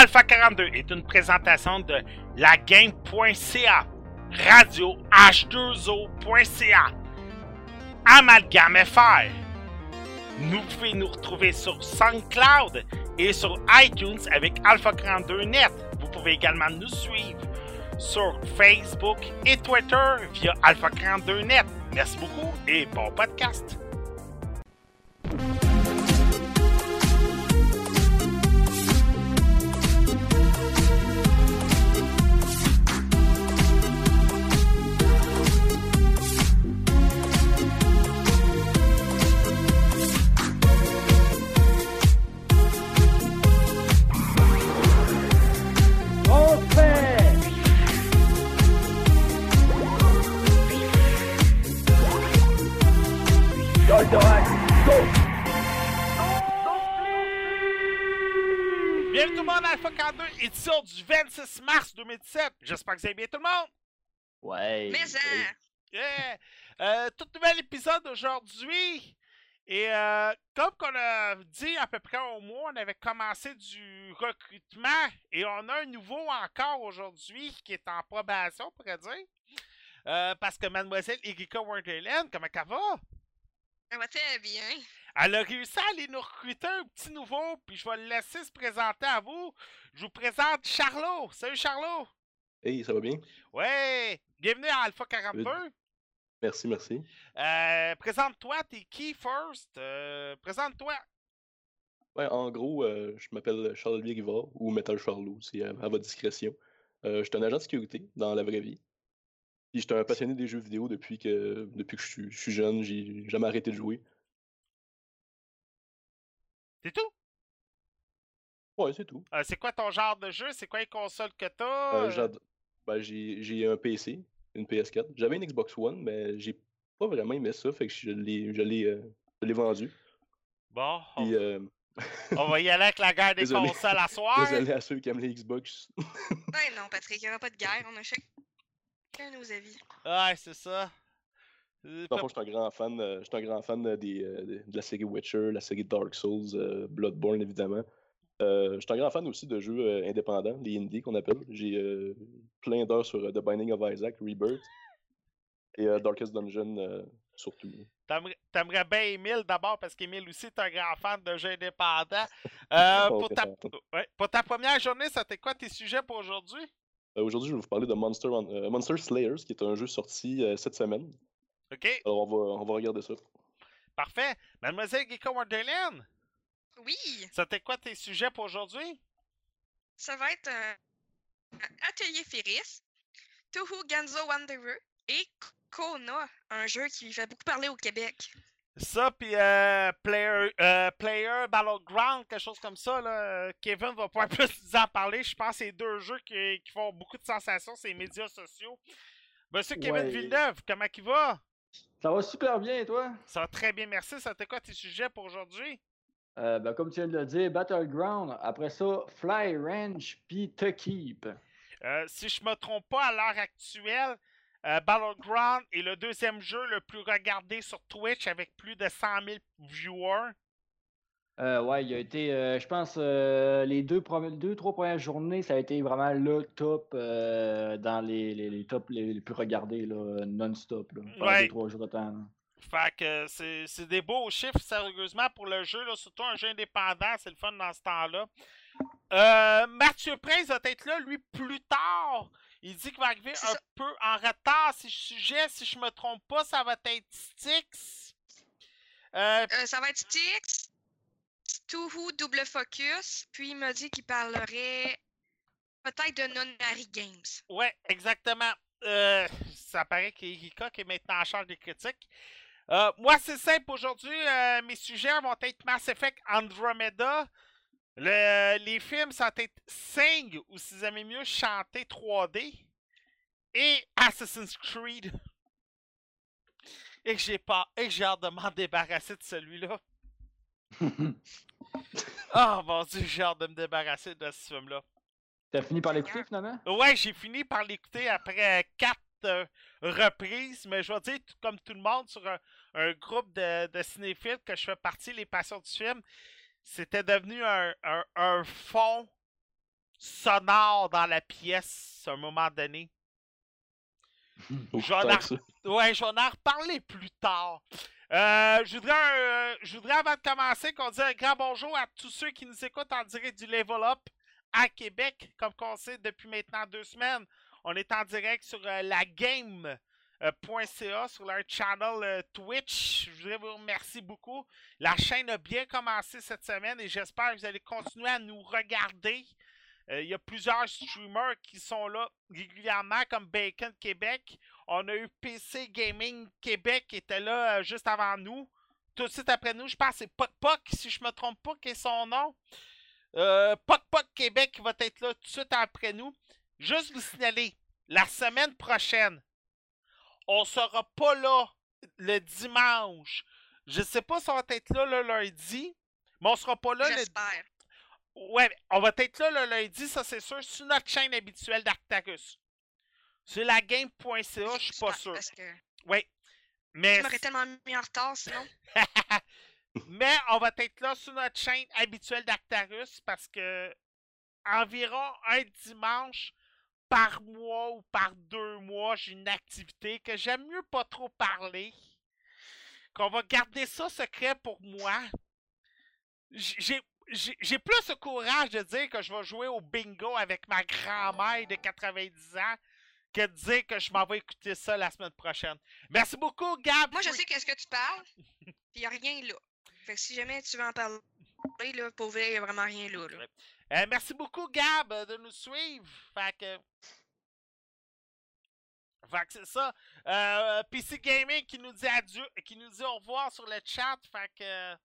Alpha 42 est une présentation de lagame.ca, radio h2o.ca, Amalgame FR. Nous pouvez nous retrouver sur SoundCloud et sur iTunes avec Alpha 42 Net. Vous pouvez également nous suivre sur Facebook et Twitter via Alpha 42 Net. Merci beaucoup et bon podcast. Du 26 mars 2017. J'espère que vous allez bien tout le monde. Ouais. Mais ça! Yeah! Euh, tout nouvel épisode aujourd'hui. Et euh, comme qu'on a dit à peu près au mois, on avait commencé du recrutement et on a un nouveau encore aujourd'hui qui est en probation, on pourrait dire. Euh, parce que Mademoiselle Erika Wonderland, comment elle va? Ça va très bien. Elle a réussi à aller nous recruter un petit nouveau, puis je vais le laisser se présenter à vous. Je vous présente Charlot. Salut Charlot! Hey, ça va bien? Ouais! Bienvenue à Alpha 42. Merci, merci. Euh, présente-toi, t'es qui first? Euh, présente-toi. Ouais, en gros, euh, je m'appelle Charles Riva ou Metal Charlot, c'est à, à votre discrétion. Je suis un agent de sécurité dans la vraie vie. Puis j'étais un passionné des jeux vidéo depuis que depuis que je suis, je suis jeune, j'ai jamais arrêté de jouer. C'est tout? Ouais, c'est tout. Euh, c'est quoi ton genre de jeu? C'est quoi les consoles que t'as? Euh, Euh, ben, j'ai un PC, une PS4. J'avais une Xbox One, mais j'ai pas vraiment aimé ça, fait que je l'ai je l'ai euh, je l'ai vendu. Bon, on, Puis euh, on va y aller avec la guerre des Désolé. consoles à soir. désolé à ceux qui aiment les Xbox. Ben non, Patrick, il n'y aura pas de guerre. On a chacun nos avis. Ouais, c'est ça. Euh, Dans le fond, je suis un grand fan, euh, je suis un grand fan euh, des, de la série Witcher, la série Dark Souls, Bloodborne évidemment. Euh, je suis un grand fan aussi de jeux indépendants, les indies qu'on appelle. J'ai euh, plein d'heures sur The Binding of Isaac, Rebirth et euh, Darkest Dungeon surtout. T'aimerais bien Emile d'abord parce qu'Emile aussi est un grand fan de jeux indépendants. Pour, ta... content. ouais, pour ta première journée, c'était quoi tes sujets pour aujourd'hui? Aujourd'hui, je vais vous parler de Monster, Monster Slayers, qui est un jeu sorti cette semaine. OK, Alors, on va, on va regarder ça. parfait. Mademoiselle Gecko Wonderland, Oui, c'était quoi tes sujets pour aujourd'hui? ça va être un un Atelier Ferris, Toho Ganzo Wanderer et Kona, un jeu qui fait beaucoup parler au Québec. Ça, puis euh, player, euh, player Battleground, quelque chose comme ça. Là. Kevin va pouvoir plus nous en parler. Je pense que c'est deux jeux qui, qui font beaucoup de sensations sur les médias sociaux. Monsieur Kevin Ouais. Villeneuve, comment il va? Ça va super bien, toi? Ça va très bien, merci. C'était quoi tes sujets pour aujourd'hui? Euh, ben, comme tu viens de le dire, Battleground. Après ça, Fly Ranch, puis To Keep. Euh, si je me trompe pas, à l'heure actuelle, euh, Battleground est le deuxième jeu le plus regardé sur Twitch avec plus de 100 000 viewers. Euh, ouais, il a été, euh, je pense, euh, les deux, deux, trois premières journées, ça a été vraiment le top euh, dans les, les, les tops les, les plus regardés, là, non-stop, là, pendant Ouais. deux, trois jours de temps. là. Fait que c'est c'est des beaux chiffres, sérieusement, pour le jeu, là, surtout un jeu indépendant, c'est le fun dans ce temps-là. Euh, Mathieu Prince va être là, lui, plus tard. Il dit qu'il va arriver un ça. peu en retard. Si je sujet, si je me trompe pas, ça va être Styx. Euh, Euh, ça va être Styx, Toho Double Focus, puis il m'a dit qu'il parlerait peut-être de Nonary Games. Ouais, exactement. Euh, ça paraît qu'Erika qui est maintenant en charge des critiques. Euh, moi, c'est simple aujourd'hui. euh, mes sujets vont être Mass Effect Andromeda. Le- les films, ça va être Sing, ou si vous mieux, chanter 3D. Et Assassin's Creed. Et que j'ai pas. Et j'ai hâte de m'en débarrasser de celui-là. Oh mon dieu, j'ai hâte de me débarrasser de ce film-là. T'as fini par l'écouter finalement? Ouais, j'ai fini par l'écouter après quatre euh, reprises, mais je vais dire, tout- comme tout le monde, sur un, un groupe de, de cinéphiles que je fais partie, les passions du film, c'était devenu un, un, un fond sonore dans la pièce à un moment donné. Ouf, J'en ai-. Ouais, reparler plus tard. Euh, je, voudrais, un- je voudrais, avant de commencer, qu'on dise un grand bonjour à tous ceux qui nous écoutent en direct du Level Up à Québec. Comme on sait, depuis maintenant deux semaines, on est en direct sur euh, la game.ca, sur leur channel euh, Twitch. Je voudrais vous remercier beaucoup. La chaîne a bien commencé cette semaine et j'espère que vous allez continuer à nous regarder. Euh, Il y a plusieurs streamers qui sont là régulièrement, comme Bacon Québec. On a eu PC Gaming Québec qui était là euh, juste avant nous. Tout de suite après nous, je pense que c'est Poc Poc, si je me trompe pas, qui est son nom. Euh, Poc Poc Québec va être là tout de suite après nous. Juste vous signaler, la semaine prochaine, on sera pas là le dimanche. Je sais pas si on va être là le lundi, mais on sera pas là le. Ouais, on va être là le lundi, ça c'est sûr, sur notre chaîne habituelle d'Arctarus. Sur la game.ca, je suis pas J'espère, sûr. Que Oui. Mais, je m'aurais tellement mis en retard sinon. mais on va être là sur notre chaîne habituelle d'Arctarus parce que environ un dimanche par mois ou par deux mois, j'ai une activité que j'aime mieux pas trop parler. Qu'on va garder ça secret pour moi. J'ai j'ai plus le courage de dire que je vais jouer au bingo avec ma grand-mère de 90 ans que de dire que je m'en vais écouter ça la semaine prochaine. Merci beaucoup, Gab. Moi, je sais qu'est-ce que tu parles, puis il a rien là. Fait que si jamais tu veux en parler, là, pour vrai, il a vraiment rien là. là. Euh, merci beaucoup, Gab, de nous suivre. Fait que. Fait que c'est ça. Euh, PC Gaming qui nous dit adieu, qui nous dit au revoir sur le chat. Fait que.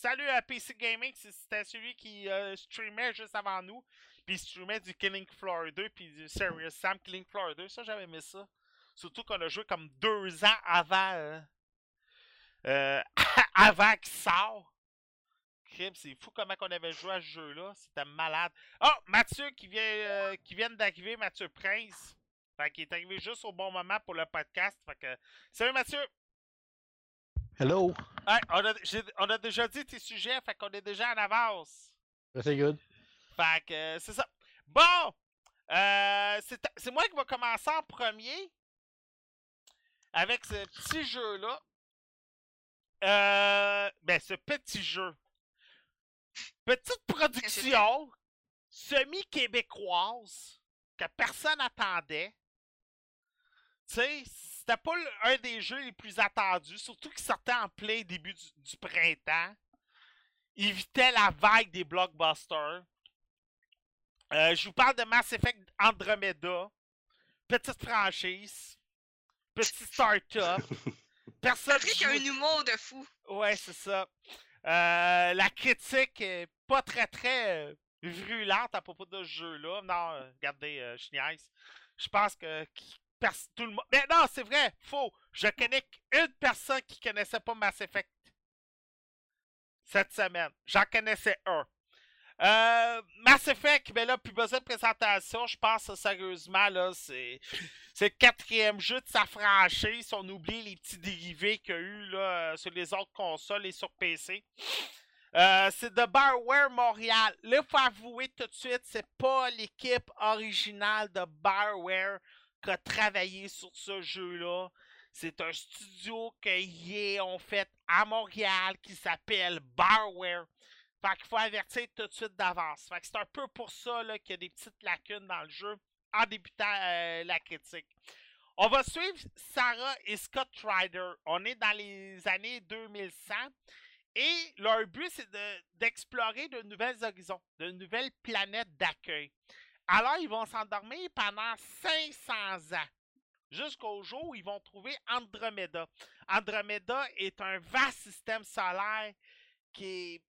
Salut à PC Gaming, c'était celui qui euh, streamait juste avant nous. Puis il streamait du Killing Floor 2 puis du Serious Sam Killing Floor 2. Ça, j'avais aimé ça. Surtout qu'on a joué comme deux ans avant. euh, euh, avant qu'il sort. C'est fou comment on avait joué à ce jeu-là. C'était malade. Oh, Mathieu qui vient, euh, qui vient d'arriver, Mathieu Prince. Fait qu'il est arrivé juste au bon moment pour le podcast. Fait que. Salut Mathieu! Hello. Hey, on, a, j'ai- on a déjà dit tes sujets, fait qu'on est déjà en avance. C'est good. Fait que euh, c'est ça. Bon! Euh, c'est, c'est moi qui va commencer en premier avec ce petit jeu-là. Euh, ben, ce petit jeu. Petite production semi-québécoise que personne attendait. Tu sais, c'était pas un des jeux les plus attendus, surtout qu'il sortait en plein début du, du printemps. Il évitait la vague des blockbusters. Euh, je vous parle de Mass Effect Andromeda. Petite franchise. Petit start-up. Personne Patrick a un humour de fou. Ouais, c'est ça. Euh, la critique est pas très très euh, virulente à propos de ce jeu-là. Non, regardez, euh, je niaise. Je pense que Mais non, c'est vrai, faux. Je connais qu'une personne qui connaissait pas Mass Effect cette semaine. J'en connaissais un. Euh, Mass Effect, ben là, plus besoin de présentation. Je pense sérieusement, là, c'est. Le quatrième jeu de sa franchise. On oublie les petits dérivés qu'il y a eu là, euh, sur les autres consoles et sur PC. Euh, c'est de Bioware Montréal. Là, il faut avouer tout de suite, c'est pas l'équipe originale de Bioware qui a travaillé sur ce jeu-là. C'est un studio qu'ils ont fait à Montréal qui s'appelle Bioware. Fait qu'il faut avertir tout de suite d'avance. Fait que c'est un peu pour ça qu'il y a des petites lacunes dans le jeu en débutant euh, la critique. On va suivre Sarah et Scott Ryder. On est dans les années 2100 et leur but c'est de- d'explorer de, nouvelles horizons, de nouvelles planètes d'accueil. Alors ils vont s'endormir pendant 500 ans jusqu'au jour où ils vont trouver Andromeda. Andromeda est un vaste système solaire qui est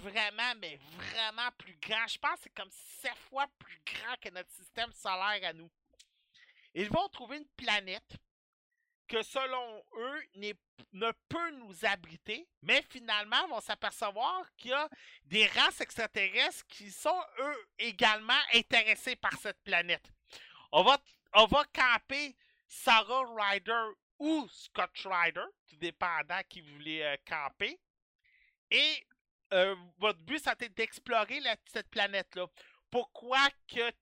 vraiment, mais vraiment plus grand. Je pense que c'est comme sept fois plus grand que notre système solaire à nous. Ils vont trouver une planète que selon eux ne peut nous abriter, mais finalement vont s'apercevoir qu'il y a des races extraterrestres qui sont eux également intéressés par cette planète. On va, on va camper Sarah Ryder ou Scott Ryder, tout dépendant qui voulait euh, camper. Et euh, votre but, c'était d'explorer la- cette planète-là. pourquoi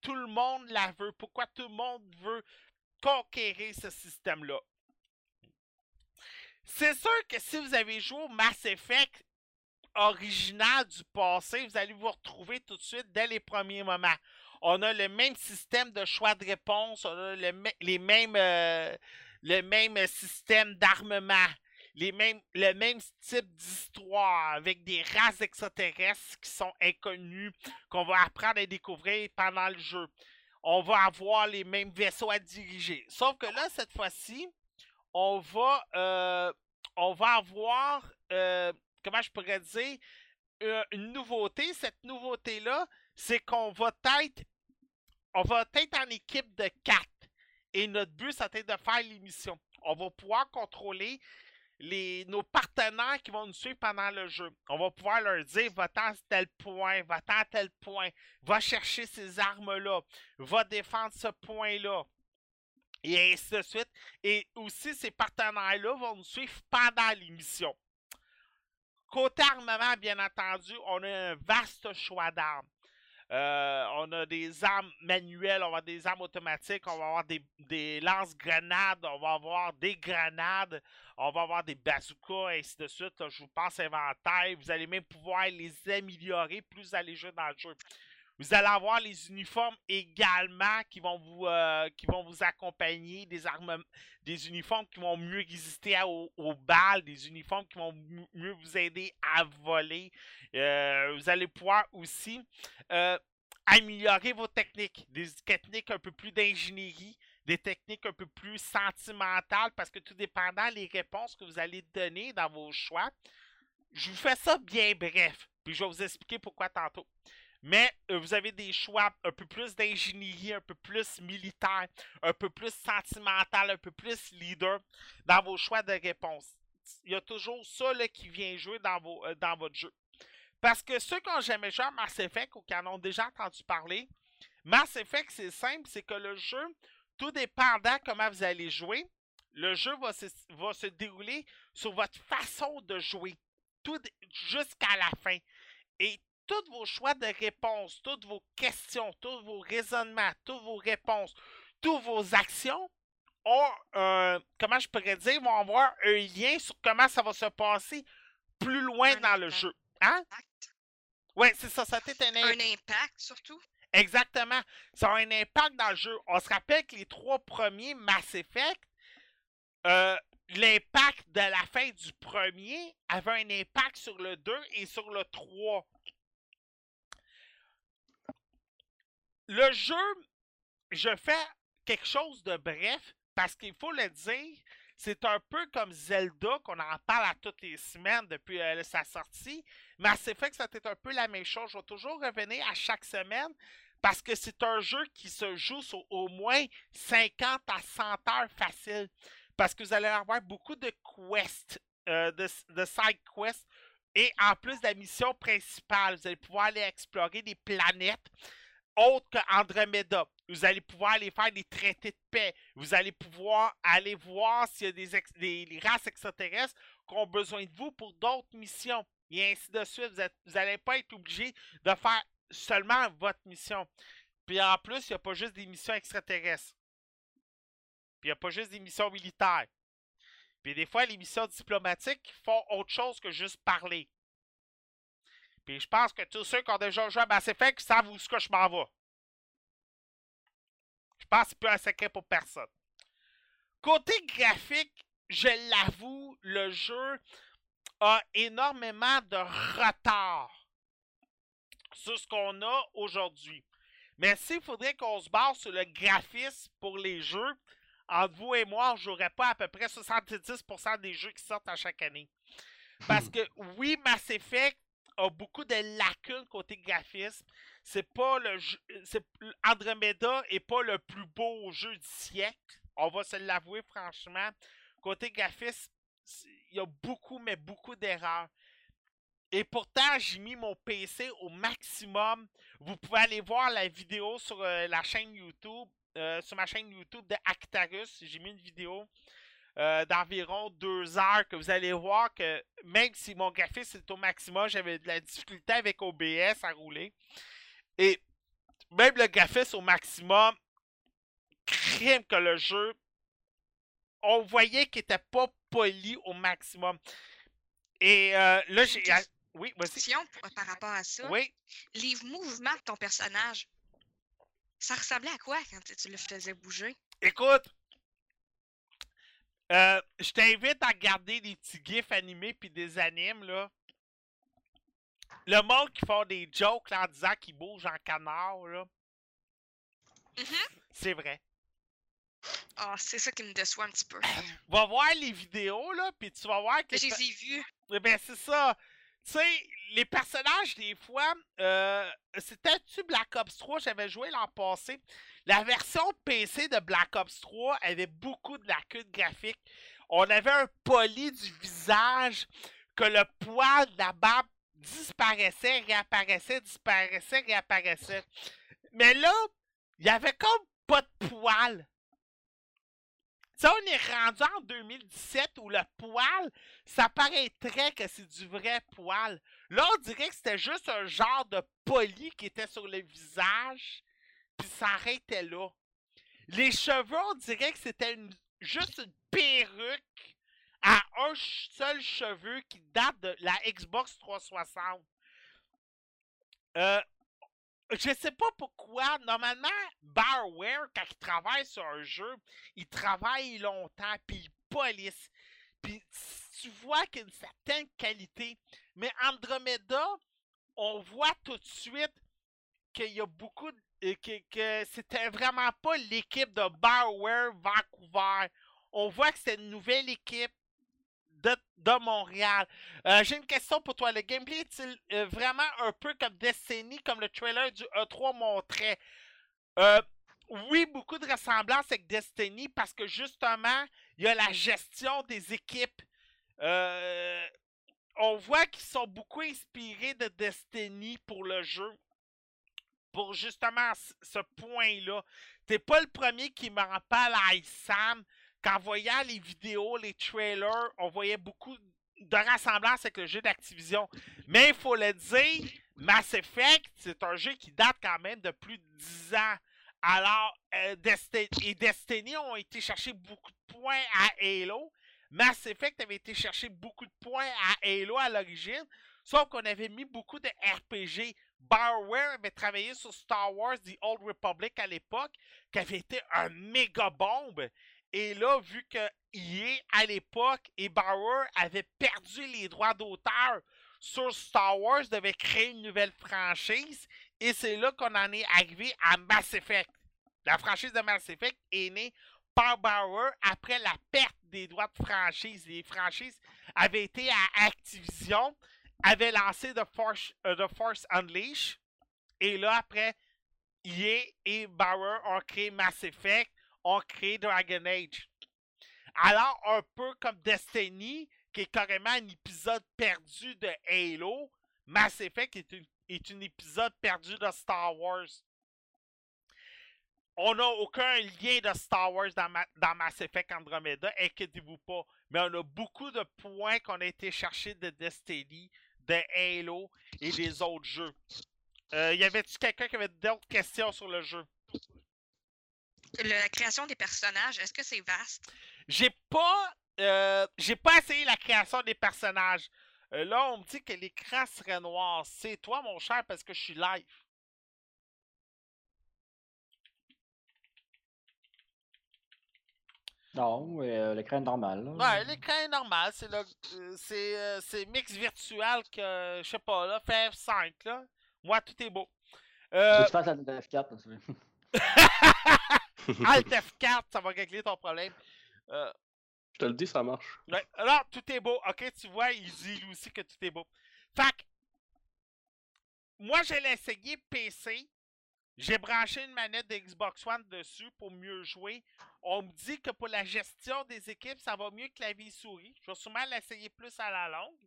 tout le monde la veut, pourquoi tout le monde veut conquérir ce système-là? C'est sûr que si vous avez joué au Mass Effect original du passé, vous allez vous retrouver tout de suite dès les premiers moments. On a le même système de choix de réponse, on a les mêmes, euh, le même système d'armement, le même type d'histoire avec des races extraterrestres qui sont inconnues, qu'on va apprendre à découvrir pendant le jeu. On va avoir les mêmes vaisseaux à diriger. Sauf que là, cette fois-ci, on va, euh, on avoir, euh, comment je pourrais dire, une nouveauté. Cette nouveauté-là, c'est qu'on va être, on va être en équipe de quatre. Et notre but, c'est de faire l'émission. On va pouvoir contrôler nos partenaires qui vont nous suivre pendant le jeu. On va pouvoir leur dire va-t'en à tel point, va-t'en à tel point, va chercher ces armes-là, va défendre ce point-là. Et ainsi de suite. Et aussi, ces partenaires-là vont nous suivre pendant l'émission. Côté armement, bien entendu, on a un vaste choix d'armes. Euh, on a des armes manuelles, on va des armes automatiques, on va avoir des, des lance-grenades, on va avoir des grenades, on va avoir des bazookas, et ainsi de suite. je vous passe inventaire. Vous allez même pouvoir les améliorer plus vous allez jouer dans le jeu. Vous allez avoir les uniformes également qui vont vous, euh, qui vont vous accompagner, des armes, des uniformes qui vont mieux résister aux, balles, des uniformes qui vont mieux vous aider à voler. Euh, vous allez pouvoir aussi euh, améliorer vos techniques, des techniques un peu plus d'ingénierie, des techniques un peu plus sentimentales, parce que tout dépendant des réponses que vous allez donner dans vos choix, je vous fais ça bien bref, puis je vais vous expliquer pourquoi tantôt. Mais euh, vous avez des choix un peu plus d'ingénierie, un peu plus militaire, un peu plus sentimental, un peu plus leader dans vos choix de réponse. Il y a toujours ça qui vient jouer dans, vos, euh, dans votre jeu. Parce que ceux qui n'ont jamais joué à Mass Effect ou qui en ont déjà entendu parler, Mass Effect, c'est simple, c'est que le jeu, tout dépendant comment vous allez jouer, le jeu va se, va se dérouler sur votre façon de jouer, jusqu'à la fin. Et tous vos choix de réponse, toutes vos questions, tous vos raisonnements, toutes vos réponses, toutes vos actions ont, euh, comment je pourrais dire, vont avoir un lien sur comment ça va se passer plus loin dans le jeu. Hein? Oui, c'est ça, ça a été un, un impact surtout. Exactement. Ça a un impact dans le jeu. On se rappelle que les trois premiers Mass Effect, euh, l'impact de la fin du premier avait un impact sur le 2 et sur le 3. Le jeu, je fais quelque chose de bref parce qu'il faut le dire, c'est un peu comme Zelda qu'on en parle à toutes les semaines depuis euh, sa sortie. Mais c'est fait que c'était un peu la même chose. Je vais toujours revenir à chaque semaine parce que c'est un jeu qui se joue sur au moins 50 à 100 heures facile. Parce que vous allez avoir beaucoup de quests, euh, de, de side quests. Et en plus de la mission principale, vous allez pouvoir aller explorer des planètes autre qu'Andromeda. Vous allez pouvoir aller faire des traités de paix. Vous allez pouvoir aller voir s'il y a des, races extraterrestres qui ont besoin de vous pour d'autres missions. Et ainsi de suite. Vous n'allez pas être obligé de faire seulement votre mission. Puis en plus, il n'y a pas juste des missions extraterrestres. Puis il n'y a pas juste des missions militaires. Puis des fois, les missions diplomatiques font autre chose que juste parler. Puis je pense que tous ceux qui ont déjà joué à Mass Effect savent où ce que je m'en vais. Je pense que c'est plus un secret pour personne. Côté graphique, je l'avoue, le jeu a énormément de retard sur ce qu'on a aujourd'hui. Mais s'il faudrait qu'on se base sur le graphisme pour les jeux, entre vous et moi, je n'aurais pas à peu près 70% des jeux qui sortent à chaque année. Parce que oui, Mass Effect a beaucoup de lacunes côté graphisme. C'est pas le jeu, Andromeda est pas le plus beau jeu du siècle. On va se l'avouer franchement. Côté graphisme, il y a beaucoup, mais beaucoup d'erreurs. Et pourtant, j'ai mis mon PC au maximum. Vous pouvez aller voir la vidéo sur euh, la chaîne YouTube, euh, sur ma chaîne YouTube de Actarus. J'ai mis une vidéo euh, d'environ deux heures que vous allez voir que même si mon graphisme est au maximum, j'avais de la difficulté avec OBS à rouler. Et même le graphisme au maximum, crime que le jeu, on voyait qu'il était pas poli au maximum. Et euh, là, j'ai. Oui, vas-y. Par rapport à ça. Oui. Les mouvements de ton personnage, ça ressemblait à quoi quand tu le faisais bouger? Écoute, euh, je t'invite à regarder des petits gifs animés puis des animes, là. Le monde qui font des jokes là, en disant qu'ils bougent en canard, là. Mhm. C'est vrai. Ah, c'est ça qui me déçoit un petit peu. Va voir les vidéos, là, puis tu vas voir que... Je les ai vus. Eh ben, c'est ça. Tu sais, les personnages, des fois, euh, c'était-tu Black Ops 3? J'avais joué l'an passé. La version PC de Black Ops 3 avait beaucoup de lacunes graphiques. On avait un poli du visage, que le poil de la barbe disparaissait, réapparaissait, disparaissait, réapparaissait. Mais là, il y avait comme pas de poil. Ça, on est rendu en 2017 où le poil, ça paraîtrait que c'est du vrai poil. Là, on dirait que c'était juste un genre de poli qui était sur le visage, puis ça arrêtait là. Les cheveux, on dirait que c'était juste une perruque à un seul cheveu qui date de la Xbox 360. Euh, je sais pas pourquoi. Normalement, Barware, quand il travaille sur un jeu, il travaille longtemps, puis il polisse. Puis tu vois qu'il y a une certaine qualité. Mais Andromeda, on voit tout de suite qu'il y a beaucoup de. euh, que, que c'était vraiment pas l'équipe de Barware Vancouver. On voit que c'est une nouvelle équipe de, Montréal. Euh, J'ai une question pour toi. Le gameplay est-il euh, vraiment un peu comme Destiny, comme le trailer du E3 montrait? Euh, oui, beaucoup de ressemblances avec Destiny parce que justement, il y a la gestion des équipes. On voit qu'ils sont beaucoup inspirés de Destiny pour le jeu. Pour justement ce point-là. T'es pas le premier qui me rappelle à Sam. Qu'en voyant les vidéos, les trailers, on voyait beaucoup de ressemblances avec le jeu d'Activision. Mais il faut le dire, Mass Effect, c'est un jeu qui date quand même de plus de 10 ans. Alors, euh, Desti- et Destiny ont été chercher beaucoup de points à Halo. Mass Effect avait été chercher beaucoup de points à Halo à l'origine. Sauf qu'on avait mis beaucoup de RPG. Bioware avait travaillé sur Star Wars The Old Republic à l'époque, qui avait été un méga bombe. Et là, vu que EA, à l'époque, et Bioware avaient perdu les droits d'auteur sur Star Wars, devait créer une nouvelle franchise. Et c'est là qu'on en est arrivé à Mass Effect. La franchise de Mass Effect est née par Bioware après la perte des droits de franchise. Les franchises avaient été à Activision, avaient lancé The Force, euh, The Unleashed. Et là, après, EA et Bioware ont créé Mass Effect, ont créé Dragon Age. Alors, un peu comme Destiny, qui est carrément un épisode perdu de Halo, Mass Effect est, un épisode perdu de Star Wars. On n'a aucun lien de Star Wars dans Mass Effect Andromeda, inquiétez-vous pas. Mais on a beaucoup de points qu'on a été chercher de Destiny, de Halo et des autres jeux. Euh, y avait-tu quelqu'un qui avait d'autres questions sur le jeu? La création des personnages, est-ce que c'est vaste? J'ai pas. euh, j'ai pas essayé la création des personnages. Euh, là, on me dit que l'écran serait noir. C'est toi, mon cher, parce que je suis live. Non, euh, l'écran est normal. là. Ouais, l'écran est normal. C'est le, c'est, euh, c'est mix virtuel que, je sais pas, là, fait F5, là. Moi, tout est beau. Faut Euh, que tu fasses la F4. là, Alt F4, ça va régler ton problème. Euh, Je te le dis, ça marche. Ouais, alors, tout est beau. Ok, tu vois, il dit lui aussi que tout est beau. Fait que, moi, je l'ai essayé PC. J'ai branché une manette de Xbox One dessus pour mieux jouer. On me dit que pour la gestion des équipes, ça va mieux que clavier souris. Je vais sûrement l'essayer plus à la longue.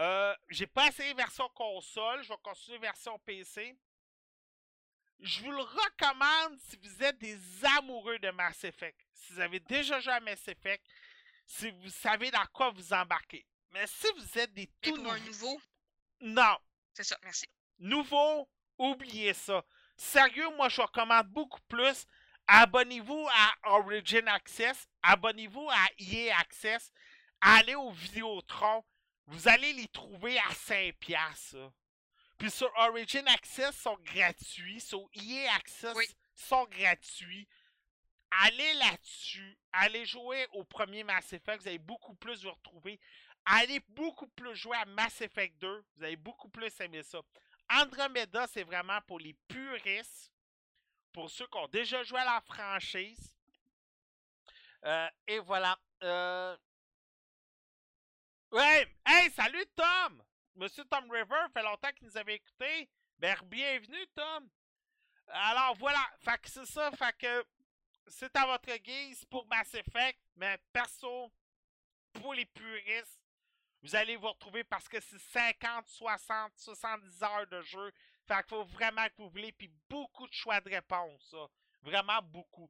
Euh, j'ai pas essayé version console, je vais continuer version PC. Je vous le recommande si vous êtes des amoureux de Mass Effect. Si vous avez déjà joué à Mass Effect, si vous savez dans quoi vous embarquez. Mais si vous êtes des tout nouveaux... nouveau, Non, c'est ça, merci. nouveau, oubliez ça. Sérieux, moi, je recommande beaucoup plus. Abonnez-vous à Origin Access. Abonnez-vous à EA Access. Allez au Vidéotron. Vous allez les trouver à 5$. Puis sur Origin Access, sont gratuits. Sur EA Access, Oui. sont gratuits. Allez là-dessus. Allez jouer au premier Mass Effect. Vous allez beaucoup plus vous retrouver. Allez beaucoup plus jouer à Mass Effect 2. Vous allez beaucoup plus aimer ça. Andromeda, c'est vraiment pour les puristes. Pour ceux qui ont déjà joué à la franchise. Euh, et voilà. Euh... Ouais, hey, salut Tom! Monsieur Tom River, fait longtemps qu'il nous avait écouté. Ben, bienvenue Tom! Alors voilà, c'est ça, c'est à votre guise pour Mass Effect, mais perso, pour les puristes, vous allez vous retrouver parce que c'est 50, 60, 70 heures de jeu. Fait faut vraiment que vous voulez, puis beaucoup de choix de réponse. Vraiment beaucoup.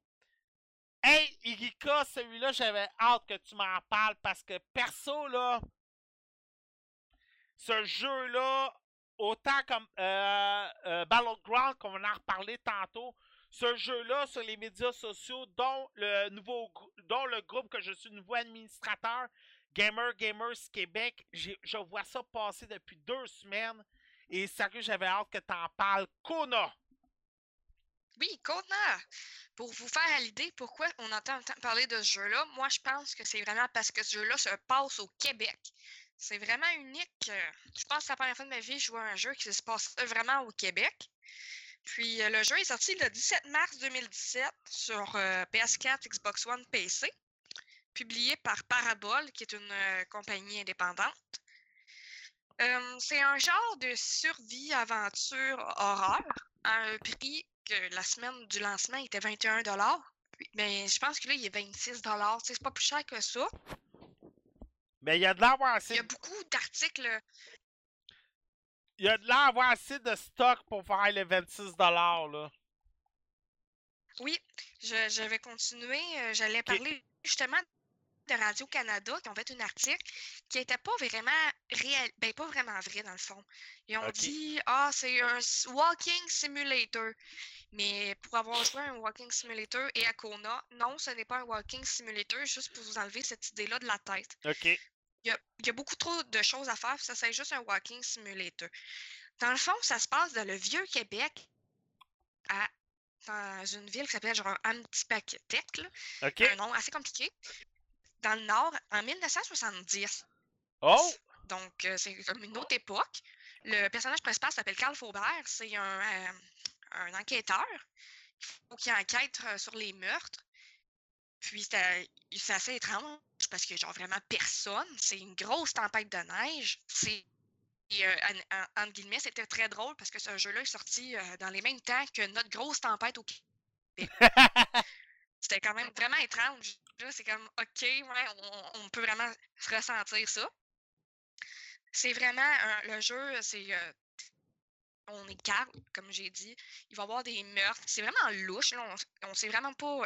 Hey, Irika, celui-là, j'avais hâte que tu m'en parles parce que perso, là, ce jeu-là, autant comme euh, euh, Battleground, qu'on en reparler tantôt, ce jeu-là sur les médias sociaux, dont le nouveau dont le groupe que je suis nouveau administrateur, Gamer Gamers Québec, je vois ça passer depuis deux semaines. Et sérieux, j'avais hâte que t'en parles. Kona! Oui, Kona! Pour vous faire l'idée pourquoi on entend parler de ce jeu-là, moi je pense que c'est vraiment parce que ce jeu-là se passe au Québec. C'est vraiment unique. euh, Je pense que c'est la première fois de ma vie que je vois un jeu qui se passe vraiment au Québec. Puis euh, le jeu est sorti le 17 mars 2017 sur euh, PS4, Xbox One, PC, publié par Parabole, qui est une compagnie indépendante. C'est un genre de survie-aventure horreur à un prix que la semaine du lancement était 21 Puis- Mais je pense que là, il est 26 Tu sais, C'est pas plus cher que ça. Mais il y a de l'avoir Il assez, y a beaucoup d'articles. il y a de l'avoir assez de stock pour faire les 26 là. Oui, je, je vais continuer. euh, J'allais parler justement de Radio-Canada qui ont fait un article qui n'était pas vraiment réel, ben pas vraiment vrai dans le fond. Ils ont dit Ah, c'est un walking simulator. Mais pour avoir joué à un walking simulator et à Kona, non, ce n'est pas un walking simulator, juste pour vous enlever cette idée-là de la tête. OK. Il y a, il y a beaucoup trop de choses à faire, ça c'est juste un walking simulator. Dans le fond, ça se passe dans le vieux Québec, à, dans une ville qui s'appelle genre Amtipaktek, là, OK. un nom assez compliqué, dans le nord, en 1970. Oh! Donc, euh, c'est comme une autre époque. Le personnage principal s'appelle Carl Faubert. C'est un, euh, un enquêteur. Il faut qu'il enquête euh, sur les meurtres. Puis, c'est c'est assez étrange parce que, genre, vraiment personne. C'est une grosse tempête de neige. C'est. et, euh, en- en- entre guillemets, c'était très drôle parce que ce jeu-là est sorti euh, dans les mêmes temps que notre grosse tempête au Québec. C'était quand même vraiment étrange. Là, c'est comme, OK, ouais, on, peut vraiment ressentir ça. C'est vraiment le jeu, c'est. euh, on est calme, comme j'ai dit. Il va y avoir des meurtres. C'est vraiment louche. On, on sait vraiment pas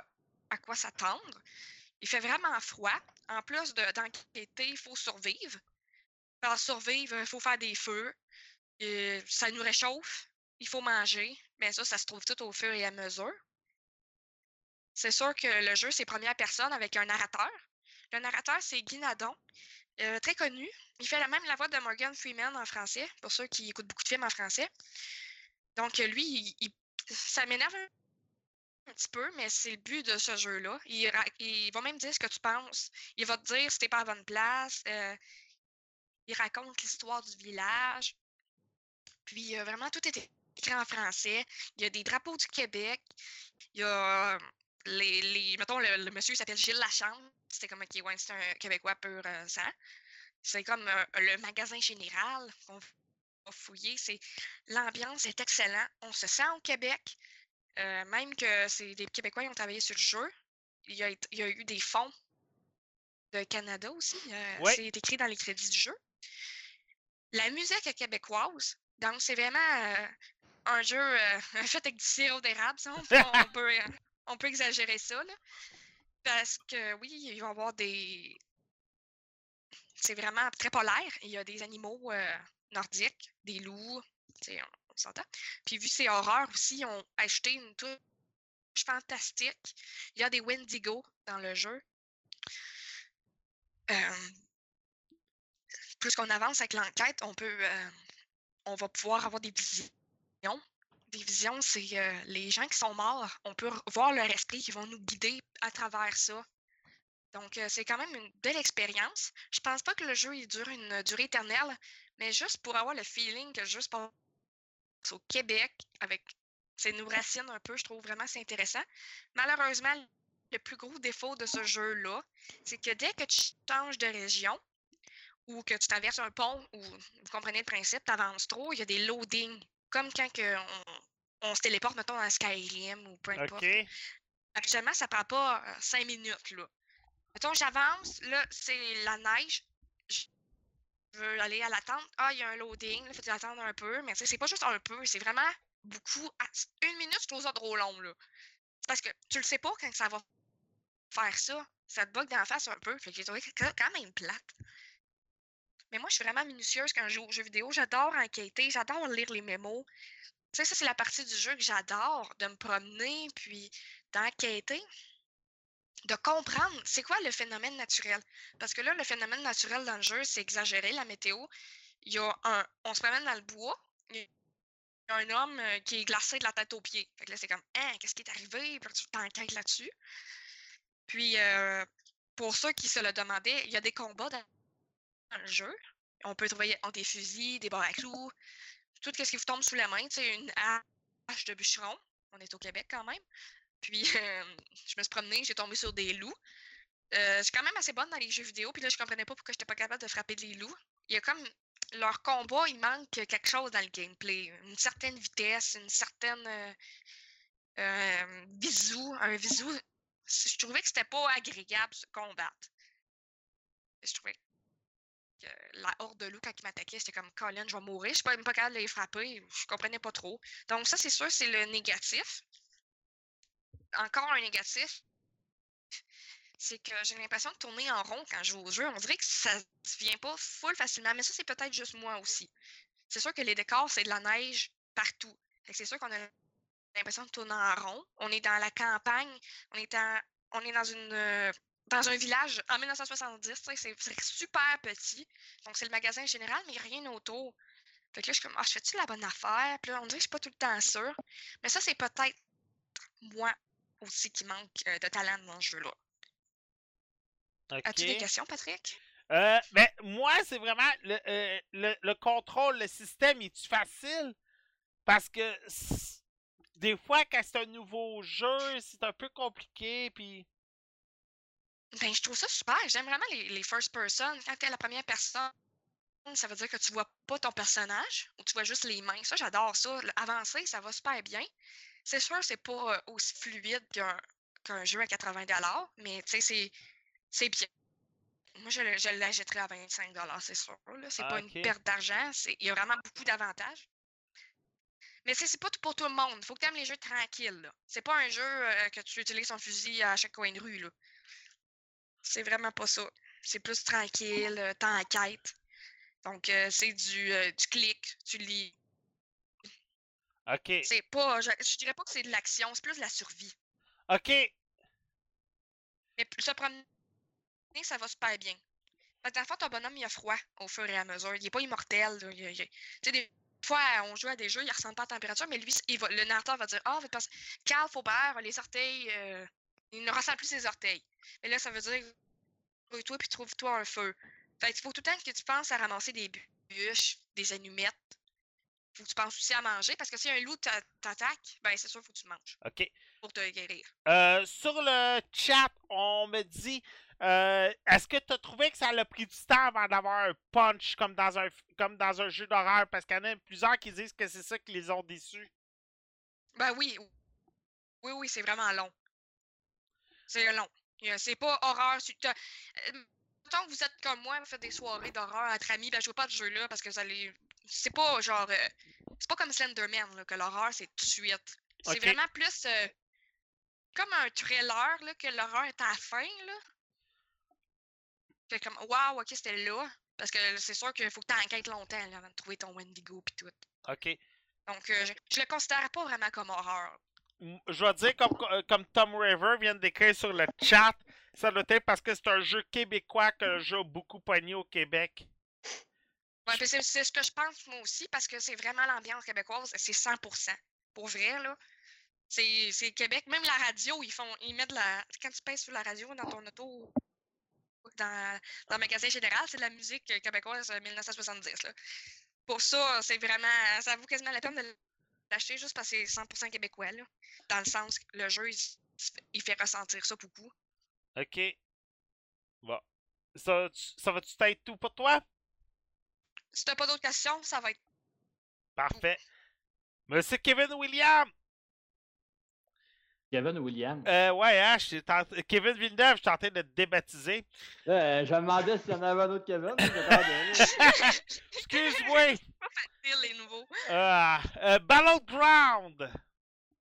à quoi s'attendre. Il fait vraiment froid. En plus de- d'enquêter, il faut survivre. Pour survivre, il faut faire des feux. Et ça nous réchauffe. Il faut manger. Mais ça, ça se trouve tout au fur et à mesure. C'est sûr que le jeu, c'est première personne avec un narrateur. Le narrateur, c'est Guy Nadon, euh, très connu. Il fait la même la voix de Morgan Freeman en français, pour ceux qui écoutent beaucoup de films en français. Donc, euh, lui, ça m'énerve un petit peu, mais c'est le but de ce jeu-là. Il, va même dire ce que tu penses. Il va te dire si t'es pas à bonne place. euh, il raconte l'histoire du village. Puis, vraiment, tout est écrit en français. Il y a des drapeaux du Québec. Il y a les, les mettons, le, le monsieur s'appelle Gilles Lachambre. C'était comme, OK, ouais, c'est un Québécois pur euh, sang. C'est comme euh, le magasin général qu'on va fouiller. C'est l'ambiance est excellente. On se sent au Québec. Euh, même que c'est des Québécois qui ont travaillé sur le jeu. Il y a, été- il y a eu des fonds de Canada aussi. euh, Ouais. C'est écrit dans les crédits du jeu. La musique est québécoise. Donc, c'est vraiment euh, un jeu euh, fait avec du sirop d'érable. On, peut- on peut, euh, on peut exagérer ça. Parce que oui, il va y avoir des. C'est vraiment très polaire. Il y a des animaux euh, nordiques, des loups. c'est- s'entend. Puis vu que c'est horreur aussi, ils ont ajouté une touche fantastique. Il y a des Wendigo dans le jeu. Euh, plus qu'on avance avec l'enquête, on peut euh, on va pouvoir avoir des visions. Des visions, c'est euh, les gens qui sont morts. On peut voir leur esprit qui vont nous guider à travers ça. Donc, euh, c'est quand même une belle expérience. Je pense pas que le jeu dure une durée éternelle, mais juste pour avoir le feeling que se passe au Québec, avec ses nous racines un peu, je trouve vraiment c'est intéressant. Malheureusement, le plus gros défaut de ce jeu-là, c'est que dès que tu changes de région, ou que tu traverses un pont, ou vous comprenez le principe, tu avances trop, il y a des loadings. Comme quand que on, on se téléporte, mettons, dans Skyrim ou peu importe. OK. Habituellement, ça prend pas euh, cinq minutes, là. Mettons, j'avance, là, c'est la neige. Je veux aller à l'attente. Ah, il y a un loading, il faut attendre un peu. Mais c'est pas juste un peu, c'est vraiment beaucoup. Ah, Une minute, je trouve ça trop long, là. Parce que tu le sais pas quand ça va faire ça. Ça te bug d'en face un peu. Fait que j'ai trouvé quand même plate. Mais moi, je suis vraiment minutieuse quand je joue aux jeux vidéo. J'adore enquêter, j'adore lire les mémos. Tu sais, ça, c'est la partie du jeu que j'adore, de me promener, puis d'enquêter, de comprendre c'est quoi le phénomène naturel. Parce que là, le phénomène naturel dans le jeu, c'est exagéré, la météo. Il y a un. On se promène dans le bois, il y a un homme euh, qui est glacé de la tête aux pieds. Fait que là, c'est comme, hein, qu'est-ce qui est arrivé? Puis tu t'enquêtes là-dessus. Puis, euh, pour ceux qui se le demandaient, il y a des combats dans le jeu. On peut trouver des fusils, des barres à clous, tout ce qui vous tombe sous la main. Tu sais, une hache de bûcheron. On est au Québec quand même. Puis, euh, je me suis promenée, j'ai tombé sur des loups. Euh, je suis quand même assez bonne dans les jeux vidéo, puis là, je comprenais pas pourquoi j'étais pas capable de frapper des loups. Il y a comme leur combat, il manque quelque chose dans le gameplay. Une certaine vitesse, une certaine euh, euh, visu, un visu. Je trouvais que c'était pas agréable se combattre. Je trouvais la horde de loups, quand ils m'attaquaient, j'étais comme Colin, je vais mourir. Je suis pas, même pas capable de les frapper. Je comprenais pas trop. Donc, ça, c'est sûr, c'est le négatif. Encore un négatif, c'est que j'ai l'impression de tourner en rond quand je joue au jeu. On dirait que ça ne vient pas full facilement, mais ça, c'est peut-être juste moi aussi. C'est sûr que les décors, c'est de la neige partout. C'est sûr qu'on a l'impression de tourner en rond. On est dans la campagne, on est, en- on est dans une euh, dans un village en 1970, tu sais, c'est super petit. Donc c'est le magasin général, mais il n'y a rien autour. Fait que là, je suis comme, ah, je fais-tu la bonne affaire? Puis là, on dirait que je suis pas tout le temps sûre. Mais ça, c'est peut-être moi aussi qui manque euh, de talent dans ce jeu-là. As-tu des questions, Patrick? Euh, ben, moi, c'est vraiment le, euh, le, le contrôle, le système, est-tu facile? Parce que des fois, quand c'est un nouveau jeu, c'est un peu compliqué, puis... Ben, je trouve ça super. J'aime vraiment les, les first person. Quand tu es la première personne, ça veut dire que tu vois pas ton personnage ou tu vois juste les mains. Ça, j'adore ça. Avancer, ça va super bien. C'est sûr, c'est pas euh, aussi fluide qu'un jeu à 80 mais tu sais, c'est- c'est bien. Moi, je, je l'achèterais à 25 c'est sûr. C'est Ah, pas une perte d'argent. Il y a vraiment beaucoup d'avantages. Mais c'est pas tout pour tout le monde. Il faut que tu aimes les jeux tranquilles. C'est pas un jeu euh, que tu utilises ton fusil à chaque coin de rue. là. C'est vraiment pas ça. C'est plus tranquille, euh, t'enquêtes. Donc, euh, c'est du, euh, du clic, tu lis. OK. C'est pas, je, je dirais pas que c'est de l'action, c'est plus de la survie. OK. Mais se promener, ça va super bien. Parce que ton bonhomme, il a froid au fur et à mesure. Il est pas immortel. Tu sais, des fois, on joue à des jeux, il ressemble pas à la température, mais lui, il va, le narrateur va dire Ah, que Carl Faubert, les orteils, euh, il ne ressent plus ses orteils. Mais là, ça veut dire toi puis trouve-toi un feu. Fait qu'il faut tout le temps que tu penses à ramasser des bûches, des allumettes. Faut que tu penses aussi à manger, parce que si un loup t'a- t'attaque, ben c'est sûr, faut que tu manges OK. pour te guérir. Euh, sur le chat, on me dit euh, est-ce que tu as trouvé que ça a pris du temps avant d'avoir un punch comme dans un comme dans un jeu d'horreur? Parce qu'il y en a plusieurs qui disent que c'est ça qui les ont déçus. Ben oui. Oui, oui, c'est vraiment long. C'est long. C'est pas horreur. t'as- euh, que vous êtes comme moi, vous faites des soirées d'horreur entre amis, ben jouez pas à ce jeu-là parce que vous allez. C'est pas genre. euh, C'est pas comme Slenderman, là, que l'horreur c'est tout de suite. C'est vraiment plus euh, comme un thriller, là, que l'horreur est à la fin, là. Fait comme, waouh, ok, c'était là. Parce que c'est sûr qu'il faut que tu enquêtes longtemps là, avant de trouver ton Wendigo pis tout. OK. Donc, euh, je, je le considère pas vraiment comme horreur. Je vais dire, comme, euh, comme Tom River vient d'écrire sur le chat, ça doit être parce que c'est un jeu québécois que le jeu a beaucoup pogné au Québec. Ouais, c'est c'est ce que je pense moi aussi, parce que c'est vraiment l'ambiance québécoise, c'est 100%. Pour vrai, là. C'est c'est Québec. Même la radio, ils font ils mettent de la. Quand tu pèses sur la radio dans ton auto, dans, dans le magasin général, c'est de la musique québécoise euh, 1970. Là. Pour ça, c'est vraiment. Ça vaut quasiment la peine de l'acheter juste parce que c'est 100% québécois, là. Dans le sens que le jeu, il, fait ressentir ça beaucoup. Ok. Bon. Ça, ça va-tu être tout pour toi? Si t'as pas d'autres questions, ça va être. Parfait. Monsieur Kevin William! Kevin Williams. Euh, ouais, hein, je suis en- Kevin Villeneuve, je suis en train de te débaptiser. Euh, je me demandais s'il y en avait un autre Kevin. mais j'attendais, là. Excuse-moi! Dire les nouveaux. Ah, euh, Battleground!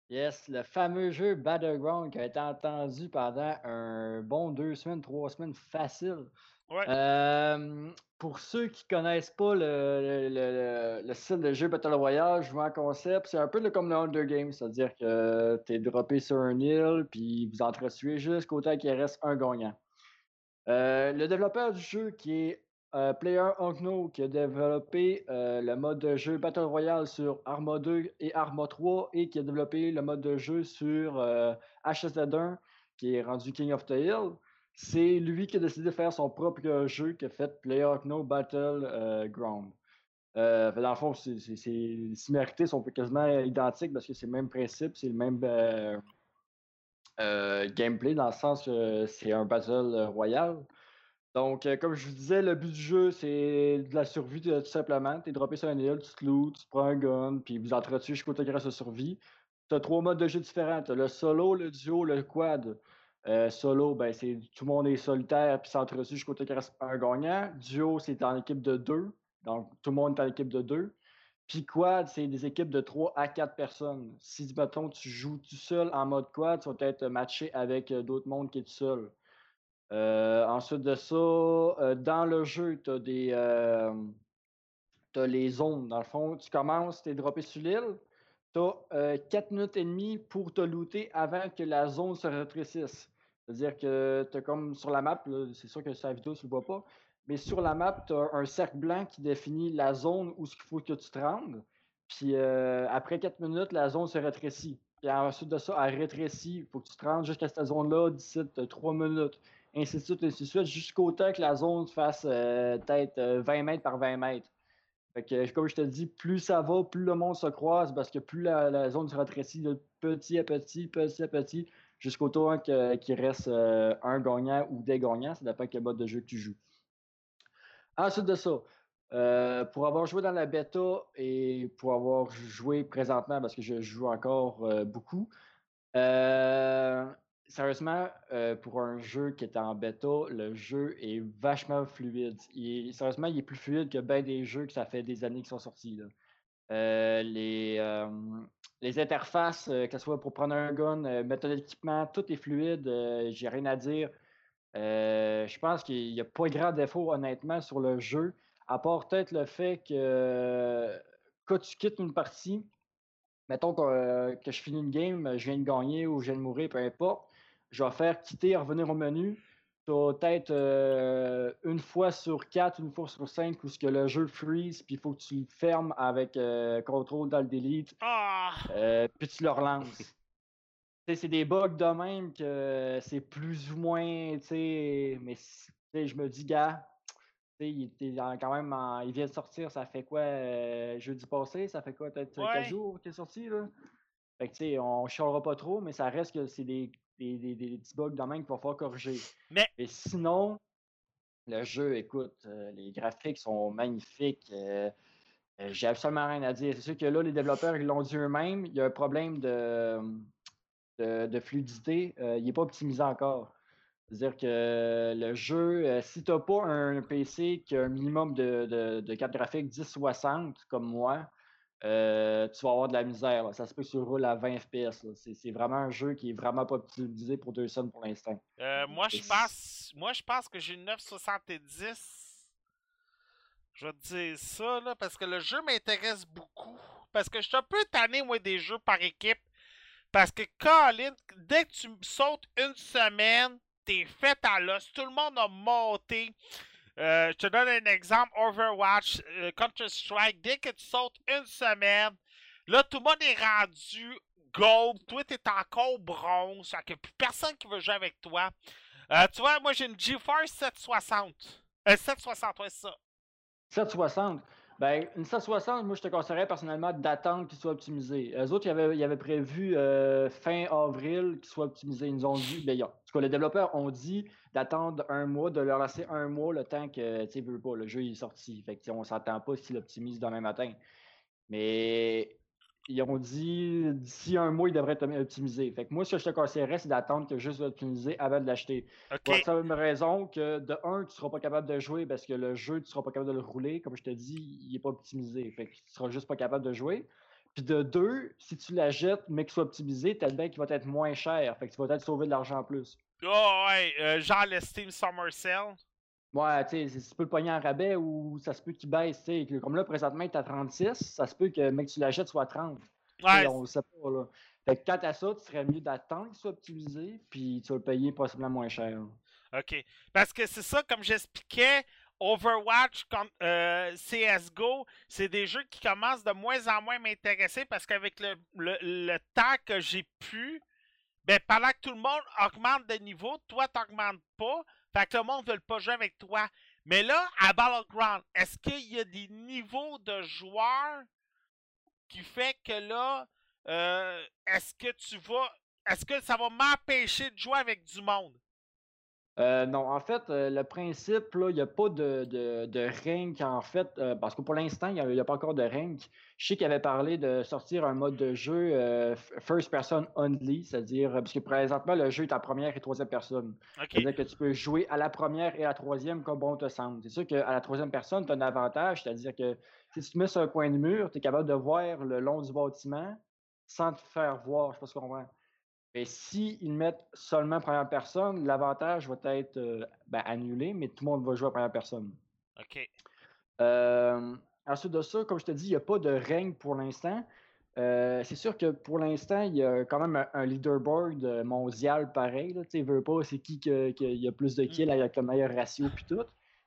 Yes, le fameux jeu Battleground qui a été entendu pendant un bon deux semaines, trois semaines facile. Ouais. Pour ceux qui connaissent pas le, le, le- le style de jeu Battle Royale, je vois un concept, c'est un peu comme le Hunger Games, c'est-à-dire que tu es droppé sur un île, puis vous entretuez jusqu'au temps qu'il reste un gagnant. Euh, le développeur du jeu qui est euh, Player Unknown, qui a développé euh, le mode de jeu Battle Royale sur Arma 2 et Arma 3 et qui a développé le mode de jeu sur euh, HSZ1 qui est rendu King of the Hill. C'est lui qui a décidé de faire son propre jeu qui a fait Player Unknown Battle euh, Ground. Euh, dans le fond, c'est- c'est- les similarités sont quasiment identiques parce que c'est le même principe, c'est le même euh, euh, gameplay dans le sens que c'est un battle royal. Donc, comme je vous disais, le but du jeu, c'est de la survie tout simplement. Tu es droppé sur un île, tu te loot, tu prends un gun, puis vous entretuez jusqu'au reste de survie. Tu as trois modes de jeu différents. Le solo, le duo, le quad. Euh, solo, ben, c'est tout le monde est solitaire puis s'entretue jusqu'au un gagnant. Duo, c'est en équipe de deux. Donc, tout le monde est en équipe de deux. Puis quad, c'est des équipes de 3 à 4 personnes. Si, mettons, tu joues tout seul en mode quad, tu vas être matché avec euh, d'autres mondes qui est tout seul. Euh, ensuite de ça, dans le jeu, tu as des. les zones. Dans le fond, tu commences, tu es droppé sur l'île. Tu as 4 minutes et demie pour te looter avant que la zone se rétrécisse. C'est-à-dire que tu comme sur la map, c'est sûr que sur la vidéo, tu ne le vois pas, mais sur la map, tu as un cercle blanc qui définit la zone où il faut que tu te rendes. Puis euh, après 4 minutes, la zone se rétrécit. Puis ensuite de ça, elle rétrécit. Il faut que tu te rendes jusqu'à cette zone-là d'ici 3 minutes. Ainsi de suite, ainsi de suite, jusqu'au temps que la zone fasse euh, peut-être euh, 20 mètres par 20 mètres. Fait que, comme je te dis, plus ça va, plus le monde se croise, parce que plus la, la zone se rétrécit de petit à petit, petit à petit, jusqu'au temps que- qu'il reste euh, un gagnant ou des gagnants. Ça dépend quel mode de jeu que tu joues. Ensuite de ça, euh, pour avoir joué dans la bêta et pour avoir joué présentement, parce que je joue encore euh, beaucoup, sérieusement, pour un jeu qui est en bêta, le jeu est vachement fluide. Il sérieusement, il est plus fluide que bien des jeux que ça fait des années qui sont sortis. les, les interfaces, euh, que ce soit pour prendre un gun, euh, mettre l'équipement, tout est fluide. euh, J'ai rien à dire. Euh, je pense qu'il n'y a pas grand défaut, honnêtement, sur le jeu, à part peut-être le fait que quand tu quittes une partie, mettons que, que je finis une game, je viens de gagner ou je viens de mourir, peu importe, je vais faire quitter revenir au menu. Tu as peut-être euh, une fois sur quatre, une fois sur cinq où ce que le jeu freeze, puis il faut que tu le fermes avec euh, contrôle dans le delete, Ah! euh, puis tu le relances. C'est des bugs de même que c'est plus ou moins, tu sais, mais je me dis, gars, il était quand même, en- il vient de sortir, ça fait quoi, euh, jeudi passé, ça fait quoi, peut-être Ouais. 4 jours qu'il est sorti, là? Fait que, tu sais, on chialera pas trop, mais ça reste que c'est des, des, des- des petits bugs de même qu'il va falloir corriger. Mais- Et sinon, le jeu, écoute, euh, les graphiques sont magnifiques. euh, euh, J'ai absolument rien à dire. C'est sûr que là, les développeurs, ils l'ont dit eux-mêmes. Il y a un problème de, de, de fluidité. il n'est pas optimisé encore. C'est-à-dire que le jeu, si tu n'as pas un PC qui a un minimum de, de, de carte graphique 1060 comme moi, euh, tu vas avoir de la misère. là. Ça se peut que tu roules à 20 FPS. C'est vraiment un jeu qui est vraiment pas optimisé pour deux sons pour l'instant. Euh, moi, je pense, moi, je pense que j'ai une 970. Je vais te dire ça, là, parce que le jeu m'intéresse beaucoup. parce que je suis un peu tanné, moi, des jeux par équipe. Parce que, Colin, dès que tu sautes une semaine, t'es fait à l'os. Tout le monde a monté. Euh, je te donne un exemple. Overwatch, euh, Counter-Strike, dès que tu sautes une semaine, là, tout le monde est rendu gold. Toi, t'es encore bronze. Fait que plus personne qui veut jouer avec toi. Euh, tu vois, moi, j'ai une GeForce 760. Euh, 760, ouais, c'est ça. 760. Ben, une 760, moi, je te conseillerais personnellement d'attendre qu'il soit optimisé. Eux autres, ils avaient, prévu euh, fin avril qu'il soit optimisé. Ils nous ont dit, ben, en tout cas, les développeurs ont dit d'attendre un mois, de leur laisser un mois le temps que, tu sais, veux pas, le jeu est sorti. Fait que, on s'attend pas s'ils l'optimisent demain matin. Mais ils ont dit d'ici un mois, il devrait être optimisé. Fait que moi, ce que je te conseillerais, c'est d'attendre que juste soit optimisé avant de l'acheter. Pour la simple raison que, de un, tu seras pas capable de jouer parce que le jeu, tu seras pas capable de le rouler. Comme je te dis, il est pas optimisé. Fait que tu seras juste pas capable de jouer. Puis de deux, si tu la jettes, mais qu'il soit optimisé, t'as le bien qu'il va être moins cher. Fait que tu vas peut-être sauver de l'argent en plus. Oh, ouais, euh, genre le Steam Summer Sale. Ouais, tu sais, tu peux le pogner en rabais ou ça se peut qu'il baisse. tu sais. Comme là, présentement, est à 36. Ça se peut que, mec, tu l'achètes soit à 30. Tu sais, Ouais, on le sait pas, là. Fait que quand t'as ça, tu serais mieux d'attendre qu'il soit optimisé, puis tu vas le payer possiblement moins cher. OK. Parce que c'est ça, comme j'expliquais, Overwatch, comme, euh, CSGO, c'est des jeux qui commencent de moins en moins m'intéresser parce qu'avec le, le, temps que j'ai pu, ben pendant que tout le monde augmente de niveau, toi t'augmentes pas, fait que le monde veut pas jouer avec toi. Mais là, à Battleground, est-ce qu'il y a des niveaux de joueurs qui fait que là, euh, est-ce que tu vas, est-ce que ça va m'empêcher de jouer avec du monde? Euh, non, en fait, euh, le principe, il n'y a pas de, de, de rank, en fait, euh, parce que pour l'instant, il n'y a, pas encore de rank. Je sais qu'il avait parlé de sortir un mode de jeu euh, first person only, c'est-à-dire, parce que présentement, le jeu est en première et troisième personne. C'est-à-dire que tu peux jouer à la première et à la troisième comme bon te semble. C'est sûr qu'à la troisième personne, tu as un avantage, c'est-à-dire que si tu te mets sur un coin de mur, tu es capable de voir le long du bâtiment sans te faire voir, je sais pas si tu comprends. Mais s'ils mettent seulement première personne, l'avantage va être euh, ben, annulé, mais tout le monde va jouer à première personne. OK. Euh, ensuite de ça, comme je te dis, il n'y a pas de règne pour l'instant. Euh, c'est sûr que pour l'instant, il y a quand même un, un leaderboard euh, mondial pareil. Tu veux pas, c'est qui que- que- y a plus de kills avec le meilleur ratio puis tout.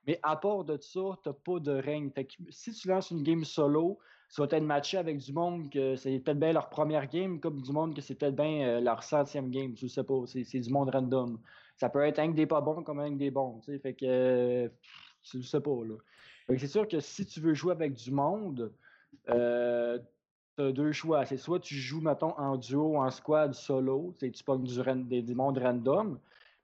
Mais à part de ça, tu pas de règne. Fait que si tu lances une game solo, ça va être matché avec du monde que c'est peut-être bien leur première game, comme du monde que c'est peut-être bien euh, leur centième game. Je sais pas, c'est du monde random. Ça peut être un que des pas bons comme un que des bons. tu sais. Fait que je sais pas là. C'est sûr que si tu veux jouer avec du monde, euh, tu as deux choix. C'est soit tu joues, mettons, en duo, en squad, solo, tu pognes du, des, des mondes random.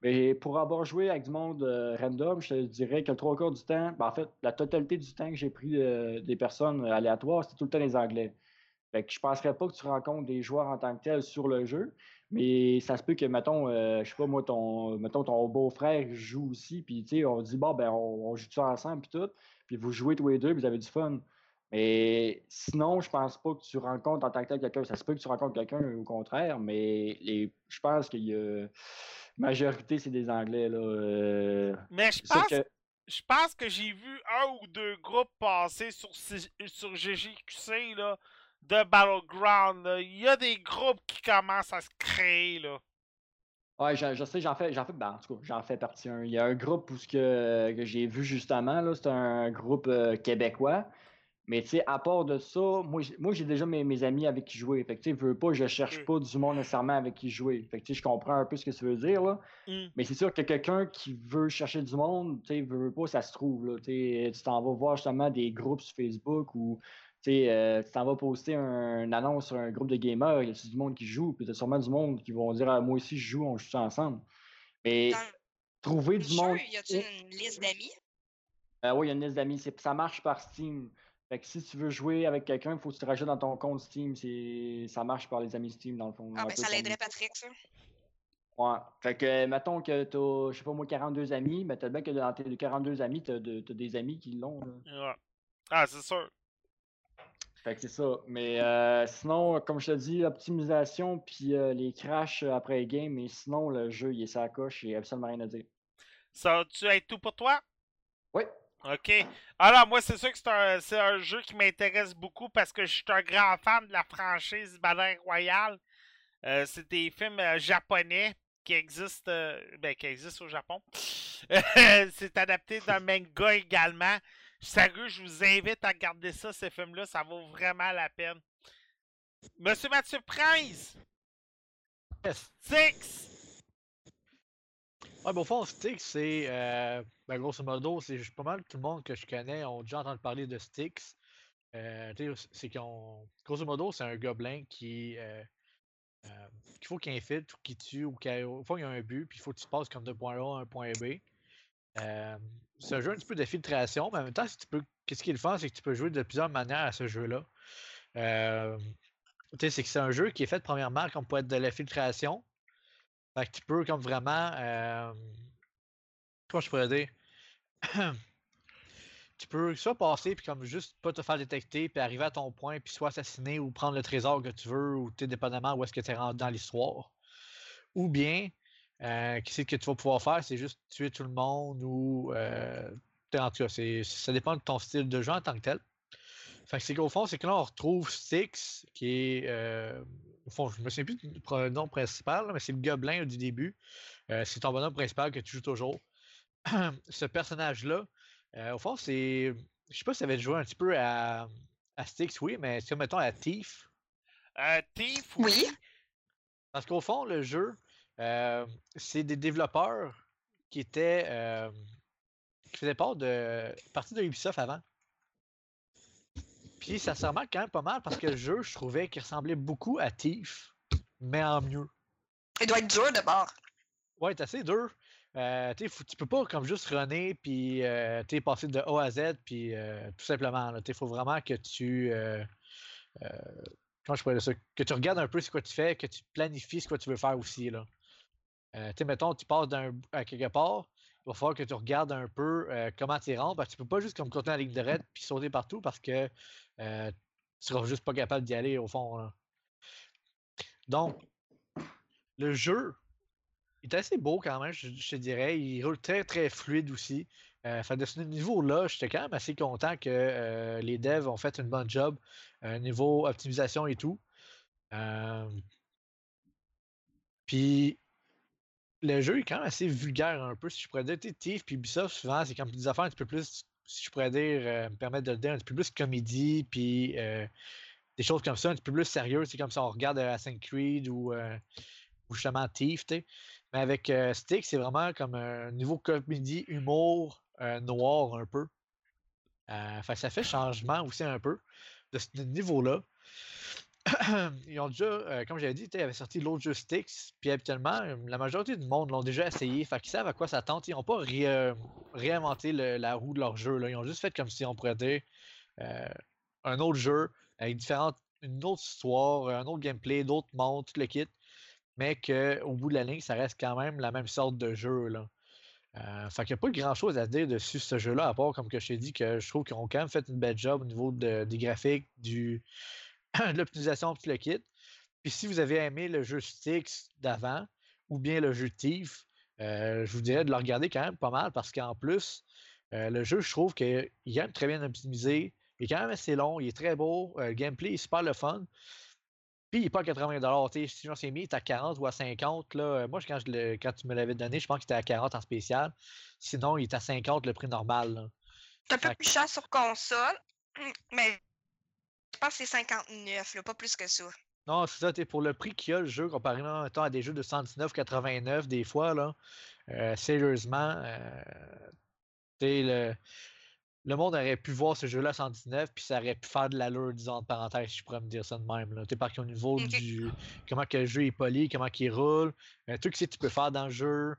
Mais pour avoir joué avec du monde euh, random, je te dirais que le trois quarts du temps, ben, en fait, la totalité du temps que j'ai pris euh, des personnes aléatoires, c'était tout le temps les Anglais. Fait que je penserais pas que tu rencontres des joueurs en tant que tels sur le jeu, mais ça se peut que, mettons, euh, je sais pas moi, ton, mettons, ton beau-frère joue aussi, puis tu sais, on dit, bon, ben, on, on joue ça ensemble, puis tout, puis vous jouez tous les deux, puis vous avez du fun. Mais sinon, je pense pas que tu rencontres en tant que tel quelqu'un. Ça se peut que tu rencontres quelqu'un au contraire, mais je pense qu'il y a majorité, c'est des Anglais. Là, euh, Mais je pense, que- je pense que j'ai vu un ou deux groupes passer sur, sur GGQC là, de Battleground. là. Il y a des groupes qui commencent à se créer. Là. Ouais, je, je sais, j'en fais, j'en fais, ben, en tout cas, j'en fais partie. un. Il y a un groupe où ce que, que j'ai vu justement, là, c'est un groupe euh, québécois. Mais tu sais, à part de ça, moi, j'ai- moi j'ai déjà mes, mes amis avec qui jouer. Fait que tu sais, veux pas, je cherche Mm. pas du monde nécessairement avec qui jouer. Fait que tu sais, je comprends un peu ce que tu veux dire, là. Hmm. Mais c'est sûr que quelqu'un qui veut chercher du monde, tu sais, veut pas, ça se trouve, là. Tu t'en vas voir justement des groupes sur Facebook ou tu euh, tu t'en vas poster un- une annonce sur un groupe de gamers, il y a du monde qui joue, puis t'as sûrement du monde qui vont dire ah, moi aussi je joue, on joue ça ensemble. Mais Dans trouver du monde. jeu, y a-tu une liste d'amis? Euh, oui, il y a une liste d'amis. c'est- Ça marche par Steam. Fait que si tu veux jouer avec quelqu'un, il faut que tu te rajoutes dans ton compte Steam. c'est- Ça marche par les amis Steam, dans le fond. Ah, ben ça l'aiderait Patrick, ça. Ouais. Fait que, mettons que t'as, je sais pas moi, 42 amis, mais t'as bien que dans tes 42 amis, t'as, de- t'as des amis qui l'ont. là. Ouais. Ah, c'est sûr. Fait que c'est ça. Mais euh, sinon, comme je te dis, l'optimisation puis euh, les crashs après game, mais sinon, le jeu, il est sa coche, il n'y a absolument rien à dire. Ça va-tu être tout pour toi? Oui. OK. Alors, moi, c'est sûr que c'est un, jeu qui m'intéresse beaucoup parce que je suis un grand fan de la franchise Battle Royale. Euh, c'est des films euh, japonais qui existent, euh, ben, qui existent au Japon. c'est adapté d'un manga également. Sérieux, je vous invite à regarder ça, ces films-là. Ça vaut vraiment la peine. Monsieur Mathieu Prince! Six! Ouais, ben, au fond, Styx, c'est. euh, ben, grosso modo, c'est pas mal tout le monde que je connais ont déjà entendu parler de Styx. Euh, c'est qu'on. Grosso modo, c'est un gobelin qui. euh, euh, qu'il faut qu'il infiltre ou qu'il tue ou qu'il il y a un but, puis il faut que tu passes comme de point A à un point B. C'est un jeu un petit peu de filtration, mais en même temps, si tu peux, qu'est-ce qu'il fait, c'est que tu peux jouer de plusieurs manières à ce jeu-là. C'est que c'est un jeu qui est fait premièrement comme pour être de la filtration. Fait que tu peux comme vraiment. Euh, comment je pourrais dire? tu peux soit passer puis comme juste pas te faire détecter puis arriver à ton point puis soit assassiner ou prendre le trésor que tu veux ou tu dépendamment où est-ce que tu es rendu dans l'histoire. Ou bien, euh, qu'est-ce que tu vas pouvoir faire, c'est juste tuer tout le monde ou. Euh, en tout cas, ça dépend de ton style de jeu en tant que tel. Fait que c'est qu'au fond, c'est que là, on retrouve Styx, qui est. euh, au fond, je me souviens plus du pr- nom principal, mais c'est le gobelin du début. Euh, c'est ton bonhomme principal que tu joues toujours. Ce personnage-là, euh, au fond, c'est. Je sais pas si ça avait joué un petit peu à, à Styx, oui, mais si mettons à Thief? Euh, Thief, Oui. Parce qu'au fond, le jeu, euh, c'est des développeurs qui étaient. euh, qui faisaient part de. partie de Ubisoft avant. Puis ça se remarque quand même pas mal parce que le jeu, je trouvais qu'il ressemblait beaucoup à Thief, mais en mieux. Il doit être dur de bord. Ouais, c'est assez dur. Euh, faut- tu peux pas comme juste runner puis euh, passer de A à Z puis euh, tout simplement. Il faut vraiment que tu euh, euh, comment je pourrais dire ça? Que tu regardes un peu ce que tu fais, que tu planifies ce que tu veux faire aussi. Là. Tu sais, mettons, tu passes d'un à quelque part, il va falloir que tu regardes un peu comment tu rentres. Que tu peux pas juste comme continuer la ligne de raid puis sauter partout parce que euh, tu seras juste pas capable d'y aller au fond. Donc, le jeu est assez beau quand même, je, te dirais. Il roule très très fluide aussi. Euh, de ce niveau-là, j'étais quand même assez content que euh, les devs ont fait une bonne job euh, niveau optimisation et tout. Puis le jeu est quand même assez vulgaire un peu, si je pourrais dire. Thief puis Ubisoft, souvent, c'est comme des affaires un petit peu plus, si je pourrais dire, euh, me permettre de le dire, un petit peu plus comédie, puis euh, des choses comme ça, un petit peu plus sérieux. C'est comme si on regarde euh, Assassin's Creed ou, ou justement Thief, tu sais. Mais avec Stick, c'est vraiment comme un niveau comédie, humour noir un peu. Ça fait changement aussi un peu de ce niveau-là. Ils ont déjà, euh, comme j'avais dit, ils avaient sorti l'autre jeu Styx, puis habituellement, euh, la majorité du monde l'ont déjà essayé, fait qu'ils savent à quoi s'attendre. Ils n'ont pas euh, réinventé la roue de leur jeu. Ils ont juste fait comme si on dire euh, un autre jeu avec différentes, une autre histoire, un autre gameplay, d'autres mondes, tout le kit mais qu'au bout de la ligne, ça reste quand même la même sorte de jeu. Euh, fait qu'il n'y a pas grand chose à dire dessus ce jeu-là, à part, comme que je t'ai dit, que je trouve qu'ils ont quand même fait une belle job au niveau de- des graphiques, du, de l'optimisation, tout le kit. Puis si vous avez aimé le jeu Styx d'avant, ou bien le jeu Thief, euh, je vous dirais de le regarder quand même pas mal, parce qu'en plus, euh, le jeu, je trouve qu'il est quand même très bien optimisé, il est quand même assez long, il est très beau, euh, le gameplay est super le fun. Puis il n'est pas à 80$. tu sais, Si je m'en souviens bien, il est à 40 ou à 50. Là. Moi, quand, je le- quand tu me l'avais donné, je pense qu'il était à 40 en spécial. Sinon, il est à 50 le prix normal. C'est un peu plus cher sur console, mais je pense que c'est 59, là, pas plus que ça. Non, c'est ça, pour le prix qu'il y a le jeu, comparé mettons, à des jeux de 119,89 des fois, là, euh, sérieusement, euh, le, le monde aurait pu voir ce jeu-là à 119, puis ça aurait pu faire de l'allure, disons, entre parenthèses, si je pourrais me dire ça de même. Là. T'sais, Parce qu'au niveau du. comment que le jeu est poli, comment qu'il roule, euh, tout ce que tu peux faire dans le jeu,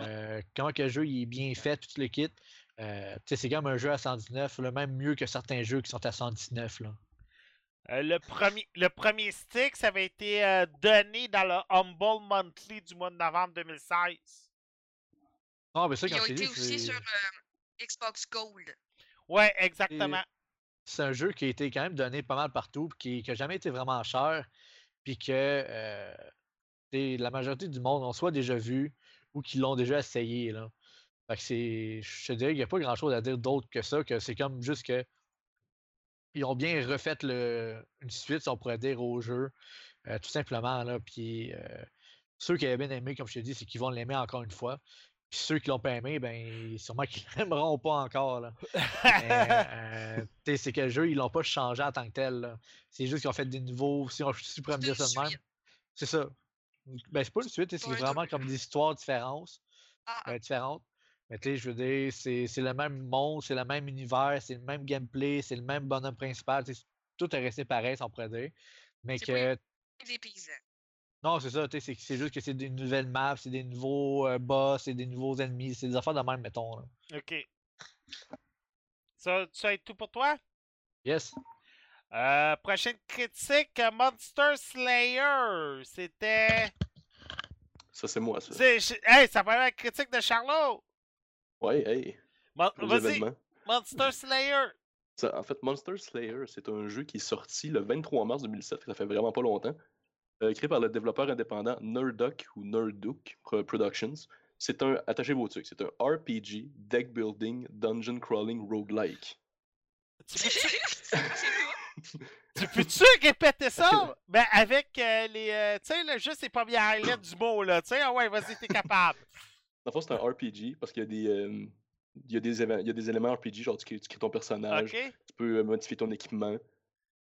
euh, comment que le jeu il est bien fait, tout le kit. C'est comme un jeu à 119, le même mieux que certains jeux qui sont à 119. Là. Euh, le, premier, le premier stick, ça avait été euh, donné dans le Humble Monthly du mois de novembre 2016. Non, mais ça, Ils quand ont je t'ai été dit, aussi c'est- sur euh, Xbox Gold. Ouais, exactement. c'est un jeu qui a été quand même donné pas mal partout, puis qui n'a jamais été vraiment cher, puis que euh, la majorité du monde ont soit déjà vu ou qui l'ont déjà essayé. Là. Fait que c'est. Je te dirais qu'il n'y a pas grand chose à dire d'autre que ça, que c'est comme juste que. Ils ont bien refait le, une suite, si on pourrait dire, au jeu. euh, tout simplement. Là, puis euh, ceux qui avaient bien aimé, comme je te dis, c'est qu'ils vont l'aimer encore une fois. Puis ceux qui l'ont pas aimé, ben sûrement qu'ils l'aimeront pas encore. Là. Mais, euh, c'est que le jeu, ils l'ont pas changé en tant que tel. C'est juste qu'ils ont fait des nouveaux. Si on si me C'est dire ça de même. C'est ça. Ben, c'est pas une suite, c'est vraiment comme des histoires différentes. Ah, euh, différentes. Mais tu sais, je veux dire, c'est c'est le même monde, c'est le même univers, c'est le même gameplay, c'est le même bonhomme principal. tu sais, Tout est resté pareil, on pourrait dire. Mais C'est pas que. des paysans. Non, c'est ça, tu sais, c'est c'est juste que c'est des nouvelles maps, c'est des nouveaux euh, boss, c'est des nouveaux ennemis, c'est des affaires de même, mettons. là. Ok. Ça, ça va être tout pour toi? Yes. Euh, prochaine critique, euh, Monster Slayer. C'était. Ça, c'est moi, ça. c'est- Hey, ça parlait la critique de Charlot. Ouais, hey. Vas-y. Monster Slayer. Ça, en fait, Monster Slayer, c'est un jeu qui est sorti le 23 mars 2007, ça fait vraiment pas longtemps. Euh, créé par le développeur indépendant Nerduck ou Nerduck Pro- Productions. C'est un, attachez vos trucs, c'est un RPG, deck building, dungeon crawling, roguelike. Tu peux-tu tu répéter ça? Ben, avec euh, les. euh, tu sais, juste les premières lettres du mot, là. Tu sais, ah ouais, vas-y, t'es capable. Dans le fond, c'est un RPG parce qu'il y a des. euh, il y, a des il y a des éléments RPG, genre tu crées, tu crées ton personnage, tu peux modifier ton équipement.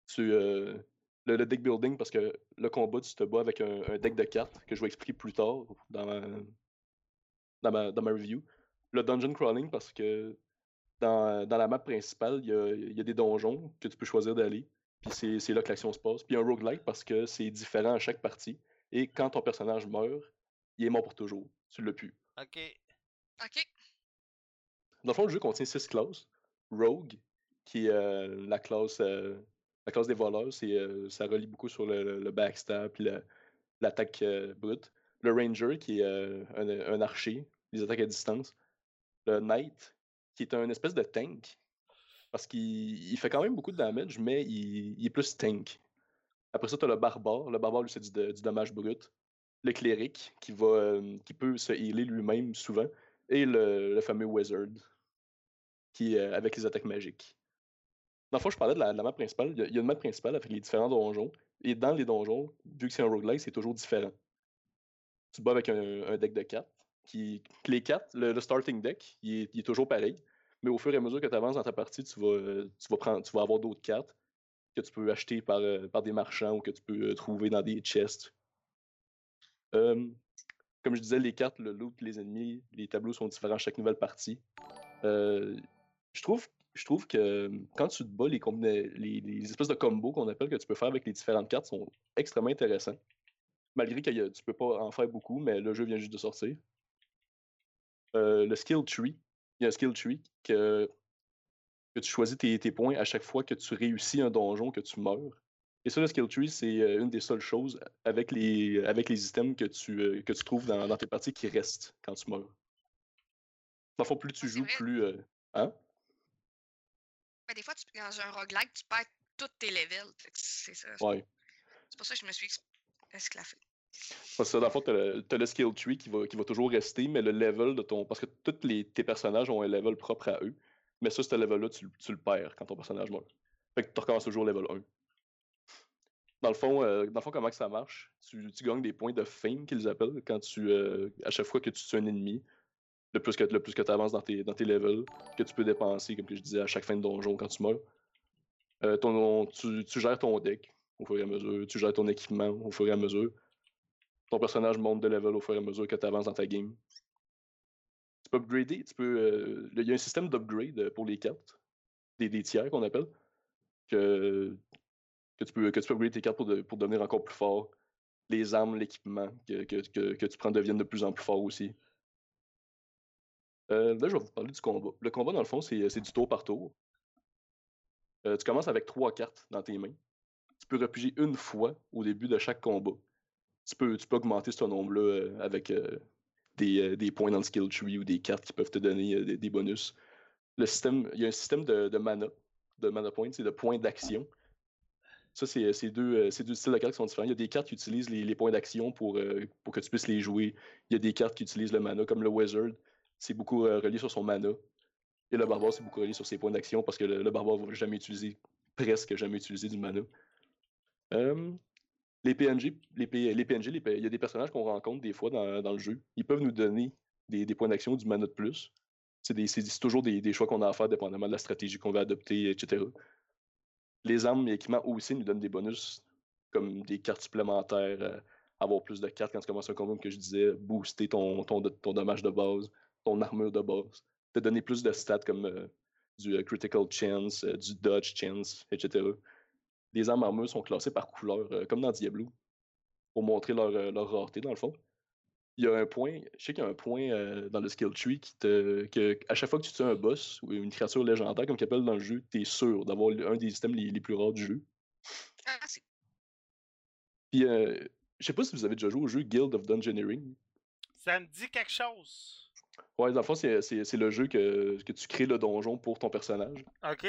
Tu, euh, le, le deck building, parce que le combat, tu te bats avec un, un deck de cartes que je vais expliquer plus tard dans ma, dans ma, dans ma review. Le dungeon crawling, parce que dans, dans la map principale, il y a, il y a des donjons que tu peux choisir d'aller. Puis c'est c'est là que l'action se passe. Puis un roguelike, parce que c'est différent à chaque partie. Et quand ton personnage meurt, il est mort pour toujours. Tu l'as plus. Ok. Ok. Dans le fond, le jeu contient six classes. Rogue, qui est euh, la classe euh, la classe des voleurs, c'est euh, ça relie beaucoup sur le, backstab puis la- l'attaque euh, brute. Le Ranger, qui est euh, un, un archer, les attaques à distance. Le Knight, qui est un espèce de tank. Parce qu'il il fait quand même beaucoup de damage, mais il, il est plus tank. Après ça, tu as le barbare. Le barbare, lui, c'est du, du dommage brut. Le cléric, qui, va, qui peut se healer lui-même souvent. Et le, le fameux Wizard, qui euh, avec les attaques magiques. Dans le fond, je parlais de la, map principale. Il y, a, une map principale avec les différents donjons. Et dans les donjons, vu que c'est un roguelike, c'est toujours différent. Tu bats avec un, deck de 4. Qui, les 4, le, starting deck, il est, il est toujours pareil. Mais au fur et à mesure que tu avances dans ta partie, tu vas, tu vas, prendre, tu vas avoir d'autres cartes que tu peux acheter par, euh, par des marchands ou que tu peux euh, trouver dans des chests. Comme je disais, les cartes, le loot, les ennemis, les tableaux sont différents à chaque nouvelle partie. Je trouve, je trouve que quand tu te bats, les, espèces de combos qu'on appelle que tu peux faire avec les différentes cartes sont extrêmement intéressants. Malgré que tu peux pas en faire beaucoup, mais le jeu vient juste de sortir. Le skill tree, il y a un skill tree que, tu choisis tes points à chaque fois que tu réussis un donjon, que tu meurs. Et ça, le skill tree, c'est euh, une des seules choses avec les, avec les items que tu, euh, que tu trouves dans, dans tes parties qui restent quand tu meurs. Dans le fond, plus tu joues, plus. euh, Hein? Mais des fois, tu, dans un roguelike, tu perds tous tes levels. C'est ça. Ouais. C'est pour ça que je me suis esclaffé. Parce que dans le fond, le, t'as le skill tree qui va, qui va toujours rester, mais le level de ton. Parce que tous les, tes personnages ont un level propre à eux. Mais ça, ce level-là, tu, tu le perds quand ton personnage meurt. Fait que tu recommences toujours level 1. Dans le fond, euh, dans le fond comment que ça marche? Tu, gagnes des points de fame qu'ils appellent quand tu. euh, à chaque fois que tu tues un ennemi, le plus que, le plus que tu avances dans tes, dans tes levels, que tu peux dépenser, comme que je disais, à chaque fin de donjon quand tu meurs. Euh, ton, tu, gères ton deck au fur et à mesure, tu gères ton équipement au fur et à mesure. Ton personnage monte de level au fur et à mesure que tu avances dans ta game. Tu peux upgrader, tu peux. Il y a un système d'upgrade pour les cartes, des, des tiers qu'on appelle, que, que, tu peux, que tu peux tes cartes pour, de- pour devenir encore plus fort. Les armes, l'équipement que, que, que, tu prends deviennent de plus en plus forts aussi. Euh, là, je vais vous parler du combat. Le combat, dans le fond, c'est c'est du tour par tour. Euh, tu commences avec trois cartes dans tes mains. Tu peux repiger une fois au début de chaque combat. Tu peux, tu peux augmenter ce nombre-là euh, avec euh, des, euh, des points dans le skill tree ou des cartes qui peuvent te donner euh, des, des bonus. Le système, il y a un système de, de mana, de mana points, c'est de points d'action. Ça, c'est c'est deux, euh, deux styles de cartes qui sont différents. Il y a des cartes qui utilisent les, points d'action pour, euh, pour que tu puisses les jouer. Il y a des cartes qui utilisent le mana, comme le Wizard. c'est beaucoup euh, relié sur son mana. Et le barbare, c'est beaucoup relié sur ses points d'action parce que le, le barbare va jamais utiliser, presque jamais utiliser du mana. Euh, les PNJ, les, les il y a des personnages qu'on rencontre des fois dans, dans le jeu. Ils peuvent nous donner des, des points d'action, du mana de plus. C'est toujours des, des choix qu'on a à faire dépendamment de la stratégie qu'on va adopter, etc. Les armes et équipements aussi nous donnent des bonus, comme des cartes supplémentaires, euh, avoir plus de cartes quand tu commences un combat, que je disais, booster ton, ton, ton dommage de base, ton armure de base, te donner plus de stats comme euh, du euh, critical chance, du dodge chance, etc. Les armes armures sont classées par couleur, comme dans Diablo, pour montrer leur, leur rareté dans le fond. Il y a un point, je sais qu'il y a un point euh, dans le skill tree qui te. que à chaque fois que tu tues un boss ou une créature légendaire, comme qu'ils appellent dans le jeu, tu es sûr d'avoir un des systèmes les, les plus rares du jeu. Ah, Puis, euh, je sais pas si vous avez déjà joué au jeu Guild of Dungeoneering. Ça me dit quelque chose. Ouais, dans le fond, c'est le jeu que, que tu crées le donjon pour ton personnage. OK.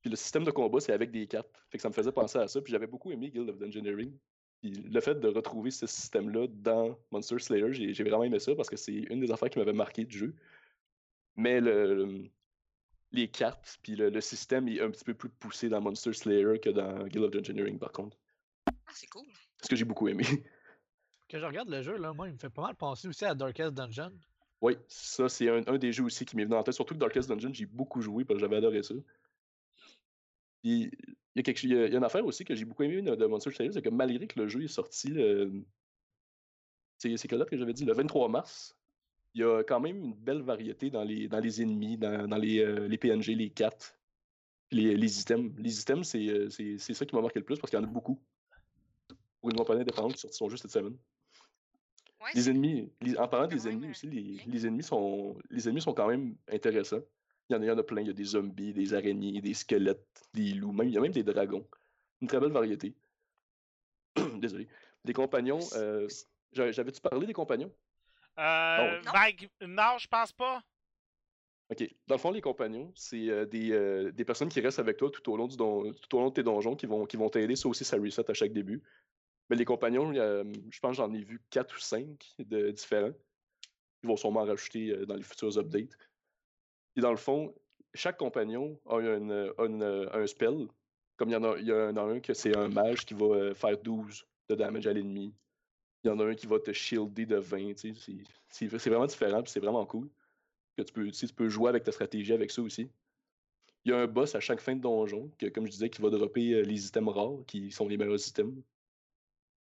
Puis le système de combat, c'est avec des cartes. Fait que ça me faisait penser à ça. Puis j'avais beaucoup aimé Guild of Dungeoneering. Puis le fait de retrouver ce système-là dans Monster Slayer, j'ai vraiment aimé ça parce que c'est une des affaires qui m'avait marqué du jeu. Mais le, le- les cartes, puis le, le système est un petit peu plus poussé dans Monster Slayer que dans Guild of Dungeoneering, par contre. ah, c'est cool. Ce que j'ai beaucoup aimé. Quand je regarde le jeu, là, moi, il me fait pas mal penser aussi à Darkest Dungeon. Oui, ça, c'est un, un des jeux aussi qui m'est venu en tête. Surtout que Darkest Dungeon, j'ai beaucoup joué parce que j'avais adoré ça. Puis, il y, a quelque, il y a- il y a une affaire aussi que j'ai beaucoup aimé de, Monster Slayer, c'est que malgré que le jeu est sorti le. C'est quelle date que j'avais dit? Le 23 mars, il y a quand même une belle variété dans les, dans les ennemis, dans, dans les, euh, les PNG, les cartes, puis les, les items. Les items, c'est euh, c'est- c'est ça qui m'a marqué le plus parce qu'il y en a beaucoup. Pour une compagnie indépendante qui sortit son jeu cette semaine. Ouais, Les ennemis, en parlant des ennemis euh, aussi, les ennemis sont, les ennemis sont quand même intéressants. Il y en a, il y en a plein, il y a des zombies, des araignées, des squelettes, des loups, même, il y a même des dragons. Une très belle variété. Désolé. Des compagnons, euh, j'a- j'avais-tu parlé des compagnons? Euh, Non. vague... Non, je pense pas. Ok. Dans le fond, les compagnons, c'est euh, des, euh, des personnes qui restent avec toi tout au long, du don- tout au long de tes donjons qui vont, qui vont t'aider. Ça aussi, ça reset à chaque début. Mais les compagnons, a- je pense que j'en ai vu 4 ou 5 de différents. Ils vont sûrement en rajouter euh, dans les futurs updates. Et dans le fond, chaque compagnon a, un spell. Comme il y en a, il y en a un que c'est un mage qui va euh, faire 12 de damage à l'ennemi. Il y en a un qui va te shielder de 20. tu sais, C'est vraiment différent, puis c'est vraiment cool. Que tu, peux, tu peux jouer avec ta stratégie avec ça aussi. Il y a un boss à chaque fin de donjon, que, comme je disais, qui va dropper euh, les items rares, qui sont les meilleurs items.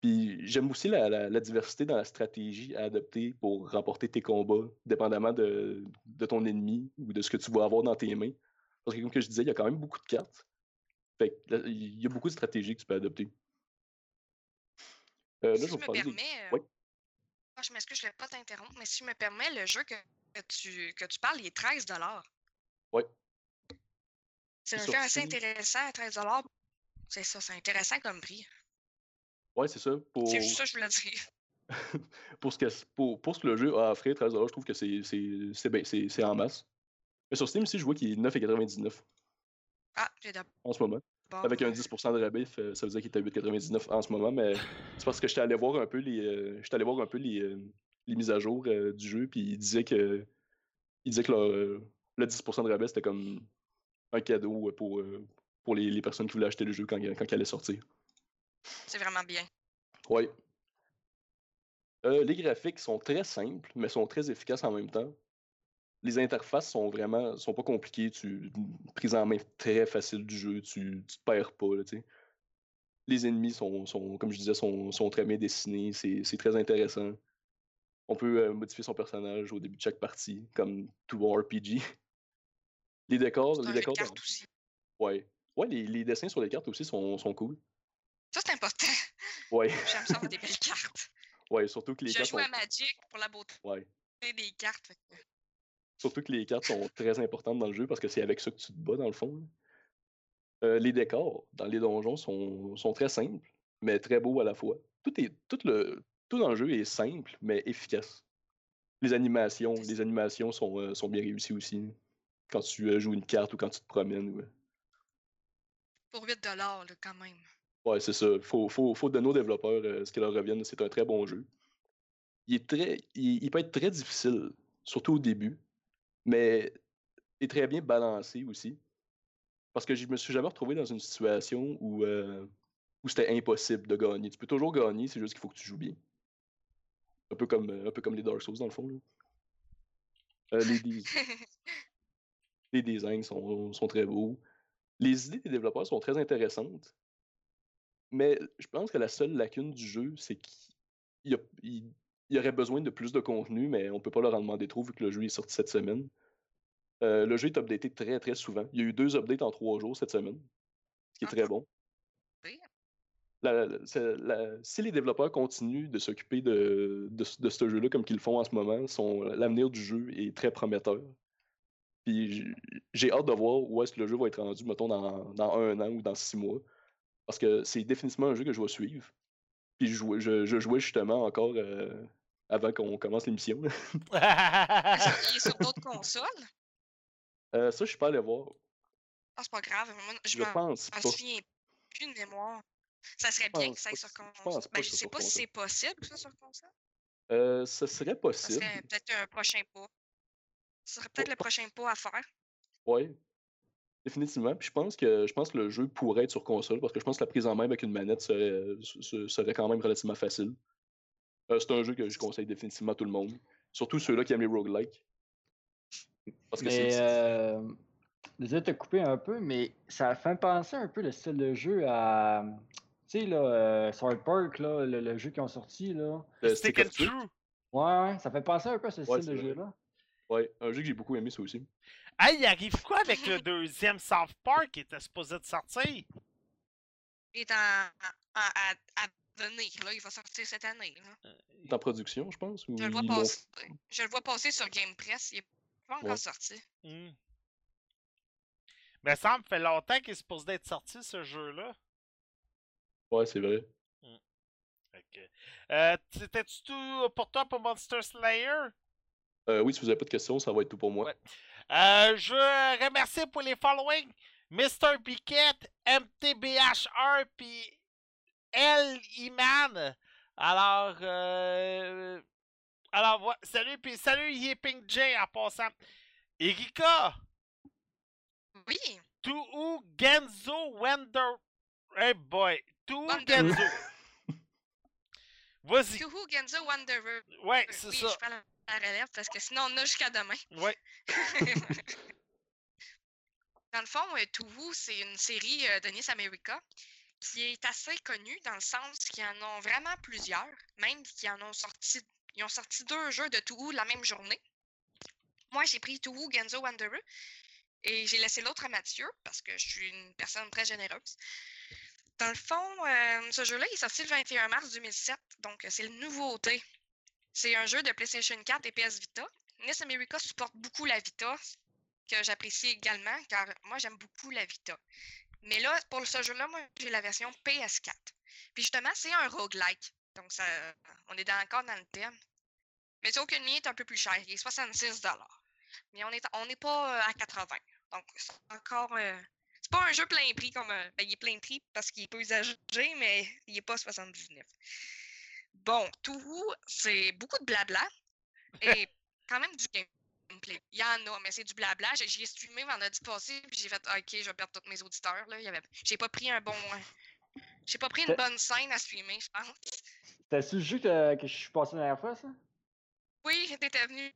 Puis j'aime aussi la, la- la diversité dans la stratégie à adopter pour remporter tes combats, dépendamment de, de ton ennemi ou de ce que tu vas avoir dans tes mains. Parce que comme que je disais, il y a quand même beaucoup de cartes. Fait il y a beaucoup de stratégies que tu peux adopter. Euh, là, si je vais me des- permets, euh, Oui. ah, je m'excuse, je ne voulais pas t'interrompre, mais si je me permets, le jeu que, que tu, que tu parles, il est 13 Ouais. C'est un jeu assez intéressant à 13 C'est ça, c'est intéressant comme prix. Ouais, c'est ça. Pour... C'est juste ça que je voulais dire. pour, ce que, pour, pour ce que le jeu a à offrir, 13 je trouve que c'est c'est- c'est bien, c'est c'est en masse. Mais sur Steam aussi, je vois qu'il est 9,99 Ah, j'ai en ce moment. Avec un 10% de rabais, ça veut dire qu'il est à 8,99 en ce moment, mais c'est parce que j'étais allé voir un peu les, euh, allé voir un peu les, euh, les mises à jour euh, du jeu, puis il disait que, il disait que euh, le 10% de rabais, c'était comme un cadeau pour, pour les, les personnes qui voulaient acheter le jeu quand, quand il allait sortir. C'est vraiment bien. Oui. Euh, les graphiques sont très simples, mais sont très efficaces en même temps. Les interfaces sont vraiment sont pas compliquées. Tu prise en main très facile du jeu. Tu, tu te perds pas. Là, les ennemis sont, sont, comme je disais, sont, sont très bien dessinés. C'est très intéressant. On peut euh, modifier son personnage au début de chaque partie, comme tout bon RPG. Les décors, les décors, dans- cartes aussi. ouais, ouais, les, les dessins sur les cartes aussi sont, sont cool. Ça, c'est important. Ouais, J'aime ça avoir des belles cartes. ouais, surtout que les Je cartes joue sont, à Magic pour la beauté ouais. des cartes. fait Surtout que les cartes sont très importantes dans le jeu parce que c'est avec ça que tu te bats dans le fond. Euh, les décors dans les donjons sont, sont très simples, mais très beaux à la fois. Tout, est, tout, le, tout dans le jeu est simple, mais efficace. Les animations, les animations sont, euh, sont bien réussies aussi. Quand tu euh, joues une carte ou quand tu te promènes. ouais. Pour 8 là, quand même. Ouais, c'est ça. Faut, faut, faut donner aux développeurs euh, ce qu'ils leur reviennent. C'est un très bon jeu. Il, est très, il, il peut être très difficile surtout au début, mais est très bien balancé aussi. Parce que je me suis jamais retrouvé dans une situation où, euh, où c'était impossible de gagner. Tu peux toujours gagner, c'est juste qu'il faut que tu joues bien. Un peu comme, un peu comme les Dark Souls, dans le fond. là. Euh, les, les designs sont, sont très beaux. Les idées des développeurs sont très intéressantes. Mais je pense que la seule lacune du jeu, c'est qu'il y, a- il- il y aurait besoin de plus de contenu, mais on peut pas leur en demander trop vu que le jeu est sorti cette semaine. Euh, le jeu est updaté très très souvent. Il y a eu deux updates en trois jours cette semaine, ce qui est Ah, très bon. oui. La- la- c'est- la- si les développeurs continuent de s'occuper de, de, ce- de ce jeu-là comme qu'ils le font en ce moment, l'avenir du jeu est très prometteur. Puis j'ai hâte de voir où est-ce que le jeu va être rendu, mettons, dans, dans un an ou dans six mois. Parce que c'est définitivement un jeu que je vais suivre. Puis je, jouais- je, je jouais justement encore euh, avant qu'on commence l'émission. Il est sur d'autres consoles? Euh, ça, je suis pas allé voir. Ah, c'est pas grave. Moi, je Je pense pas. souviens plus de mémoire. Ça serait bien pense que ça aille sur je console. pas Ben, je sais pas si c'est possible, ça, sur console. Euh, ce serait Ça possible. serait peut-être un prochain pas. Ce serait peut-être Oh. le prochain pas à faire. Ouais. Définitivement. Puis je pense que je pense que le jeu pourrait être sur console parce que je pense que la prise en main avec une manette serait, se- serait quand même relativement facile. Euh, c'est un jeu que je conseille définitivement à tout le monde. Surtout ceux-là qui aiment les roguelikes. Parce que Mais c'est. euh, désolé de te couper un peu, mais ça fait penser un peu le style de jeu à. Tu sais, là, euh, Sword Park, là, le, le jeu qu'ils ont sorti, là. le Stick and. True. Ouais, ça fait penser un peu à ce Ouais, style de jeu-là. Ouais, un jeu que j'ai beaucoup aimé, ça aussi. Hey, il arrive quoi avec le deuxième South Park qui était supposé de sortir? Il est en, en- à, à venir. Là. Il va sortir cette année. Là. Il est en production, je pense. Ou Je, le vois passer, je le vois passer sur Game Press. Il est pas encore Ouais. sorti. Hmm. Mais ça me fait longtemps qu'il est supposé être sorti ce jeu-là. Ouais, c'est vrai. Fait que- Euh, C'était-tu tout pour toi pour Monster Slayer? Euh, oui, si vous avez pas de questions, ça va être tout pour moi. Ouais. Euh, je veux remercier pour les following Mr. Biquette, MTBH1 puis L Iman. Alors, euh, alors salut puis salut Yipping J en passant. Erika, Oui. Tuu Genzo Wender. Hey boy, Wonder- Genzo? Vas-y. Tuhu Genzo Wanderer. Ouais, c'est oui, ça. La, relève parce que sinon on a jusqu'à demain. Ouais. dans le fond, euh, Tuhu, c'est une série euh, de Nice America qui est assez connue dans le sens qu'ils en ont vraiment plusieurs, même qu'ils en ont sorti. Ils ont sorti deux jeux de Tuhu la même journée. Moi, j'ai pris Tuhu Genzo Wanderer et j'ai laissé l'autre à Mathieu parce que je suis une personne très généreuse. Dans le fond, euh, ce jeu-là il est sorti le 21 mars 2007, donc c'est une nouveauté. C'est un jeu de PlayStation 4 et PS Vita. NES America supporte beaucoup la Vita, que j'apprécie également, car moi j'aime beaucoup la Vita. Mais là, pour ce jeu-là, moi j'ai la version PS4. Puis justement, c'est un roguelike. Donc on est encore dans le thème. Mais c'est aucune est un peu plus cher. Il est 66 Mais on n'est n'est pas euh, à 80 Donc c'est encore. euh, c'est pas un jeu plein prix comme. euh, ben, il est plein prix parce qu'il est peu usagé, mais il est pas 79. Bon, Touhou, c'est beaucoup de blabla et quand même du gameplay. Il y en a, mais c'est du blabla. J'ai- J'y ai streamé vendredi passé, puis j'ai fait OK, je vais perdre tous mes auditeurs. Là. Avait... J'ai pas pris un bon. euh, J'ai pas pris une bonne scène à streamer, je pense. C'était-tu le jeu que, que je suis passé la dernière fois, ça? Oui, t'étais venu.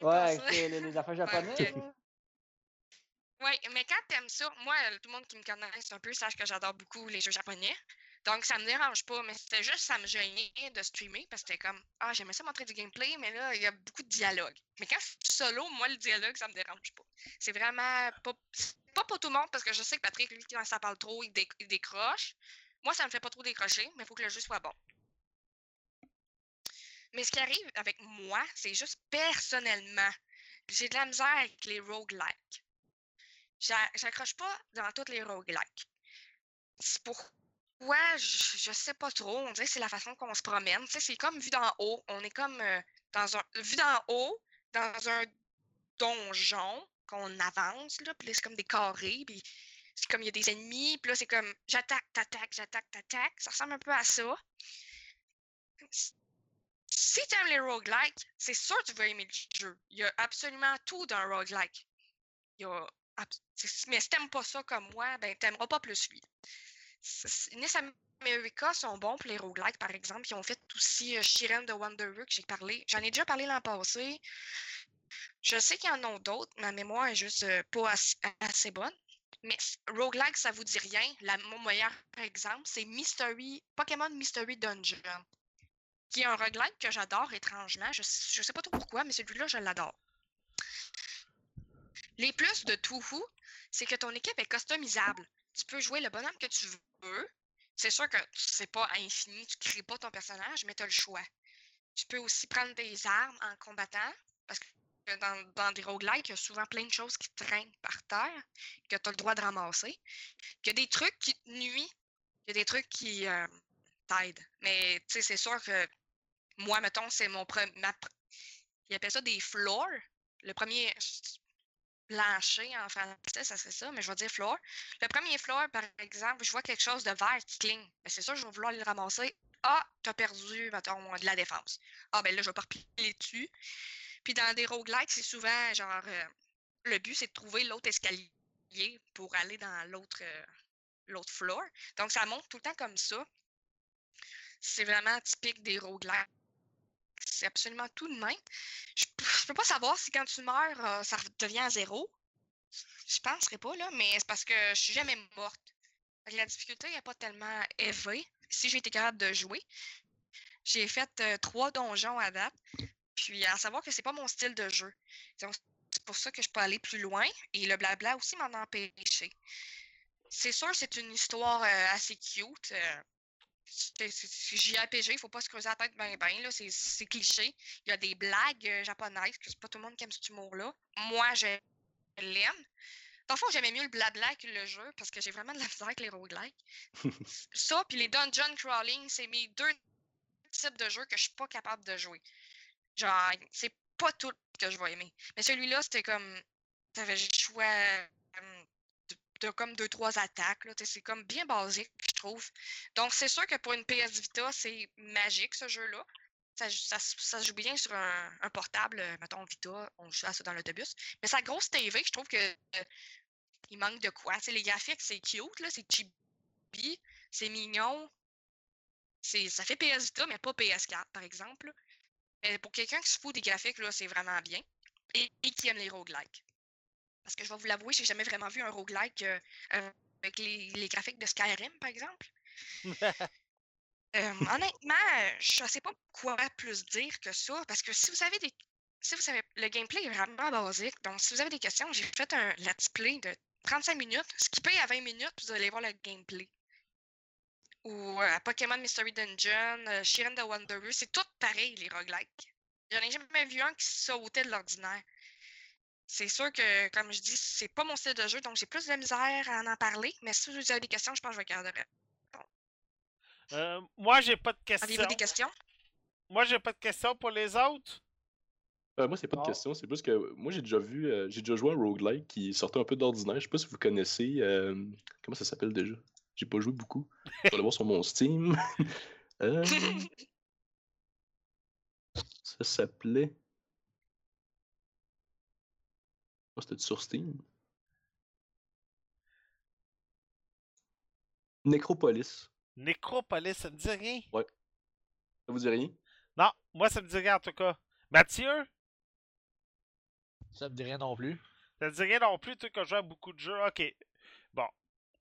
Ouais, avec les, affaires japonaises, là? Oui, mais quand t'aimes ça, moi, euh, tout le monde qui me connaît un peu sache que j'adore beaucoup les jeux japonais. Donc, ça me dérange pas, mais c'était juste, ça me gênait de streamer parce que c'était comme, ah, j'aimais ça montrer du gameplay, mais là, il y a beaucoup de dialogue. Mais quand je suis solo, moi, le dialogue, ça me dérange pas. C'est vraiment pas, pas pour tout le monde parce que je sais que Patrick, lui, quand ça parle trop, il, dé- il décroche. Moi, ça me fait pas trop décrocher, mais il faut que le jeu soit bon. Mais ce qui arrive avec moi, c'est juste personnellement, j'ai de la misère avec les roguelikes. J'a- J'accroche pas dans toutes les roguelikes. C'est pourquoi, je, je sais pas trop. On dirait que c'est la façon qu'on se promène. Tu sais, c'est comme vu d'en haut. On est comme euh, dans un. Vu d'en haut, dans un donjon qu'on avance, là. Puis c'est comme des carrés. Puis c'est comme il y a des ennemis. Puis là, c'est comme j'attaque, t'attaque, j'attaque, t'attaque. Ça ressemble un peu à ça. si tu aimes les roguelikes, c'est sûr que tu vas aimer le jeu. Il y a absolument tout d'un roguelike. Mais si t'aimes pas ça comme moi, ben t'aimeras pas plus lui. Ness America sont bons pour les roguelikes, par exemple. Ils ont fait aussi euh, Shiren de Wonderwood que j'ai parlé. J'en ai déjà parlé l'an passé. Je sais qu'il y en a d'autres. Ma mémoire est juste euh, pas assez, bonne. Mais roguelike, ça vous dit rien. La, mon meilleur exemple, c'est Mystery, Pokémon Mystery Dungeon, qui est un roguelike que j'adore étrangement. Je, je sais pas trop pourquoi, mais celui-là, je l'adore. Les plus de Touhou, c'est que ton équipe est customisable. Tu peux jouer le bonhomme que tu veux. C'est sûr que c'est pas infini, tu crées pas ton personnage, mais tu as le choix. Tu peux aussi prendre des armes en combattant, parce que dans, dans des roguelikes, il y a souvent plein de choses qui traînent par terre, que tu as le droit de ramasser. Il y a des trucs qui te nuisent, il y a des trucs qui euh, t'aident. Mais tu sais, c'est sûr que moi, mettons, c'est mon premier. Il appelle ça des floors. Le premier plancher en français, ça serait ça, mais je vais dire floor. Le premier floor, par exemple, je vois quelque chose de vert qui cligne. Ben, c'est ça, je vais vouloir le ramasser. Ah, t'as perdu, mettons, de la défense. Ah, ben là, je vais pas repiler dessus. Puis dans des roguelikes, c'est souvent genre. Euh, le but, c'est de trouver l'autre escalier pour aller dans l'autre euh, l'autre floor. Donc, ça monte tout le temps comme ça. C'est vraiment typique des roguelikes c'est absolument tout de même. Je, ne peux pas savoir si quand tu meurs, euh, ça devient à zéro. Je penserais pas, là, mais c'est parce que je suis jamais morte. La difficulté n'est pas tellement élevée. Si j'ai été capable de jouer, j'ai fait euh, trois donjons à date. Puis à savoir que c'est pas mon style de jeu. C'est pour ça que je peux aller plus loin. Et le blabla aussi m'en a empêché. C'est sûr, c'est une histoire euh, assez cute. JRPG, il faut pas se creuser la tête bien, bien. C'est cliché. Il y a des blagues euh, japonaises, que c'est pas tout le monde qui aime ce humour-là. Moi, je l'aime. Parfois, j'aimais mieux le blabla que le jeu parce que j'ai vraiment de la misère avec les roguelikes. ça, puis les dungeon crawling, c'est mes deux types de jeux que je suis pas capable de jouer. Genre, c'est pas tout que je vais aimer. Mais celui-là, c'était comme. T'avais le choix de comme deux, trois attaques. C'est comme bien basique, je trouve. Donc, c'est sûr que pour une PS Vita, c'est magique ce jeu-là. Ça, ça, ça, joue bien sur un, portable, euh, mettons Vita, on joue à ça dans l'autobus. Mais sa grosse TV, je trouve que euh, il manque de quoi. les graphiques, c'est cute, c'est chibi, c'est mignon. Ça fait PS Vita, mais pas PS4, par exemple. Mais pour quelqu'un qui se fout des graphiques, c'est vraiment bien. Et, et qui aime les roguelikes. Parce que je vais vous l'avouer, j'ai jamais vraiment vu un roguelike euh, avec les, graphiques de Skyrim, par exemple. Euh, honnêtement, je ne sais pas quoi plus dire que ça, parce que si vous avez des. Si vous savez, le gameplay est vraiment basique. Donc, si vous avez des questions, j'ai fait un let's play de 35 minutes. Skippez à 20 minutes, vous allez voir le gameplay. Ou euh, Pokémon Mystery Dungeon, Shiren the Wanderer, c'est tout pareil, les roguelikes. J'en ai jamais vu un qui sautait de l'ordinaire c'est sûr que, comme je dis, c'est pas mon style de jeu, donc j'ai plus de misère à en parler. Mais si vous avez des questions, je pense que je vais garder. Euh, moi, j'ai pas de questions. Avez-vous des questions? Moi, j'ai pas de questions pour les autres? Euh, moi, c'est pas de questions, c'est plus que moi, j'ai déjà vu, euh, j'ai déjà joué à un roguelike qui sortait un peu d'ordinaire. Je sais pas si vous connaissez. Euh, comment ça s'appelle déjà? J'ai pas joué beaucoup. Je vais le voir sur mon Steam. ça s'appelait. C'était sur Steam. Necropolis. Necropolis, ça me dit rien? Ouais. Ça vous dit rien? Non, moi ça me dit rien en tout cas. Mathieu? Ça me dit rien non plus. Ça me dit rien non plus, tu que je joue à beaucoup de jeux. Ok. Bon.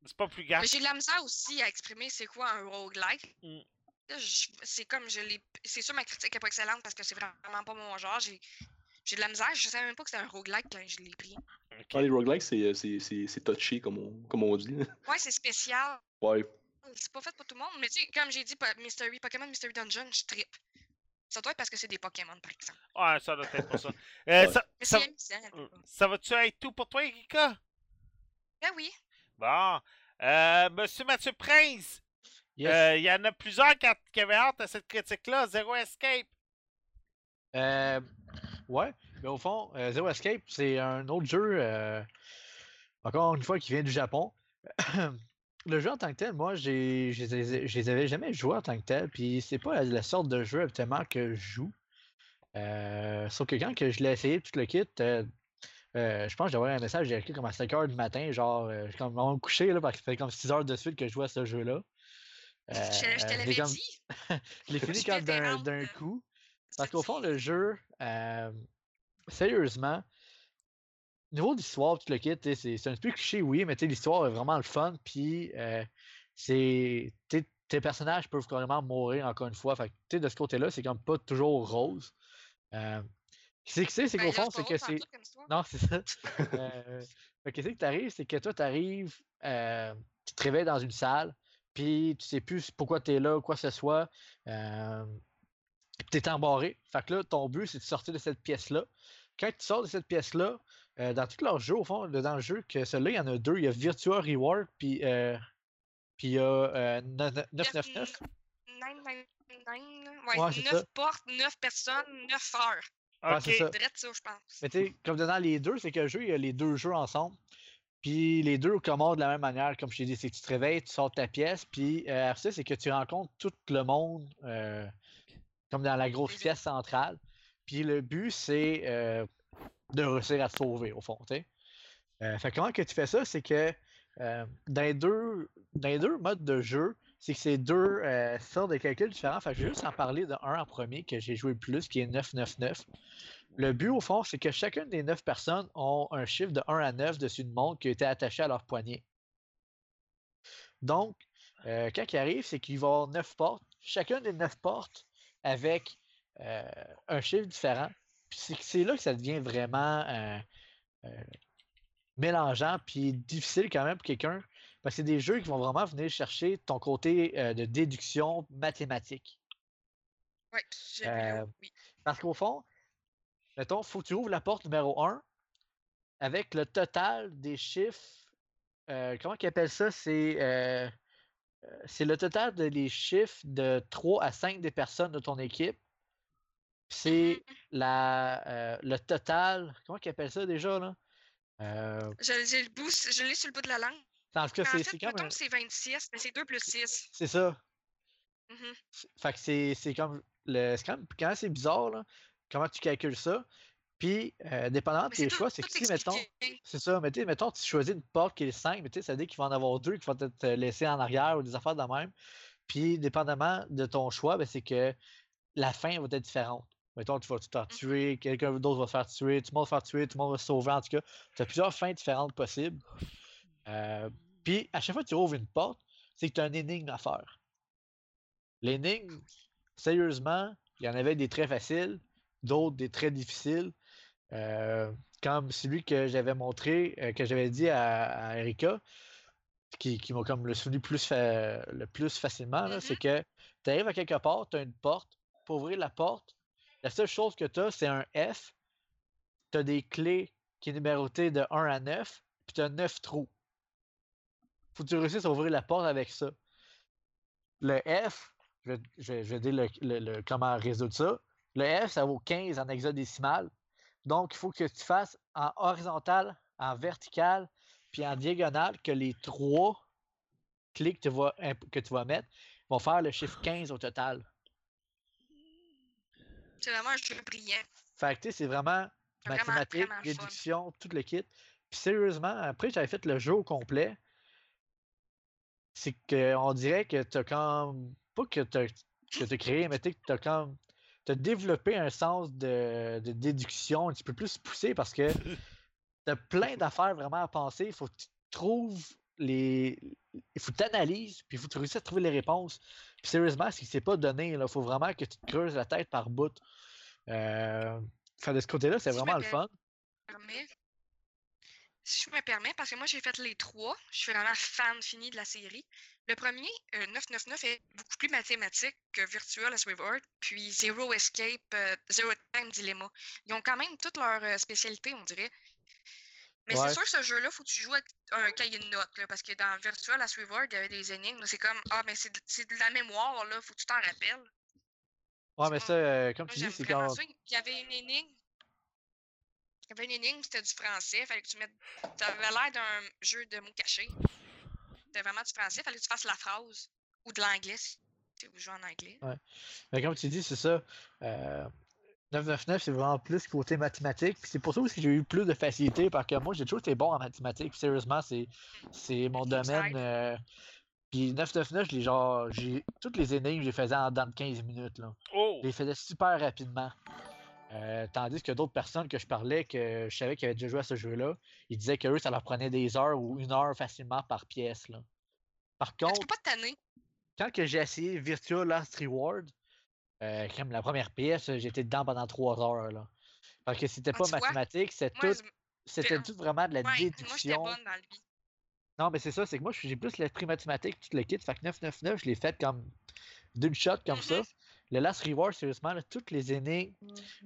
C'est pas plus grave. Mais j'ai de la misère aussi à exprimer c'est quoi un roguelike. Mm. C'est comme je l'ai. C'est sûr ma critique est pas excellente parce que c'est vraiment pas mon genre. J'ai j'ai de la misère, je savais même pas que c'était un roguelike quand je l'ai pris. Ah, les roguelikes, c'est, c'est, c'est, touché, comme on, comme on dit. Ouais, c'est spécial. Ouais. C'est pas fait pour tout le monde, mais tu sais, comme j'ai dit, Mystery, Pokémon Mystery Dungeon, je trippe. Ça doit être parce que c'est des Pokémon, par exemple. Ouais, ça doit être pour ça. Euh, ça, ça, euh, ça va-tu être tout pour toi, Erika? Ben oui. Bon. Euh, Monsieur Mathieu Prince, euh, il y en a plusieurs qui, qui avaient hâte à cette critique-là. Zero Escape. Euh, Ouais, mais au fond, euh, Zero Escape, c'est un autre jeu, euh, encore une fois, qui vient du Japon. le jeu en tant que tel, moi, j'ai, je les avais jamais joués en tant que tel, puis c'est pas la, la sorte de jeu habituellement que je joue. Euh, sauf que quand que je l'ai essayé, tout le kit, euh, euh, je pense que j'ai envoyé un message, j'ai écrit comme à 5 heures du matin, genre, euh, comme vraiment me coucher, là, parce que ça fait comme 6 heures de suite que je jouais à ce jeu-là. je, te- je te l'avais comme- dit. je l'ai fini comme d'un coup. Parce qu'au fond, le jeu, euh, sérieusement, niveau d'histoire, tout le kit, c'est c'est un peu cliché, oui, mais tu sais, l'histoire est vraiment le fun. Puis, euh, c'est. Tes personnages peuvent carrément mourir encore une fois. Fait que, tu sais, de ce côté-là, c'est comme pas toujours rose. Euh, c'est que c'est, c'est Ben, qu'au fond, c'est que c'est. Non, c'est ça. Euh, fait que c'est que t'arrives, c'est que toi, t'arrives, euh, tu te réveilles dans une salle, puis tu sais plus pourquoi t'es là ou quoi que ce soit. Euh, t'es embarré. Fait que là, ton but, c'est de sortir de cette pièce-là. Quand tu sors de cette pièce-là, euh, dans tous leurs jeux, au fond, dans le jeu, que celui-là, il y en a deux. Il y a Virtua Reward, puis euh, puis il y a euh, ne- ne- 999. 999, ouais, Ouais, c'est 9 ça. portes, 9 personnes, 9 heures. Ouais, c'est ça. Ok. Direct ça, je pense. Mais tu sais, comme dans les deux, c'est que le jeu, il y a les deux jeux ensemble. Puis les deux commandent de la même manière, comme je t'ai dit, c'est que tu te réveilles, tu sors de ta pièce, puis euh, après ça, c'est que tu rencontres tout le monde, euh, comme dans la grosse pièce centrale. Puis le but, c'est euh, de réussir à te sauver, au fond. Euh, fait comment que tu fais ça, c'est que euh, dans, les deux, dans les deux modes de jeu, c'est que c'est deux euh, sortes de calculs différents. Fait que je vais juste en parler de un en premier que j'ai joué le plus, qui est 999. Le but, au fond, c'est que chacune des neuf personnes ont un chiffre de 1 à 9 dessus une montre qui a été attaché à leur poignet. Donc, quand il arrive, c'est qu'il va y avoir neuf portes. Chacune des neuf portes avec euh, un chiffre différent. Puis c'est- là que ça devient vraiment euh, euh, mélangeant puis difficile quand même pour quelqu'un. Parce que c'est des jeux qui vont vraiment venir chercher ton côté de déduction mathématique. Ouais, oui. Parce qu'au fond, mettons, faut que tu ouvres la porte numéro 1 avec le total des chiffres. comment qu'ils appellent ça? C'est c'est le total des chiffres de 3 à 5 des personnes de ton équipe. C'est la, euh, le total. Comment qu'ils appellent ça déjà? Là? Euh, J'ai le bout, je l'ai sur le bout de la langue. en tout cas, c'est un- que c'est 26, mais c'est 2 plus 6. C'est ça. Mhm. Fait que c'est comme. le- C'est quand même, quand même bizarre, là, comment tu calcules ça. Puis, euh, dépendamment de tes choix, c'est que si, mettons. C'est ça, mais tu mettons, tu choisis une porte qui est 5, mais tu sais, ça veut dire qu'il va en avoir deux qui vont être laissés en arrière ou des affaires de même. Puis, dépendamment de ton choix, ben, c'est que la fin va être différente. Mettons, tu vas te faire tuer, quelqu'un d'autre va se faire tuer, tout le monde va faire tuer, tout le monde va se sauver. En tout cas, tu as plusieurs fins différentes possibles. Euh, puis, à chaque fois que tu ouvres une porte, c'est que tu as une énigme à faire. L'énigme, sérieusement, il y en avait des très faciles, d'autres des très difficiles. Euh, comme celui que j'avais montré, euh, que j'avais dit à, à Erika, qui, qui m'a comme le souvenu plus fa- le plus facilement, c'est que tu arrives à quelque part, tu as une porte. Pour ouvrir la porte, la seule chose que tu as, c'est un F. Tu as des clés qui est numérotées de 1 à 9, puis tu as 9 trous. Faut que tu réussisses à ouvrir la porte avec ça. Le F, je vais, je vais- je vais dire le, le- le- comment résoudre ça. Le F, ça vaut 15 en hexadécimal. Donc, il faut que tu fasses en horizontal, en vertical, puis en diagonale, que les trois clés que tu vas, imp- que tu vas mettre vont faire le chiffre 15 au total. C'est vraiment un jeu brillant. Fait que, tu sais, c'est vraiment mathématiques, vraiment déduction, tout le kit. Puis sérieusement, après, j'avais fait le jeu au complet. C'est qu'on dirait que t'as comme. Pas que t'as que t'as créé, mais tu que t'as comme. T'as développé un sens de, de déduction un petit peu plus poussé parce que t'as plein d'affaires vraiment à penser. Il faut que tu trouves les. Il faut que tu analyses, puis il faut que tu réussisses à trouver les réponses. Puis sérieusement, ce qui s'est pas donné, il faut vraiment que tu te creuses la tête par bout. Euh, fait de ce côté-là, c'est vraiment me le fun. Si je me permets, parce que moi j'ai fait les trois, je suis vraiment fan fini de la série. Le premier, euh, 999, est beaucoup plus mathématique que Virtual Last Reward, puis Zero Escape, euh, Zero Time Dilemma. Ils ont quand même toutes leurs euh, spécialités, on dirait. Mais Ouais. c'est sûr que ce jeu-là, faut que tu joues avec un cahier de notes, là, parce que dans Virtual Last Reward, il y avait des énigmes. C'est comme, ah, mais c'est de, c'est de la mémoire, là, faut que tu t'en rappelles. Ouais, mais ça, euh, comme tu dis, c'est quand. Il y avait une énigme. Il y avait une énigme, c'était du français. Fallait que tu mettes. Ça avait l'air d'un jeu de mots cachés. c'était vraiment du français. Il fallait que tu fasses la phrase ou de l'anglais si tu joues en anglais. Mais comme tu dis, c'est ça. Euh, 999, c'est vraiment plus côté mathématiques. Puis c'est pour ça aussi que j'ai eu plus de facilité parce que moi, j'ai toujours été bon en mathématiques. Sérieusement, c'est, c'est mon domaine. euh, Puis 999, j'ai genre, j'ai toutes les énigmes, je les faisais en dans de 15 minutes. Là. Oh! Je les faisais super rapidement. Euh, tandis que d'autres personnes que je parlais, que je savais qu'ils avaient déjà joué à ce jeu-là, ils disaient que eux, ça leur prenait des heures ou une heure facilement par pièce. Là. Par tu contre, pas tanner. quand que j'ai essayé Virtua Last Reward, euh, comme la première pièce, j'étais dedans pendant trois heures. Là. Parce que c'était Ah, pas mathématique, c'était tout, c'était tout vraiment de la ouais, moi, j'étais déduction. bonne dans le vie. Non, mais c'est ça, c'est que moi, j'ai plus l'esprit mathématique, tout le kit. Fait que 999, je l'ai fait comme d'une shot comme ça. Le Last Reward, sérieusement, là, toutes les énigmes,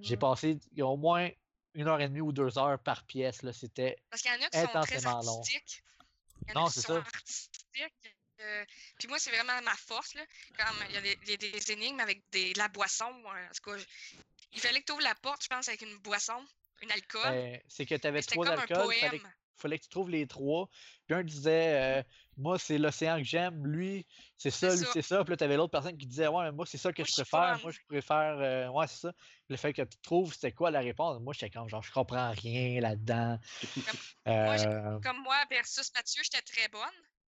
j'ai passé il y a au moins une heure et demie ou deux heures par pièce. C'était Parce qu'il y en a qui sont très Intensément long. artistiques. Il y en Non, c'est ça. artistiques. euh, puis moi, c'est vraiment ma force. Là. Comme il y a des, il énigmes avec des, de la boisson. En tout cas, il fallait que tu ouvres la porte, je pense, avec une boisson, une alcool. ben, c'est que tu avais trois alcools, fallait, poème. fallait que tu trouves les trois. Puis un disait, euh, moi, c'est l'océan que j'aime, lui, c'est ça, lui, c'est ça. Puis là, tu avais l'autre personne qui disait, ouais, mais moi, c'est ça que Moi, je préfère. Moi, je préfère, euh, ouais, c'est ça. Le fait que tu trouves c'était quoi la réponse, moi, j'étais comme, genre, je comprends rien là-dedans. Euh, Comme moi versus Mathieu, j'étais très bonne.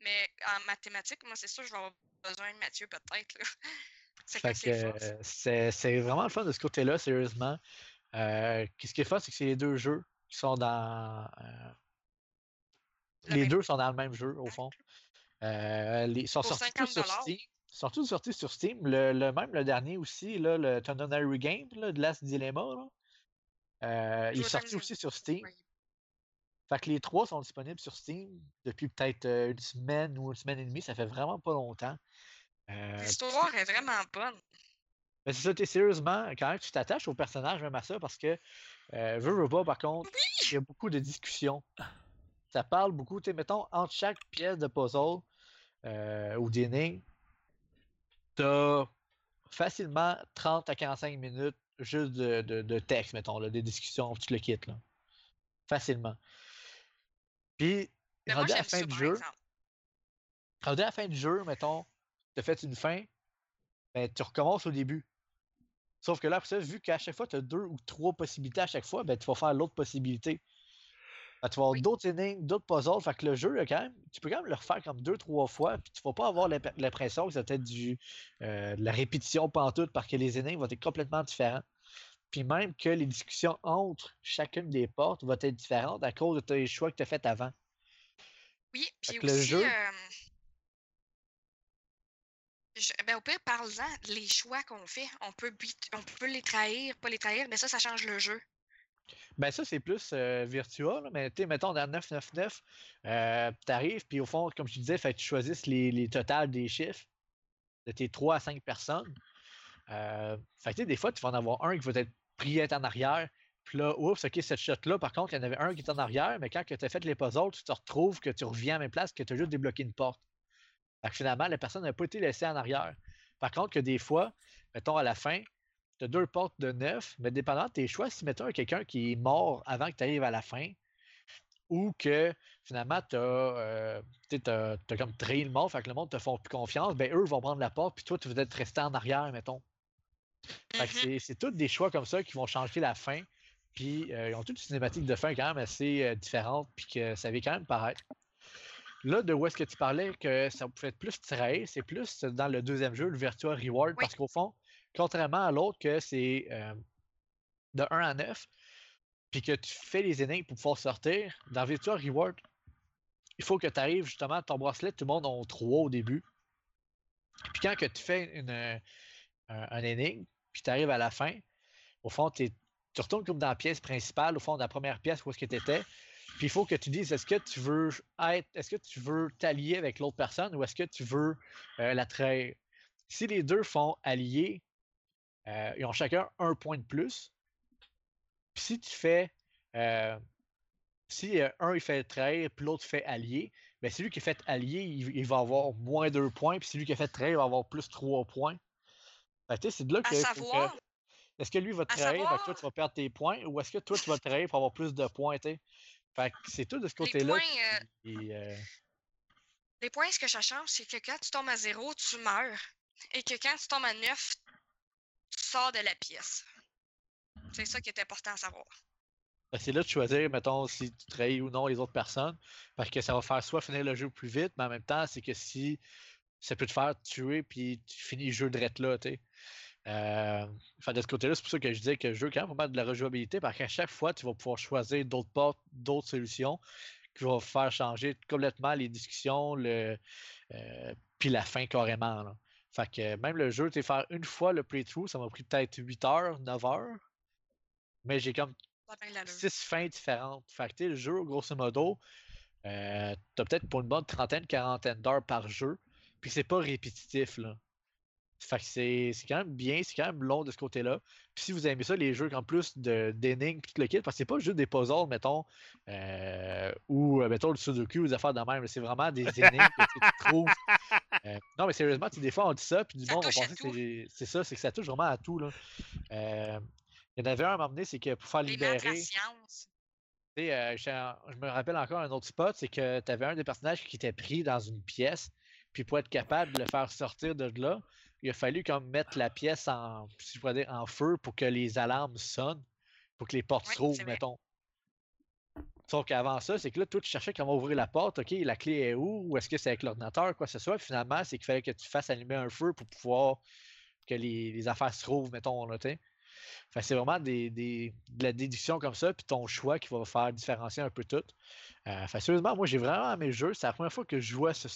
Mais en mathématiques, moi, c'est sûr, je vais avoir besoin de Mathieu peut-être. C'est c'est euh, c'est c'est vraiment le fun de ce côté-là, sérieusement. Euh, Qu'est-ce qui est fun, c'est que c'est les deux jeux qui sont dans. Le les deux sont dans le même jeu, au fond. Euh, les, ils sont Pour sortis tous sur 50 Steam. Ils sont tous sortis sur Steam. Le, le- même le dernier aussi, là, le Tononary Game, là, de Last Dilemma, là, euh, il est sorti aussi sur Steam. Fait que les trois sont disponibles sur Steam depuis peut-être euh, une semaine ou une semaine et demie. Ça fait vraiment pas longtemps. Euh, L'histoire est vraiment bonne. Mais c'est ça, t'es sérieusement, quand même, tu t'attaches au personnage même à ça parce que, euh, veux, veux pas, par contre, il y a beaucoup de discussions. Ça parle beaucoup, tu sais, mettons, entre chaque pièce de puzzle euh, ou d'énigme, t'as facilement 30 à 45 minutes juste de, de- de texte, mettons, là, des discussions, tu le quittes, là. Facilement. Puis, Mais moi, rendu à la fin du jeu, exemple. rendu à la fin du jeu, mettons, tu as fait une fin, ben, tu recommences au début. Sauf que là, après ça, vu qu'à chaque fois, tu as deux ou trois possibilités à chaque fois, ben, tu vas faire l'autre possibilité. Tu vas avoir Oui. d'autres énigmes, d'autres puzzles. Fait que le jeu, là, quand même, tu peux quand même le refaire comme deux, trois fois, puis tu vas pas avoir l'imp- l'impression que c'était du, euh, de la répétition pantoute parce que les énigmes vont être complètement différents. Puis même que les discussions entre chacune des portes vont être différentes à cause de tes choix que tu as fait avant. Oui, puis que le aussi, jeu- euh, je- ben, au pire, parle-en, les choix qu'on fait, on peut, on peut les trahir, pas les trahir, mais ça, ça change le jeu. Ben ça, c'est plus euh, virtuel, mais tu mettons dans 999, euh, tu arrives, puis au fond, comme je disais, fait que tu choisisses les, les totals des chiffres de tes 3 à 5 personnes. Euh, fait des fois, tu vas en avoir un qui va être pris être en arrière, puis là, oups, ok, cette shot-là, par contre, il y en avait un qui est en arrière, mais quand tu as fait les puzzles, tu te retrouves que tu reviens à la même place, que tu as juste débloqué une porte. Fait que finalement, la personne n'a pas été laissée en arrière. Par contre, que des fois, mettons à la fin, tu as deux portes de neuf, mais dépendant de tes choix, si mettons quelqu'un qui est mort avant que tu arrives à la fin, ou que finalement tu as, comme trahi le monde, fait que le monde te font plus confiance, ben eux vont prendre la porte, puis toi tu vas être resté en arrière, mettons. Fait que Mhm. c'est- tous des choix comme ça qui vont changer la fin. Puis euh, ils ont toutes une cinématique de fin quand même assez euh, différente, puis que ça va quand même paraître. Là, de où est-ce que tu parlais que ça pouvait être plus tiré, c'est plus dans le deuxième jeu, le Virtua Reward, Oui. parce qu'au fond, contrairement à l'autre que c'est euh, de 1 à 9, puis que tu fais les énigmes pour pouvoir sortir, dans Virtua Reward, il faut que tu arrives justement à ton bracelet, tout le monde en 3 au début. Puis quand que tu fais une, euh, un, énigme, puis tu arrives à la fin, au fond, tu retournes comme dans la pièce principale, au fond de la première pièce où est-ce que tu étais. Puis il faut que tu dises est-ce que tu veux être, est-ce que tu veux t'allier avec l'autre personne ou est-ce que tu veux euh, la trahir? Si les deux font allier, euh, ils ont chacun un point de plus. Puis si tu fais euh, si euh, un il fait trahir puis l'autre fait allier, ben celui qui fait allier, il, il va avoir moins deux points, puis celui qui a fait trahir il va avoir plus trois points. C'est de là que. est-ce que lui va te trahir, fait que toi tu vas perdre tes points, ou est-ce que toi tu vas te trahir pour avoir plus de points, tu sais? Fait que c'est tout de ce les côté-là. points, euh, qui, euh, Les points, ce que ça change, c'est que quand tu tombes à zéro, tu meurs. Et que quand tu tombes à 9, tu sors de la pièce. C'est ça qui est important à savoir. Ben, c'est là de choisir, mettons, si tu trahis ou non les autres personnes. Parce que ça va faire soit finir le jeu plus vite, mais en même temps, c'est que si ça peut te faire tuer, puis tu finis le jeu direct là. Euh, de ce côté-là, c'est pour ça que je disais que le jeu, quand même, pas de la rejouabilité, parce qu'à chaque fois, tu vas pouvoir choisir d'autres portes, d'autres solutions qui vont faire changer complètement les discussions, euh, puis la fin carrément. Fait que même le jeu, tu faire une fois le playthrough, ça m'a pris peut-être 8 heures, 9 heures. Mais j'ai comme six fins différentes. Fait que le jeu, grosso modo, euh, t'as peut-être pour une bonne trentaine, quarantaine d'heures par jeu. Puis c'est pas répétitif, là. Fait que c'est quand même bien, c'est quand même long de ce côté-là. Puis si vous aimez ça, les jeux en plus d'énigmes, tout le kit, parce que c'est pas juste des puzzles, mettons, euh, ou euh, mettons le Sudoku ou des affaires de même, c'est vraiment des énigmes que tu trouves. Euh, non, mais sérieusement, des fois on dit ça, puis du monde va penser que c'est ça, c'est que ça touche vraiment à tout. Là. il y en avait un à m'emmener, c'est que pour faire libérer. Euh, je, me rappelle encore un autre spot, c'est que tu avais un des personnages qui était pris dans une pièce, puis pour être capable de le faire sortir de là, il a fallu comme mettre la pièce en, si je dire, en feu pour que les alarmes sonnent, pour que les portes s'ouvrent, mettons. Sauf qu'avant ça, c'est que là, toi, tu cherchais comment ouvrir la porte. OK, la clé est où? Ou est-ce que c'est avec l'ordinateur, quoi que ce soit? finalement, c'est qu'il fallait que tu fasses allumer un feu pour pouvoir que les, affaires se trouvent, mettons, là, c'est vraiment des, de la déduction comme ça, puis ton choix qui va faire différencier un peu tout. Euh, sérieusement, moi, j'ai vraiment mes jeux. C'est la première fois que je jouais à ce,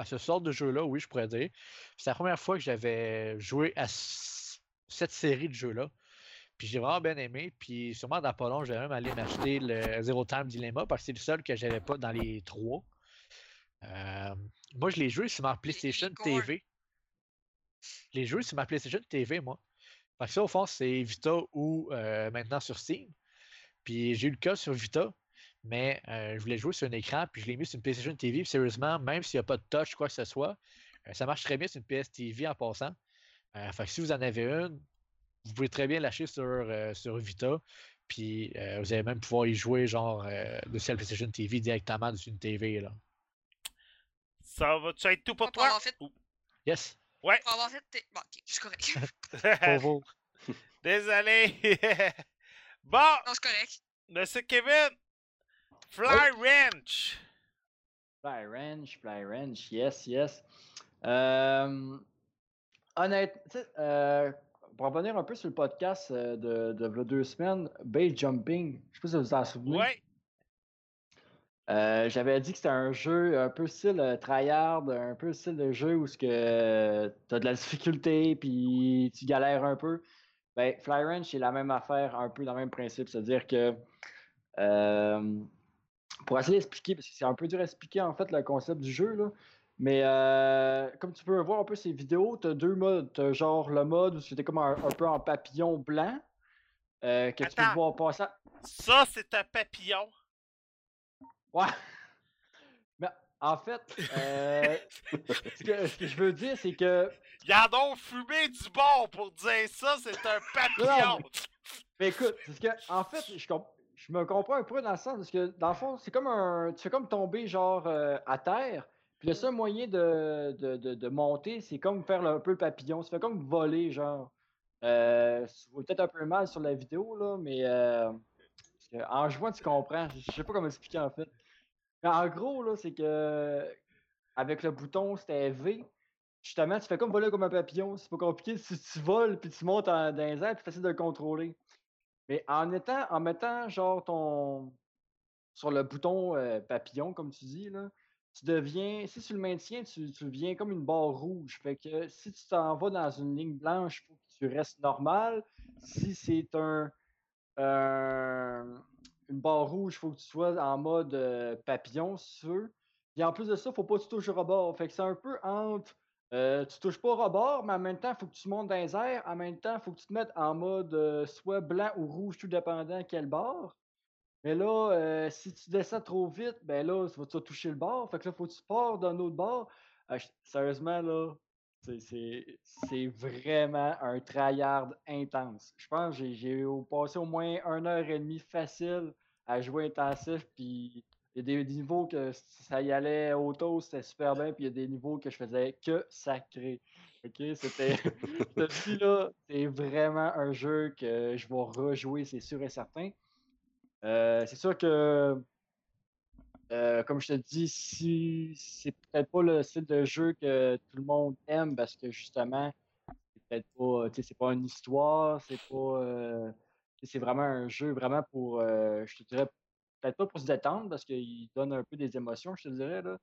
à ce sort de jeu-là, oui, je pourrais dire. C'est la première fois que j'avais joué à cette série de jeux-là. Puis j'ai vraiment bien aimé. Puis sûrement dans pas long, je vais même aller m'acheter le Zero Time Dilemma parce que c'est le seul que j'avais pas dans les trois. Euh, moi, je l'ai joué sur ma PlayStation TV. Les jeux sur ma PlayStation TV, moi. Parce que ça, au fond, c'est Vita ou euh, maintenant sur Steam. Puis j'ai eu le cas sur Vita, mais euh, je voulais jouer sur un écran, puis je l'ai mis sur une PlayStation TV. Puis sérieusement, même s'il n'y a pas de touch, quoi que ce soit, euh, ça marche très bien sur une PS TV en passant. fait que si vous en avez une, vous pouvez très bien lâcher sur, sur Vita. Puis vous allez même pouvoir y jouer genre de la PlayStation TV directement dessus une TV. Là. Ça va-tu être tout pour toi? Yes. Ouais. Pour avoir fait. Bon, ok, je suis correct. Désolé. bon. Non, c'est correct. Monsieur Kevin, Fly Ranch. Fly Ranch, Fly Ranch, yes, yes. Euh, honnêtement, euh, pour revenir un peu sur le podcast euh, de, de, deux semaines, Bay Jumping, je sais pas si vous vous en souvenez. Ouais. Euh, j'avais dit que c'était un jeu un peu style tryhard, un peu style de jeu où tu as de la difficulté puis tu galères un peu. Ben, Fly Ranch, c'est la même affaire, un peu dans le même principe. C'est-à-dire que pour essayer d'expliquer, parce que c'est un peu dur à expliquer en fait le concept du jeu, là, mais comme tu peux voir un peu ces vidéos, tu as deux modes. Tu genre le mode où c'était comme un, peu en papillon blanc. que tu peux voir passer. Ça, c'est un papillon. Ouais. Mais en fait, euh, ce, que, je veux dire, c'est que. Il a donc fumé du bon pour dire ça, c'est un papillon. mais, écoute, parce que, en fait, je, je, me comprends un peu dans le sens, parce que dans le fond, c'est comme un. Tu fais comme tomber genre euh, à terre. Puis le seul moyen de, de, de, monter, c'est comme faire un peu papillon. Ça fait comme voler, genre. Euh, peut-être un peu mal sur la vidéo, là, mais euh, en jouant, tu comprends. Je sais pas comment expliquer en fait. en gros, là, c'est que avec le bouton, c'était V. Justement, tu fais comme voler comme un papillon. C'est pas compliqué. Si tu voles puis tu montes en, dans les airs, c'est facile de le contrôler. Mais en en mettant genre ton sur le bouton euh, papillon, comme tu dis, là, tu deviens, si tu le maintiens, tu, tu deviens comme une barre rouge. Fait que si tu t'en vas dans une ligne blanche, il faut que tu restes normal. Si c'est un, euh, une barre rouge, il faut que tu sois en mode euh, papillon, si tu veux. Et en plus de ça, il ne faut pas que tu touches au rebord. Fait que c'est un peu entre. Euh, tu touches pas au rebord, mais en même temps, il faut que tu montes dans les airs. En même temps, il faut que tu te mettes en mode soit blanc ou rouge, tout dépendant quel bord. Mais là, si tu descends trop vite, ben là, tu vas toucher le bord? Fait que là, faut que tu pars d'un autre bord. sérieusement, là, c'est vraiment un tryhard intense. Je pense que j'ai passé au moins une heure et demie facile à jouer intensif, puis Il y a des, des niveaux que ça y allait auto, c'était super bien, puis il y a des niveaux que je faisais que sacré. OK? C'était. là, c'est vraiment un jeu que je vais rejouer, c'est sûr et certain. Euh, c'est sûr que. euh, comme je te dis, si c'est peut-être pas le style de jeu que tout le monde aime parce que justement, c'est peut-être pas, tu sais, c'est pas une histoire, c'est pas, euh, c'est vraiment un jeu vraiment pour, euh, je te dirais, peut-être pas pour se détendre parce qu'il donne un peu des émotions, je te dirais là.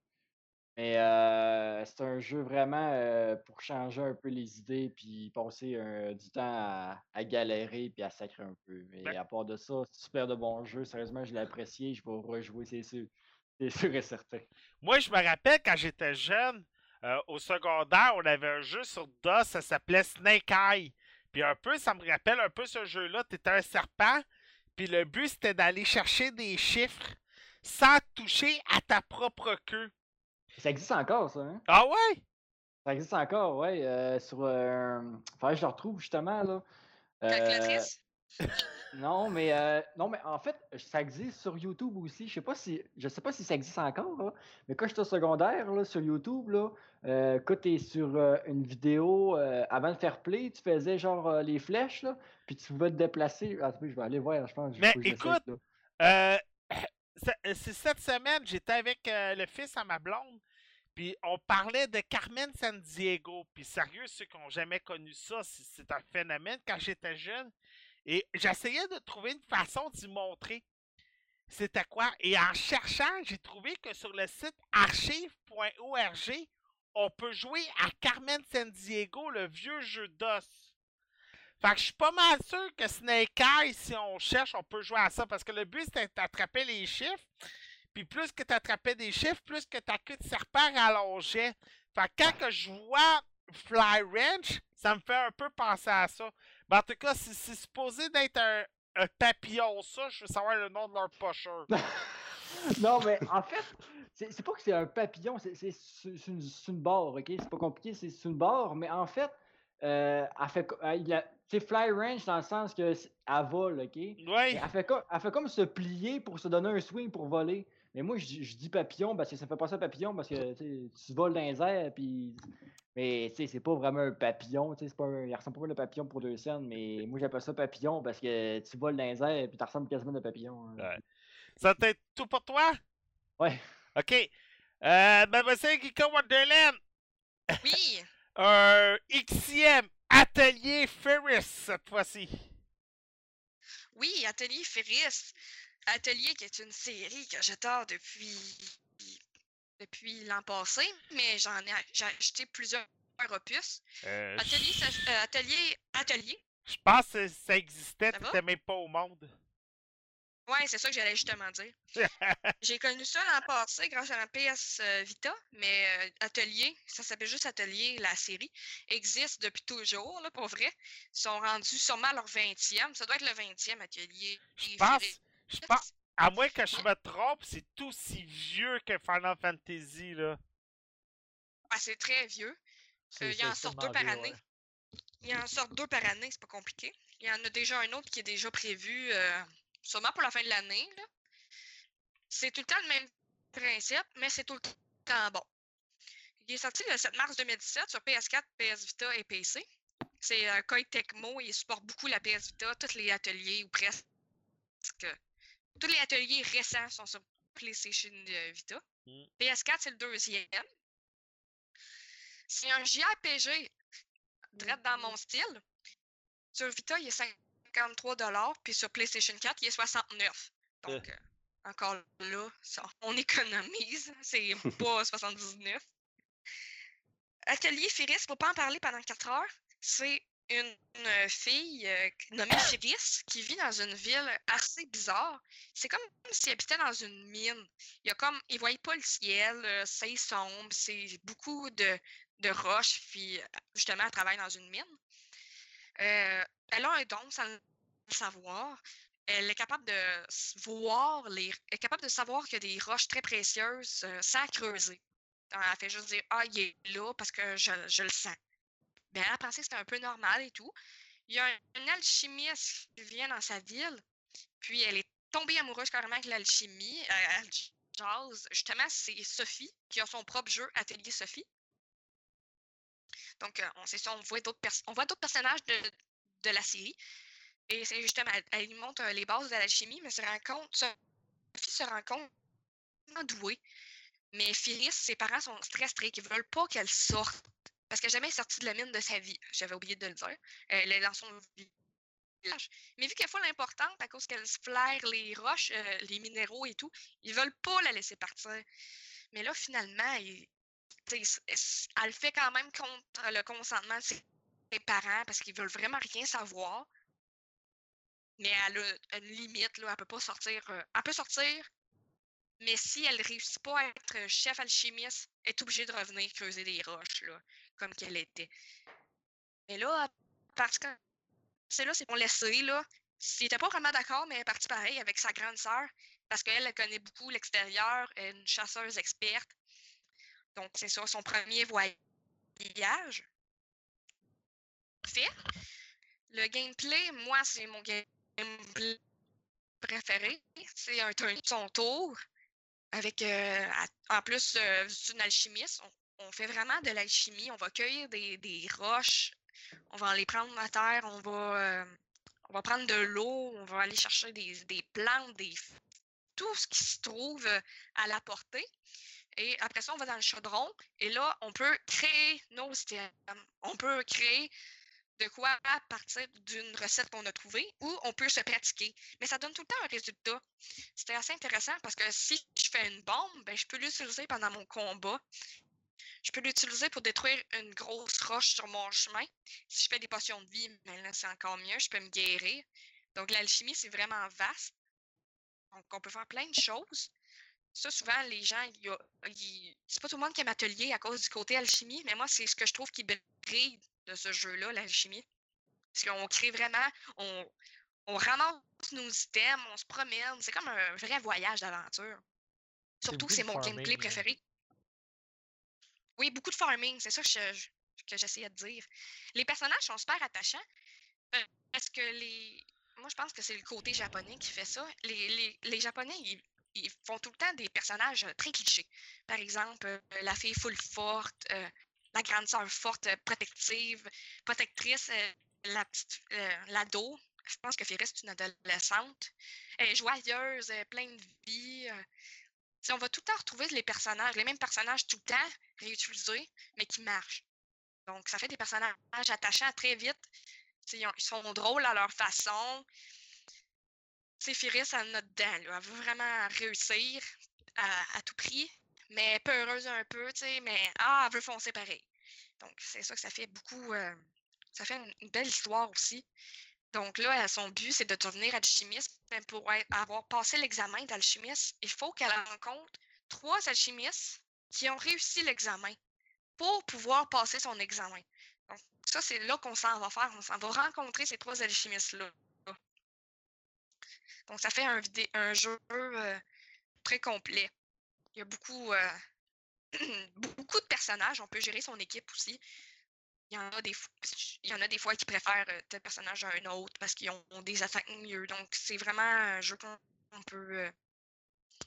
Mais euh, c'est un jeu vraiment euh, pour changer un peu les idées puis passer euh, du temps à, à galérer puis à sacrer un peu. Mais Ben- à part de ça, super de bon jeu. Sérieusement, je l'ai apprécié. Je vais rejouer, c'est sûr. C'est sûr et certain. Moi, je me rappelle quand j'étais jeune, au secondaire, on avait un jeu sur DOS, ça s'appelait Snake Eye. Puis un peu, ça me rappelle un peu ce jeu-là. T'étais un serpent, puis le but c'était d'aller chercher des chiffres sans toucher à ta propre queue. Ça existe encore, ça, hein? Ah ouais? Ça existe encore, ouais. euh, sur. Euh, faudrait que je le retrouve justement, là. Euh, Calculatrice? Non, mais euh, non, mais en fait, ça existe sur YouTube aussi. Je sais pas si, je sais pas si ça existe encore, là, mais quand j'étais au secondaire là, sur YouTube, là, euh, quand t'es sur euh, une vidéo euh, avant de faire play, tu faisais genre euh, les flèches là, puis tu pouvais te déplacer. Attends, je vais aller voir. Je pense. Mais écoute, c'est cette semaine, j'étais avec le fils à ma blonde, puis on parlait de Carmen San Diego. Puis sérieux, ceux qui n'ont jamais connu ça, c'est un phénomène quand j'étais jeune. Et j'essayais de trouver une façon d'y montrer c'était quoi. Et en cherchant, j'ai trouvé que sur le site archive.org, on peut jouer à Carmen San Diego, le vieux jeu d'os. Fait que je suis pas mal sûr que Snake Eye, si on cherche, on peut jouer à ça. Parce que le but, c'était d'attraper les chiffres. Puis plus que tu attrapais des chiffres, plus que ta queue de serpent rallongeait. Fait que quand que je vois Fly Ranch, ça me fait un peu penser à ça. Mais en tout cas, c'est supposé d'être un, un papillon, ça, je veux savoir le nom de leur pusher. non, mais en fait, c'est c'est pas que c'est un papillon, c'est une, une barre, ok? C'est pas compliqué, c'est une barre, mais en fait, euh, elle fait. elle- il a- C'est fly range dans le sens que elle vole, ok? Oui, Elle fait, elle fait comme se plier pour se donner un swing pour voler. Mais moi, je, dis- je dis papillon parce que ça fait pas ça papillon parce que tu voles dans les airs. Puis... Mais tu sais, c'est pas vraiment un papillon. tu sais, c'est Pas un... Il ressemble pas à un papillon pour deux scènes. Mais moi, j'appelle ça papillon parce que tu voles dans les airs et tu ressembles quasiment à un papillon. hein. Ouais. ça tout pour toi? Ouais. OK. Euh, Mademoiselle Kika Wonderland, Oui! un XIème atelier Ferris cette fois-ci. Oui, Atelier Ferris. Atelier qui est une série que j'adore depuis depuis l'an passé, mais j'en ai j'ai acheté plusieurs opus. Euh, Atelier, ça- euh, atelier, atelier. je pense que ça existait, t'étais même pas au monde. Ouais, c'est ça que j'allais justement dire. J'ai connu ça l'an passé grâce à ma PS euh, Vita, mais euh, Atelier, ça s'appelle juste Atelier, la série, existe depuis toujours, là, pour vrai. Ils sont rendus sûrement à leur 20e. Ça doit être le 20e Atelier. Je pense. Je pense, à moins que je me trompe, c'est aussi vieux que Final Fantasy, là. Ah, c'est très vieux. Euh, il y en sort deux par vieux, année. ouais. Il y en sort deux par année, c'est pas compliqué. Il y en a déjà un autre qui est déjà prévu, euh, sûrement pour la fin de l'année. là. C'est tout le temps le même principe, mais c'est tout le temps bon. Il est sorti le 7 mars 2017 sur PS4, PS Vita et PC. C'est euh, Koei Tecmo, il supporte beaucoup la PS Vita, tous les ateliers ou presque. Tous les ateliers récents sont sur PlayStation euh, Vita. Mm. PS4, c'est le deuxième. C'est un JRPG direct dans mon style. Sur Vita, il est 53 puis sur PlayStation 4, il est 69 Donc, euh, encore là, ça- on économise. C'est pas 79 Atelier Ferris, faut pas en parler pendant 4 heures. C'est une, une fille euh, nommée Ferris qui vit dans une ville assez bizarre. C'est comme s'il habitait dans une mine. Il y a comme, il voyait pas le ciel, euh, c'est sombre, c'est beaucoup de, de roches, puis euh, justement, elle travaille dans une mine. Euh, elle a un don sans le savoir. Elle est capable de voir les. Elle est capable de savoir qu'il y a des roches très précieuses euh, sans creuser. Elle fait juste dire Ah, il est là parce que je, je le sens. Ben, elle pensé que c'était un peu normal et tout. Il y a un, un alchimiste qui vient dans sa ville, puis elle est tombée amoureuse carrément avec l'alchimie. euh, alch- jase, justement, c'est Sophie qui a son propre jeu Atelier Sophie. Donc, on sait ça, on voit d'autres personnages de, la série. Et c'est justement, elle, montre les bases de l'alchimie, mais se rend Sophie se rend compte douée. Mais Phyllis, ses parents sont très stricts. Ils veulent pas qu'elle sorte. Parce qu'elle n'a jamais sorti de la mine de sa vie. J'avais oublié de le dire. Elle est dans son village. Mais vu qu'elle fois l'importante, à cause qu'elle flaire les roches, euh, les minéraux et tout, ils veulent pas la laisser partir. Mais là, finalement, elle fait quand même contre le consentement de ses parents parce qu'ils veulent vraiment rien savoir. Mais elle a une limite, là, elle peut pas sortir. Euh, elle peut sortir, mais si elle ne réussit pas à être chef alchimiste, elle est obligée de revenir creuser des roches, là, comme qu'elle était. Mais là, parce c'est là, c'est pour laisser, là. S'il n'était pas vraiment d'accord, mais elle est partie pareil avec sa grande sœur, parce qu'elle elle connaît beaucoup l'extérieur, une chasseuse experte. Donc, c'est ça, son premier voyage. Le gameplay, moi, c'est mon gameplay préféré. C'est un turn son tour avec, euh, en plus, euh, c'est une alchimiste. On, fait vraiment de l'alchimie. On va cueillir des, roches. On va les prendre à terre. On va, euh, on va prendre de l'eau. On va aller chercher des, plantes, des, tout ce qui se trouve à la portée. Et après ça, on va dans le chaudron. Et là, on peut créer nos systèmes. On peut créer de quoi à partir d'une recette qu'on a trouvée ou on peut se pratiquer. Mais ça donne tout le temps un résultat. C'était assez intéressant parce que si je fais une bombe, ben, je peux l'utiliser pendant mon combat. Je peux l'utiliser pour détruire une grosse roche sur mon chemin. Si je fais des potions de vie, ben là, c'est encore mieux, je peux me guérir. Donc l'alchimie, c'est vraiment vaste. Donc on peut faire plein de choses. Ça, souvent, les gens, c'est pas tout le monde qui aime atelier à cause du côté alchimie, mais moi, c'est ce que je trouve qui brille de ce jeu-là, l'alchimie. Parce qu'on crée vraiment, on, on ramasse nos items, on se promène. C'est comme un vrai voyage d'aventure. Surtout c'est mon gameplay préféré. Oui, beaucoup de farming, c'est ça que, j'essayais de dire. Les personnages sont super attachants. Euh, parce que les. Moi, je pense que c'est le côté japonais qui fait ça. Les, les, Japonais, ils, font tout le temps des personnages très clichés. Par exemple, euh, la fille full forte, euh, la grande sœur forte, euh, protective, protectrice, euh, la petite, euh, l'ado. Je pense que Ferris est une adolescente. Joyeuse, pleine de vie. On va tout le temps retrouver les personnages, les mêmes personnages tout le temps, réutilisés, mais qui marchent. Donc, ça fait des personnages attachants très vite. ils sont drôles à leur façon. Firis, elle a dedans. Elle veut vraiment réussir à, tout prix mais peureuse un peu, mais ah, elle veut foncer pareil. Donc, c'est ça que ça fait beaucoup. Euh, ça fait une, belle histoire aussi. Donc là, son but, c'est de devenir alchimiste. Mais pour avoir passé l'examen d'alchimiste, il faut qu'elle rencontre trois alchimistes qui ont réussi l'examen pour pouvoir passer son examen. Donc, ça, c'est là qu'on s'en va faire. On s'en va rencontrer ces trois alchimistes-là. Donc, ça fait un, un jeu euh, très complet. Il y a beaucoup, euh, beaucoup de personnages. On peut gérer son équipe aussi. Il y en a des, il y en a des fois qui préfèrent euh, tel personnage à un autre parce qu'ils ont, des attaques mieux. Donc, c'est vraiment un jeu qu'on peut, euh,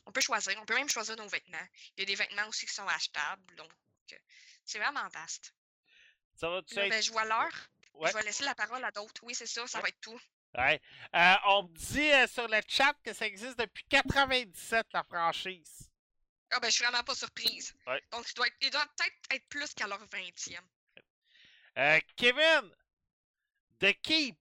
on peut choisir. On peut même choisir nos vêtements. Il y a des vêtements aussi qui sont achetables. Donc, c'est vraiment vaste. Ça va ben, je vois l'heure. Je vais laisser la parole à d'autres. Oui, c'est ça, ça va être tout. Ouais. on me dit sur le chat que ça existe depuis 97, la franchise. Ah ben, je suis vraiment pas surprise. Donc, il doit, peut-être être plus qu'à leur 20e. Euh, Kevin, The Keep.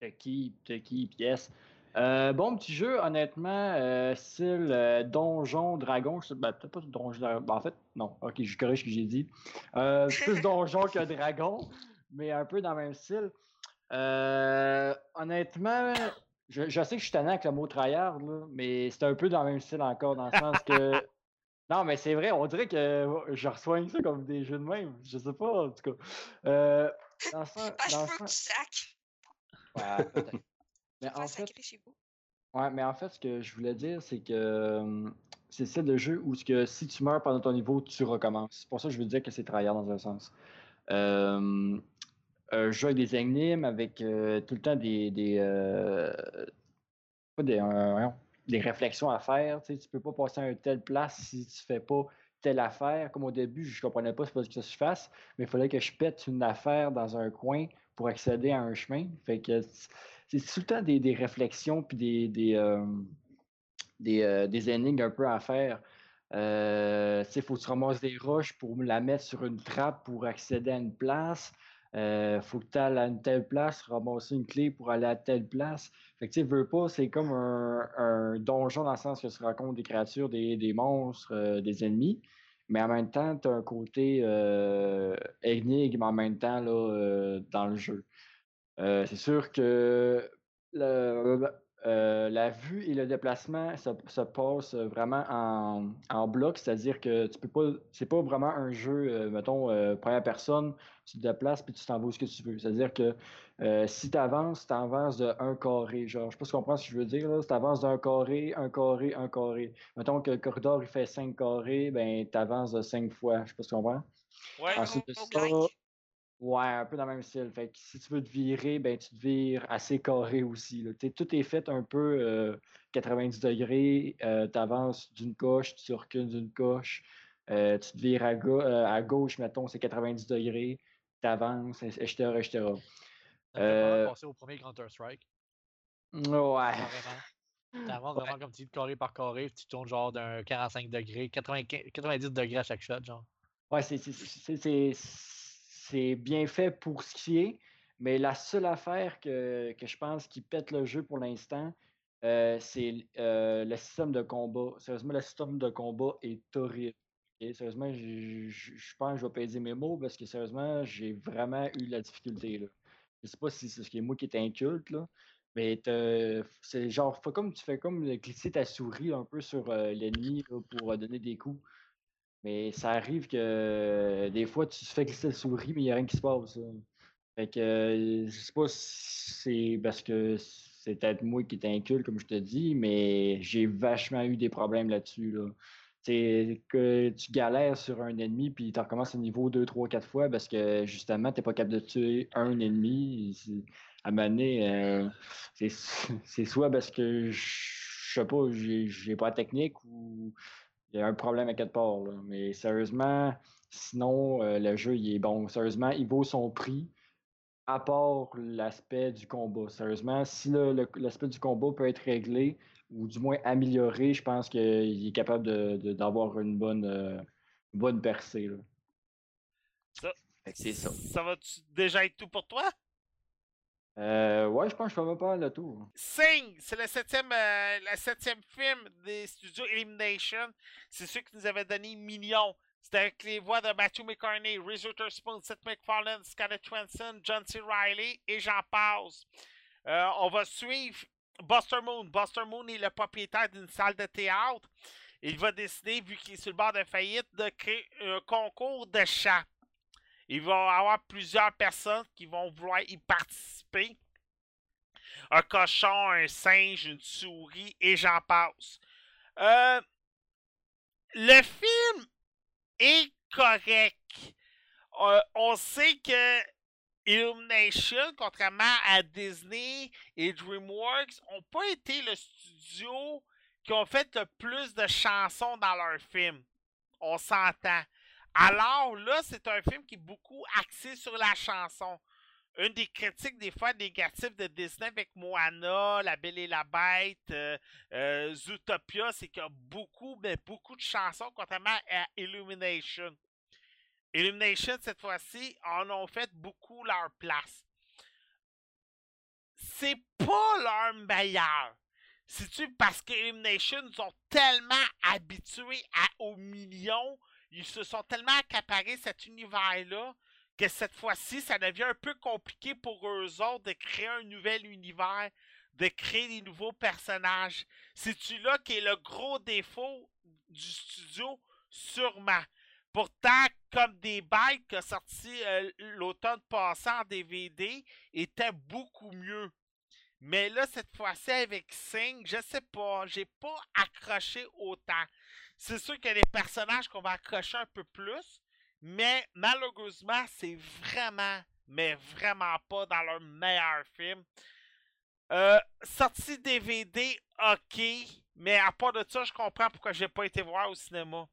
The Keep, The Keep, yes. Euh, bon petit jeu, honnêtement, euh, style euh, donjon, dragon. Ben, peut-être pas donjon, dragon. Ben, en fait, non. Ok, je corrige ce que j'ai dit. Plus donjon que dragon, mais un peu dans le même style. honnêtement, je, je, sais que je suis tanné avec le mot tryhard, là, mais c'est un peu dans le même style encore, dans le sens que. Non, mais c'est vrai, on dirait que je reçoigne ça comme des jeux de même. Je sais pas, en tout cas. Euh, dans sens, dans le sens... Ouais, peut-être. Mais en fait, ouais, mais en fait, ce que je voulais dire, c'est que c'est c'est le jeu où que si tu meurs pendant ton niveau, tu recommences. C'est pour ça que je veux dire que c'est tryhard dans un sens. Euh, un jeu avec des énigmes, avec euh, tout le temps des. des euh, pas des. Des réflexions à faire. Tu tu peux pas passer à une telle place si tu fais pas telle affaire. Comme au début, je comprenais pas ce que je fasse, mais il fallait que je pète une affaire dans un coin pour accéder à un chemin. Fait que c'est tout le temps des, réflexions puis des, des, euh, euh, des, énigmes un peu à faire. Euh, il faut que tu ramasses des roches pour la mettre sur une trappe pour accéder à une place. Il faut que tu à une telle place, ramasser une clé pour aller à telle place. Fait que tu veux pas, c'est comme un, donjon dans le sens que tu rencontres des créatures, des, monstres, des ennemis. Mais en même temps, tu as un côté énigme en même temps là, dans le jeu. Euh, c'est sûr que euh, la vue et le déplacement se, passe vraiment en, bloc, c'est-à-dire que tu peux pas, c'est pas vraiment un jeu, euh, mettons, première personne, tu te déplaces puis tu t'en vas où ce que tu veux. C'est-à-dire que si tu avances, tu avances de un carré. Genre, je sais pas si tu comprends ce que je veux dire. Si tu avances d'un carré, un carré, un carré. Mettons que le corridor il fait cinq carrés, ben tu avances de cinq fois. Je sais pas si tu comprends. Ouais, Ensuite, Ouais, un peu dans le même style. Fait que si tu veux te virer, ben tu te vires assez carré aussi. Là. Tout est fait un peu 90 euh, degrés. Euh, tu avances d'une coche, tu recules d'une coche. Euh, tu te vires à, à gauche, mettons, c'est 90 degrés. Tu avances, etc., etc. Ça fait passer au premier Counter-Strike. Ouais. Tu avances vraiment comme tu dis, carré par carré, tu tournes genre d'un 45 degrés, 90 degrés à chaque shot, genre. Ouais, c'est c'est bien fait pour ce qui est, mais la seule affaire que, je pense qui pète le jeu pour l'instant, euh, c'est euh, le système de combat. Sérieusement, le système de combat est horrible. Sérieusement, je pense que je vais pas dire mes mots parce que sérieusement, j'ai vraiment eu la difficulté. Là. Je sais pas si c'est ce qui est moi qui est inculte, là, mais c'est genre, comme tu fais comme glisser ta souris un peu sur euh, l'ennemi pour donner des coups. Mais ça arrive que euh, des fois, tu fais glisser le souris, mais il n'y a rien qui se passe. Fait que euh, je sais pas si c'est parce que c'est peut-être moi qui est inculte, comme je te dis, mais j'ai vachement eu des problèmes là-dessus. Là. C'est que tu galères sur un ennemi, puis tu recommences au niveau 2, 3, 4 fois parce que justement, tu n'es pas capable de tuer un ennemi. À un euh, c'est soit parce que je sais pas, j'ai pas la technique ou il y a un problème à quelque part. Mais sérieusement, sinon, euh, le jeu, il est bon. Sérieusement, il vaut son prix, à part l'aspect du combat. Sérieusement, si l'aspect du combat peut être réglé, ou du moins amélioré, je pense qu'il est capable d'avoir une bonne, euh, bonne percée. Ça, ça va déjà être tout pour toi? Euh, ouais, je pense que je fais pas le tour. Sing, c'est le septième, euh, septième film des studios Elimination. C'est ceux qui nous avaient donné millions. C'était avec les voix de Matthew McCartney, Reese Witherspoon, Seth MacFarlane, Scarlett Johansson, John C. Riley et j'en passe. Euh, on va suivre Buster Moon. Buster Moon est le propriétaire d'une salle de théâtre. Il va décider, vu qu'il est sur le bord de faillite, de créer un concours de chant. Il va y avoir plusieurs personnes qui vont vouloir y participer. Un cochon, un singe, une souris et j'en passe. Euh, le film est correct. Euh, on sait que Illumination, contrairement à Disney et DreamWorks, n'ont pas été le studio qui ont fait le plus de chansons dans leur film. On s'entend. Alors là, c'est un film qui est beaucoup axé sur la chanson. Une des critiques des fois négatives de Disney avec Moana, La Belle et la Bête, euh, euh, Zootopia, c'est qu'il y a beaucoup, mais beaucoup de chansons contrairement à Illumination. Illumination, cette fois-ci, en ont fait beaucoup leur place. C'est pas leur meilleur. C'est-tu parce qu'Illumination nous ont tellement habitués à, aux millions ils se sont tellement accaparés cet univers-là que cette fois-ci, ça devient un peu compliqué pour eux autres de créer un nouvel univers, de créer des nouveaux personnages. C'est-tu là qui est le gros défaut du studio? Sûrement. Pourtant, comme des bikes qui a sorti euh, l'automne passant en DVD, était beaucoup mieux. Mais là, cette fois-ci, avec Sing, je sais pas, j'ai pas accroché autant. C'est sûr qu'il y a des personnages qu'on va accrocher un peu plus, mais malheureusement, c'est vraiment, mais vraiment pas dans leur meilleur film. Euh, sortie DVD, ok. Mais à part de ça, je comprends pourquoi j'ai pas été voir au cinéma.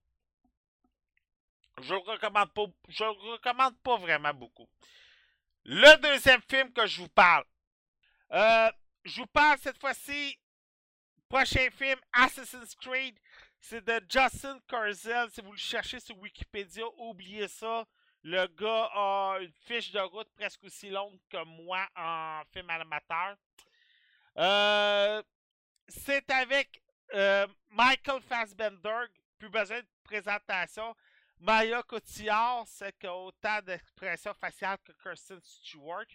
Je le recommande pas. Je le recommande pas vraiment beaucoup. Le deuxième film que je vous parle. Euh, je vous parle cette fois-ci. Prochain film, Assassin's Creed. C'est de Justin Curzel. Si vous le cherchez sur Wikipédia, oubliez ça. Le gars a une fiche de route presque aussi longue que moi en film amateur. Euh, c'est avec euh, Michael Fassbender. Plus besoin de présentation. Maya Cotillard, c'est qui a autant d'expressions faciales que Kirsten Stewart.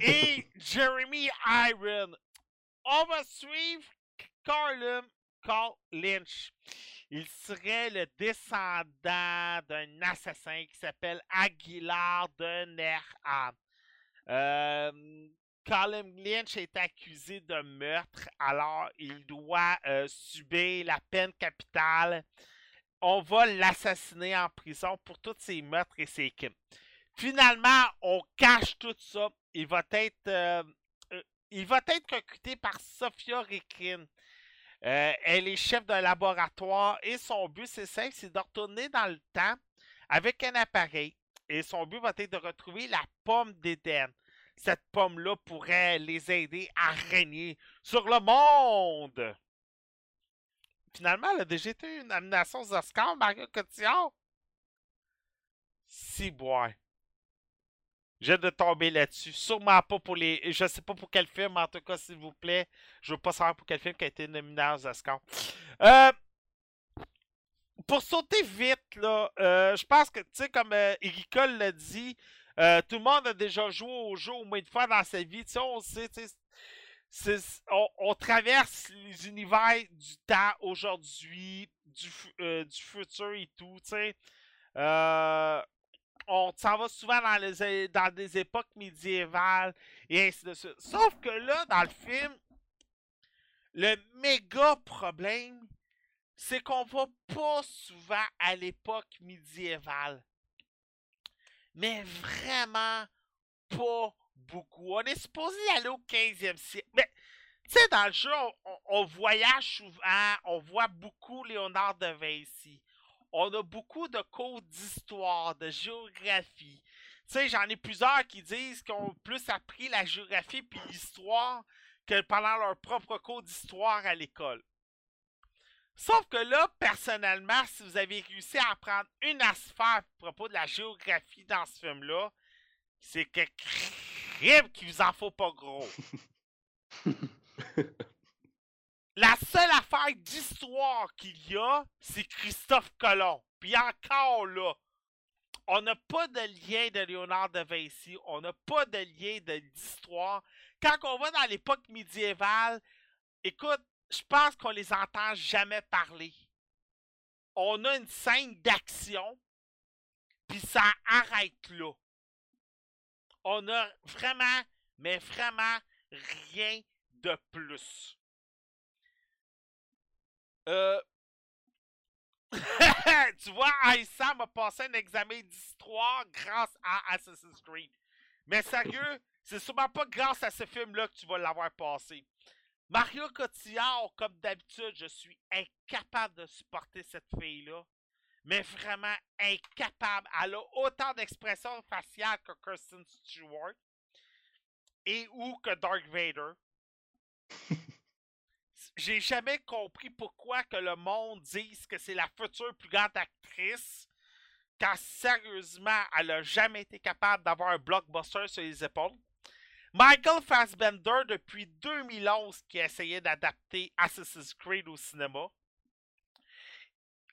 Et Jeremy Iron. On va suivre Carlin Carl Lynch. Il serait le descendant d'un assassin qui s'appelle Aguilar de Nerham. Euh, Lynch est accusé de meurtre, alors il doit euh, subir la peine capitale. On va l'assassiner en prison pour tous ses meurtres et ses crimes. Finalement, on cache tout ça. Il va être, euh, il va être recruté par Sophia Rekrin. elle est chef d'un laboratoire et son but, c'est simple, c'est de retourner dans le temps avec un appareil. Et son but va être de retrouver la pomme d'Éden cette pomme-là pourrait les aider à régner sur le monde. Finalement, elle a déjà été une nomination aux Oscars, Mario Cotillard. Si, boy. J'ai de tomber là-dessus. Sûrement pas pour les. Je sais pas pour quel film, en tout cas, s'il vous plaît. Je veux pas savoir pour quel film qui a été nominé aux Oscars. Euh, pour sauter vite, là, euh, je pense que, tu sais, comme euh, Erika l'a dit, euh, tout le monde a déjà joué au jeu au moins une fois dans sa vie. on sait, on, traverse les univers du temps aujourd'hui, du, euh, du, futur et tout. Euh, on s'en va souvent dans, les, des époques médiévales et ainsi de suite. Sauf que là, dans le film, le méga problème, c'est qu'on va pas souvent à l'époque médiévale mais vraiment pas beaucoup. On est supposé aller au 15e siècle. Mais, tu sais, dans le jeu, on, voyage souvent, on voit beaucoup Léonard de Vinci. On a beaucoup de cours d'histoire, de géographie. Tu sais, j'en ai plusieurs qui disent qu'ils ont plus appris la géographie puis l'histoire que pendant leur propre cours d'histoire à l'école. Sauf que là, personnellement, si vous avez réussi à apprendre une affaire à propos de la géographie dans ce film-là, c'est que crime qu'il vous en faut pas gros. la seule affaire d'histoire qu'il y a, c'est Christophe Colomb. Puis encore là, on n'a pas de lien de Léonard de Vinci, on n'a pas de lien d'histoire. Quand on va dans l'époque médiévale, écoute, je pense qu'on les entend jamais parler. On a une scène d'action, puis ça arrête là. On a vraiment, mais vraiment rien de plus. Euh... tu vois, Aïssa m'a passé un examen d'histoire grâce à Assassin's Creed. Mais sérieux, c'est sûrement pas grâce à ce film-là que tu vas l'avoir passé. Mario Cotillard, comme d'habitude, je suis incapable de supporter cette fille-là. Mais vraiment incapable. Elle a autant d'expressions faciales que Kirsten Stewart. Et ou que Dark Vader. J'ai jamais compris pourquoi que le monde dise que c'est la future plus grande actrice. Quand sérieusement, elle a jamais été capable d'avoir un blockbuster sur les épaules. Michael Fassbender, depuis 2011, qui a essayé d'adapter Assassin's Creed au cinéma.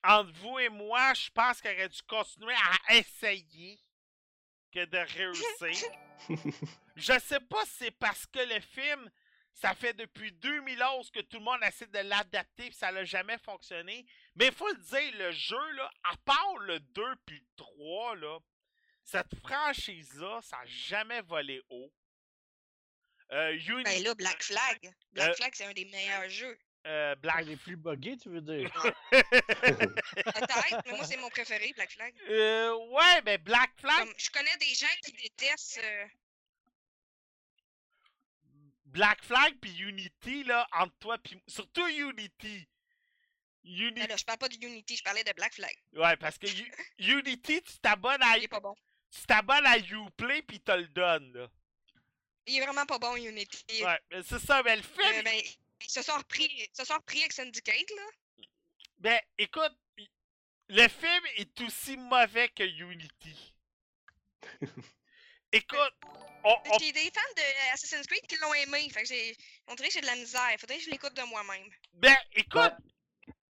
Entre vous et moi, je pense qu'il aurait dû continuer à essayer que de réussir. je sais pas si c'est parce que le film, ça fait depuis 2011 que tout le monde essaie de l'adapter et ça n'a jamais fonctionné. Mais il faut le dire, le jeu, là, à part le 2 puis le 3, là, cette franchise-là, ça n'a jamais volé haut. Euh, ben là, Black Flag. Black euh, Flag, c'est un des meilleurs jeux. Euh, Black... Les plus buggés, tu veux dire? Peut-être, mais moi, c'est mon préféré, Black Flag. Euh, ouais, mais Black Flag... je connais des gens qui détestent... Black Flag puis Unity, là, entre toi puis... Surtout Unity. Unity... Alors, je parle pas de Unity, je parlais de Black Flag. Ouais, parce que U- Unity, tu t'abonnes à... Il est pas bon. Tu t'abonnes à Uplay puis te le donnes, là. Il est vraiment pas bon, Unity. Ouais, mais c'est ça, mais le film... Euh, ben, ils se sont repris, ils se sont repris avec Syndicate, là. Ben, écoute, le film est aussi mauvais que Unity. écoute, on, on- J'ai des fans de Assassin's Creed qui l'ont aimé. Fait que j'ai. On dirait que j'ai de la misère. Faudrait que je l'écoute de moi-même. ben, écoute,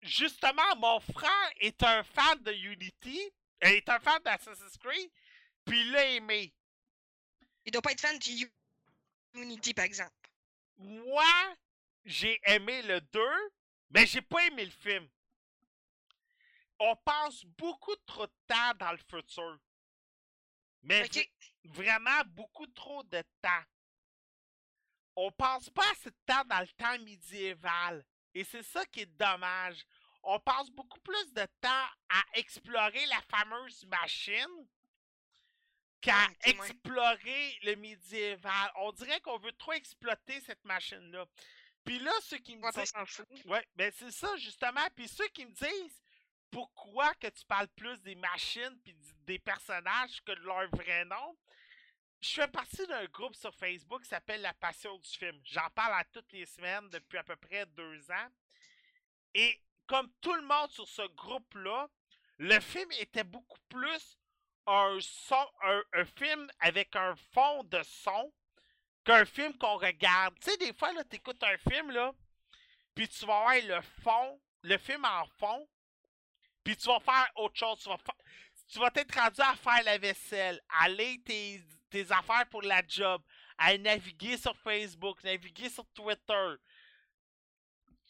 justement, mon frère est un fan de Unity, euh, est un fan d'Assassin's Creed, puis il l'a aimé. Il doit pas être fan du U- Unity, par exemple. Moi, j'ai aimé le 2, mais j'ai pas aimé le film. On passe beaucoup trop de temps dans le futur. Mais. Vraiment beaucoup trop de temps. On passe pas assez de temps dans le temps médiéval. Et c'est ça qui est dommage. On passe beaucoup plus de temps à explorer la fameuse machine qu'à ouais. explorer le médiéval. On dirait qu'on veut trop exploiter cette machine-là. Puis là, ceux qui me Ouais, disent... Ouais, ben c'est ça justement. Puis ceux qui me disent pourquoi que tu parles plus des machines puis des personnages que de leur vrai nom, je fais partie d'un groupe sur Facebook qui s'appelle La Passion du film. J'en parle à toutes les semaines depuis à peu près deux ans. Et comme tout le monde sur ce groupe-là, le film était beaucoup plus un son, un, film avec un fond de son qu'un film qu'on regarde. Tu sais, des fois, là, t'écoutes un film, là, puis tu vas voir le fond, le film en fond, puis tu vas faire autre chose. Tu vas, fa- tu vas t'être rendu à faire la vaisselle, à aller tes, tes affaires pour la job, à naviguer sur Facebook, naviguer sur Twitter.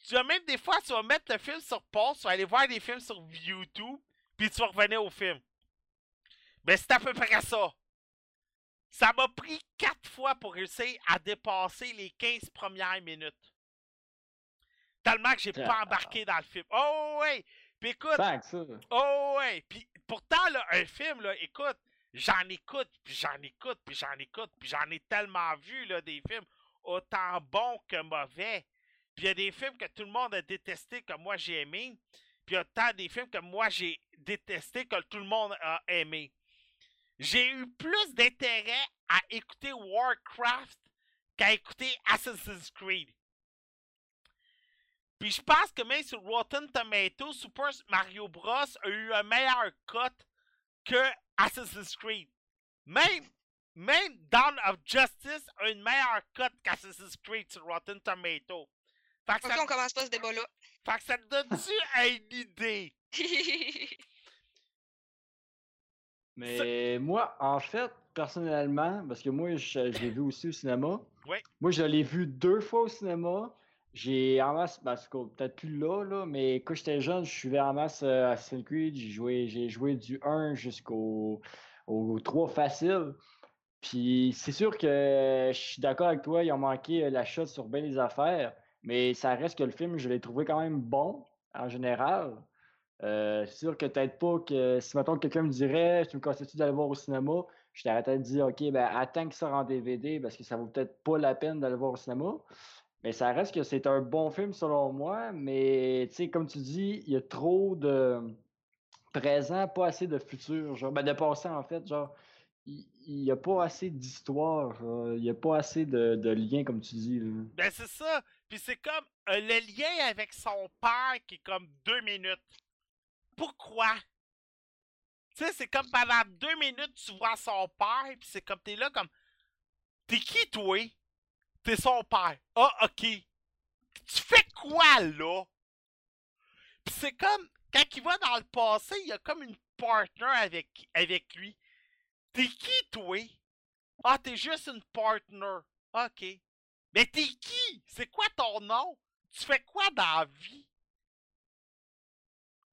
Tu vas même des fois, tu vas mettre le film sur pause, tu vas aller voir des films sur YouTube, puis tu vas revenir au film. Ben, c'est à peu près ça. Ça m'a pris quatre fois pour réussir à dépasser les 15 premières minutes. Tellement que j'ai pas Ah. embarqué dans le film. Oh ouais! Puis écoute, oh ouais! Puis pourtant, là, un film, là, écoute, j'en écoute, puis j'en écoute, puis j'en écoute, puis j'en ai tellement vu, là, des films autant bons que mauvais. Puis il y a des films que tout le monde a détesté que moi j'ai aimé. Puis il y a tant des films que moi j'ai détesté que tout le monde a aimé. J'ai eu plus d'intérêt à écouter Warcraft qu'à écouter Assassin's Creed. Puis je pense que même sur Rotten Tomatoes, Super Mario Bros. a eu un meilleur cut que Assassin's Creed. Même, même Dawn of Justice a une meilleure cut qu'Assassin's Creed sur Rotten Tomatoes. Fait que, ça, on commence pas ce débat-là. fait que ça te donne-tu une idée? Mais moi, en fait, personnellement, parce que moi, je, je l'ai vu aussi au cinéma. Oui. Moi, je l'ai vu deux fois au cinéma. J'ai masse, parce que peut-être plus là, là, mais quand j'étais jeune, je suivais en masse euh, Assassin's Creed. J'ai joué, j'ai joué du 1 jusqu'au au 3 facile. Puis c'est sûr que je suis d'accord avec toi, ils ont manqué euh, la shot sur bien des affaires, mais ça reste que le film, je l'ai trouvé quand même bon en général. Euh, c'est sûr que peut-être pas que si maintenant quelqu'un me dirait tu me conseilles d'aller voir au cinéma, je t'arrêtais de dire ok ben attends qu'il sort en DVD parce que ça vaut peut-être pas la peine d'aller voir au cinéma. Mais ça reste que c'est un bon film selon moi, mais tu sais, comme tu dis, il y a trop de présent, pas assez de futur, genre ben de passé en fait, genre il n'y a pas assez d'histoire, il n'y a pas assez de, de liens comme tu dis. là. Ben c'est ça. Puis c'est comme euh, le lien avec son père qui est comme deux minutes. Pourquoi? Tu sais, c'est comme pendant deux minutes, tu vois son père, puis c'est comme t'es là comme. T'es qui toi? T'es son père. Ah, ok. Tu fais quoi là? C'est comme quand il va dans le passé, il y a comme une partner avec, avec lui. T'es qui toi? Ah, t'es juste une partner. Ok. Mais t'es qui? C'est quoi ton nom? Tu fais quoi dans la vie?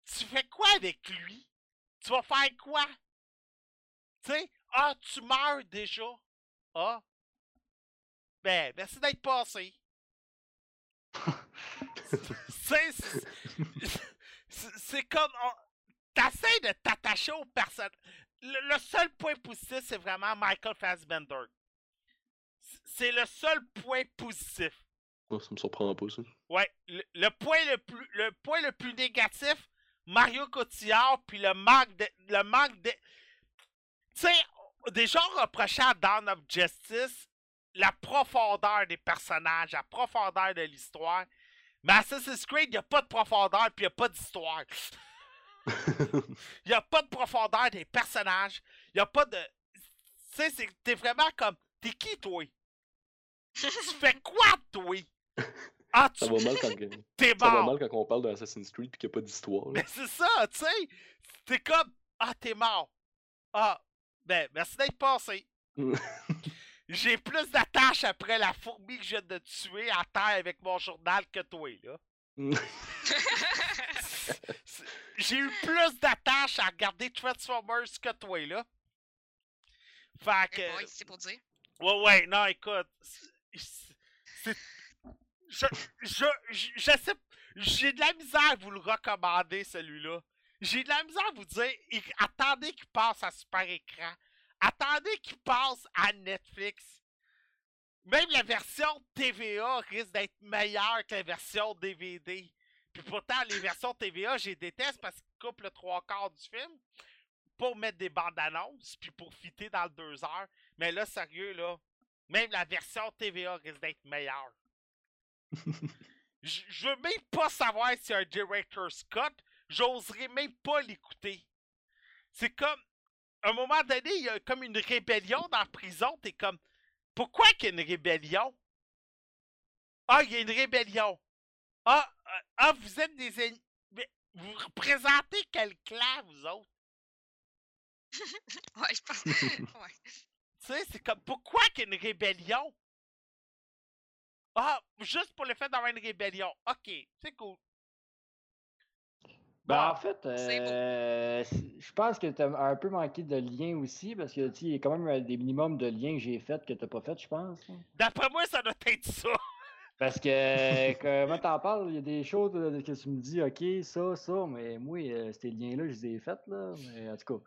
Tu fais quoi avec lui? Tu vas faire quoi? Tu sais? Ah, tu meurs déjà. Ah. Ben, merci d'être passé. C'est. comme. on- T'essaies de t'attacher aux personnes. Le, le seul point positif, c'est vraiment Michael Fassbender. c'est le seul point positif. Moi, ça me surprend pas, ça. Ouais, le, le point le plus le point le plus négatif, Mario Cotillard, puis le manque de le manque de tu sais, des gens reprochaient à Dawn of Justice la profondeur des personnages, la profondeur de l'histoire. Mais Assassin's Creed, il n'y a pas de profondeur, puis il n'y a pas d'histoire. Il n'y a pas de profondeur des personnages. Il n'y a pas de. Tu sais, c'est- t'es vraiment comme. T'es qui, toi? tu fais quoi, toi? Ah, tu ça va mal quand, t'es ça va mort. mal quand on parle d'Assassin's Creed et qu'il n'y a pas d'histoire. là. Mais c'est ça, tu sais. T'es comme. Ah, t'es mort. Ah, ben, merci d'être passé. J'ai plus d'attache après la fourmi que je viens de tuer à terre avec mon journal que toi, là. J'ai eu plus d'attache à regarder Transformers que toi, là. Fait que. Eh boy, c'est pour dire. Ouais, ouais, non, écoute. c'est- Je, je, je, je sais. J'ai de la misère à vous le recommander, celui-là. J'ai de la misère à vous dire, attendez qu'il passe à super écran. Attendez qu'il passe à Netflix. Même la version TVA risque d'être meilleure que la version DVD. Puis pourtant, les versions TVA, je les déteste parce qu'ils coupent le trois quarts du film pour mettre des bandes annonces, puis pour fitter dans le deux heures. Mais là, sérieux, là, même la version TVA risque d'être meilleure. Je je veux même pas savoir si un director Scott, j'oserais même pas l'écouter. C'est comme, un moment donné, il y a comme une rébellion dans la prison, t'es comme, pourquoi qu'il y a une rébellion? Ah, il y a une rébellion. Ah, euh, ah vous êtes des ennemis. Mais vous représentez quel clan, vous autres? Ouais, je pense. ouais. Tu sais, c'est comme pourquoi qu'il y a une rébellion? Ah, juste pour le fait d'avoir une rébellion. Ok, c'est cool. Ben, en fait, euh, je pense que tu as un peu manqué de lien aussi, parce que il y a quand même euh, des minimums de liens que j'ai fait que tu pas fait, je pense. D'après moi, ça doit être ça. Parce que, comment t'en parles, il y a des choses euh, que tu me dis, ok, ça, ça, mais moi, euh, ces liens-là, je les ai faits, là. Mais en tout cas.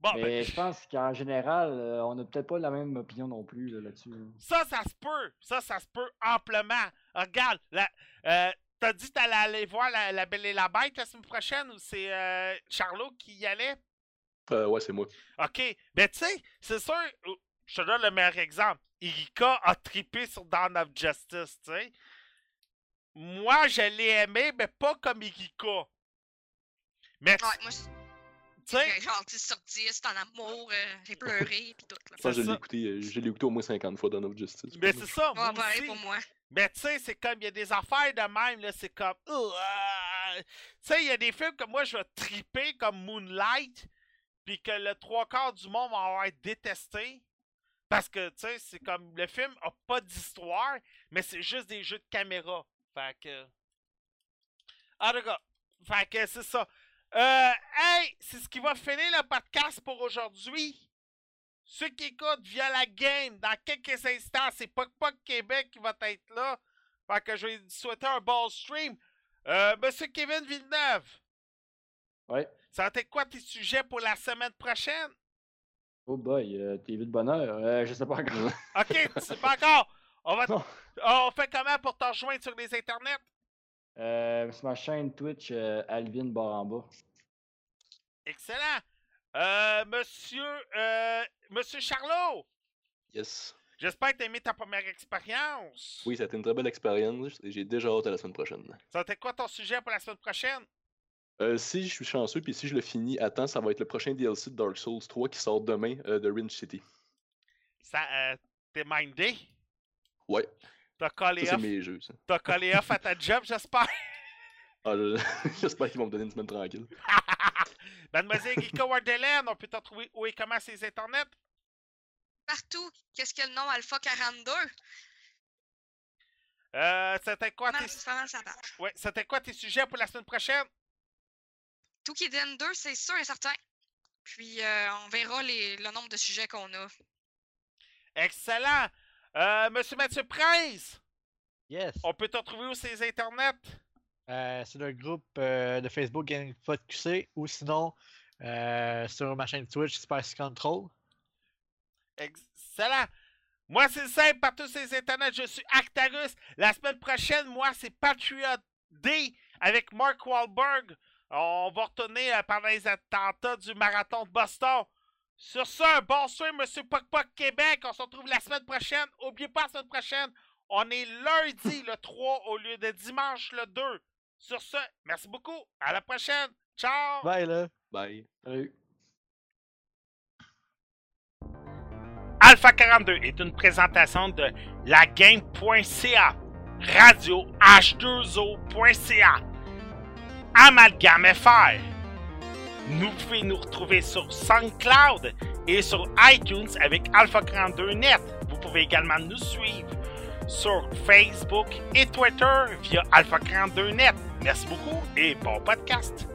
Bon, ben, mais je pense qu'en général, euh, on n'a peut-être pas la même opinion non plus là, là-dessus. là. ça, ça se peut. Ça, ça se peut amplement. Regarde, la, euh, t'as dit que t'allais aller voir la, la Belle et la Bête la semaine prochaine ou c'est euh, Charlot qui y allait? Euh, ouais, c'est moi. OK. Ben, tu sais, c'est sûr, je te donne le meilleur exemple. Erika a trippé sur Dawn of Justice, tu sais. Moi, je l'ai aimé, mais pas comme Erika. Mais, tu Ouais, moi, je- tu sais, genre 10 sur 10, en amour, euh, j'ai pleuré, pis tout. Là. C'est je l'ai ça. écouté, euh, je l'ai écouté au moins 50 fois dans notre Justice. mais c'est ça, moi Ouais, pareil aussi. pour moi. Mais tu sais, c'est comme, il y a des affaires de même, là, c'est comme... Ah. Tu sais, il y a des films que moi, je vais triper, comme Moonlight, puis que le trois quarts du monde va avoir détesté. Parce que, tu sais, c'est comme, le film a pas d'histoire, mais c'est juste des jeux de caméra. Fait que... En tout cas, fait que c'est ça. Euh, hey, c'est ce qui va finir le podcast pour aujourd'hui. Ceux qui écoutent via la game, dans quelques instants, c'est Poc Poc Québec qui va être là. Fait que je vais souhaiter un bon stream. Euh, Monsieur Kevin Villeneuve, Ouais. ça va être quoi tes sujets pour la semaine prochaine? Oh boy, euh, TV de bonheur. Euh, je sais pas encore. Ok, tu sais pas encore. On va. On fait comment pour te rejoindre sur les internets? Euh, sur ma chaîne Twitch, euh, Alvin Baramba. Excellent. Euh, monsieur, euh, Monsieur Charlot, Yes. j'espère que t'as aimé ta première expérience. Oui, ça a été une très belle expérience et j'ai déjà hâte à la semaine prochaine. Ça va être quoi ton sujet pour la semaine prochaine? Euh, si je suis chanceux puis si je le finis à temps, ça va être le prochain DLC de Dark Souls 3 qui sort demain euh, de Ringe City. Ça, euh, t'es mindé? Ouais, T'as ça collé c'est off, mes jeux. Ça. t'as collé off à ta job, j'espère? Ah, je- J'espère qu'ils vont me donner une semaine tranquille. Mademoiselle Geeko Wardelaine, on peut te trouver où et comment ces internets? Partout, qu'est-ce que le nom Alpha 42? Euh, c'était quoi tes... Ouais, c'était quoi tes sujets pour la semaine prochaine? Tout qui est 2, c'est sûr et certain. Puis euh, on verra les, le nombre de sujets qu'on a. Excellent. Euh, Monsieur Mathieu Price, Yes. on peut te retrouver où ces internets? Euh, le groupe euh, de Facebook Gaming Pod QC ou sinon euh, sur ma chaîne Twitch Spice Control. Excellent. Moi, c'est simple, par tous ces internets, je suis Actarus. La semaine prochaine, moi, c'est Patriot Day avec Mark Wahlberg. On va retourner euh, pendant les attentats du marathon de Boston. Sur ce, bon soir, Monsieur Poc Poc Québec. On se retrouve la semaine prochaine. N'oubliez pas la semaine prochaine, on est lundi le 3 au lieu de dimanche le 2. Sur ce, merci beaucoup. À la prochaine. Ciao. Bye là. Bye. Salut. Alpha 42 est une présentation de lagame.ca, radio h2o.ca, Amalgame FR. Nous pouvez nous retrouver sur SoundCloud et sur iTunes avec Alpha 42 Net. Vous pouvez également nous suivre sur Facebook et Twitter via Alpha Net. Merci beaucoup et bon podcast.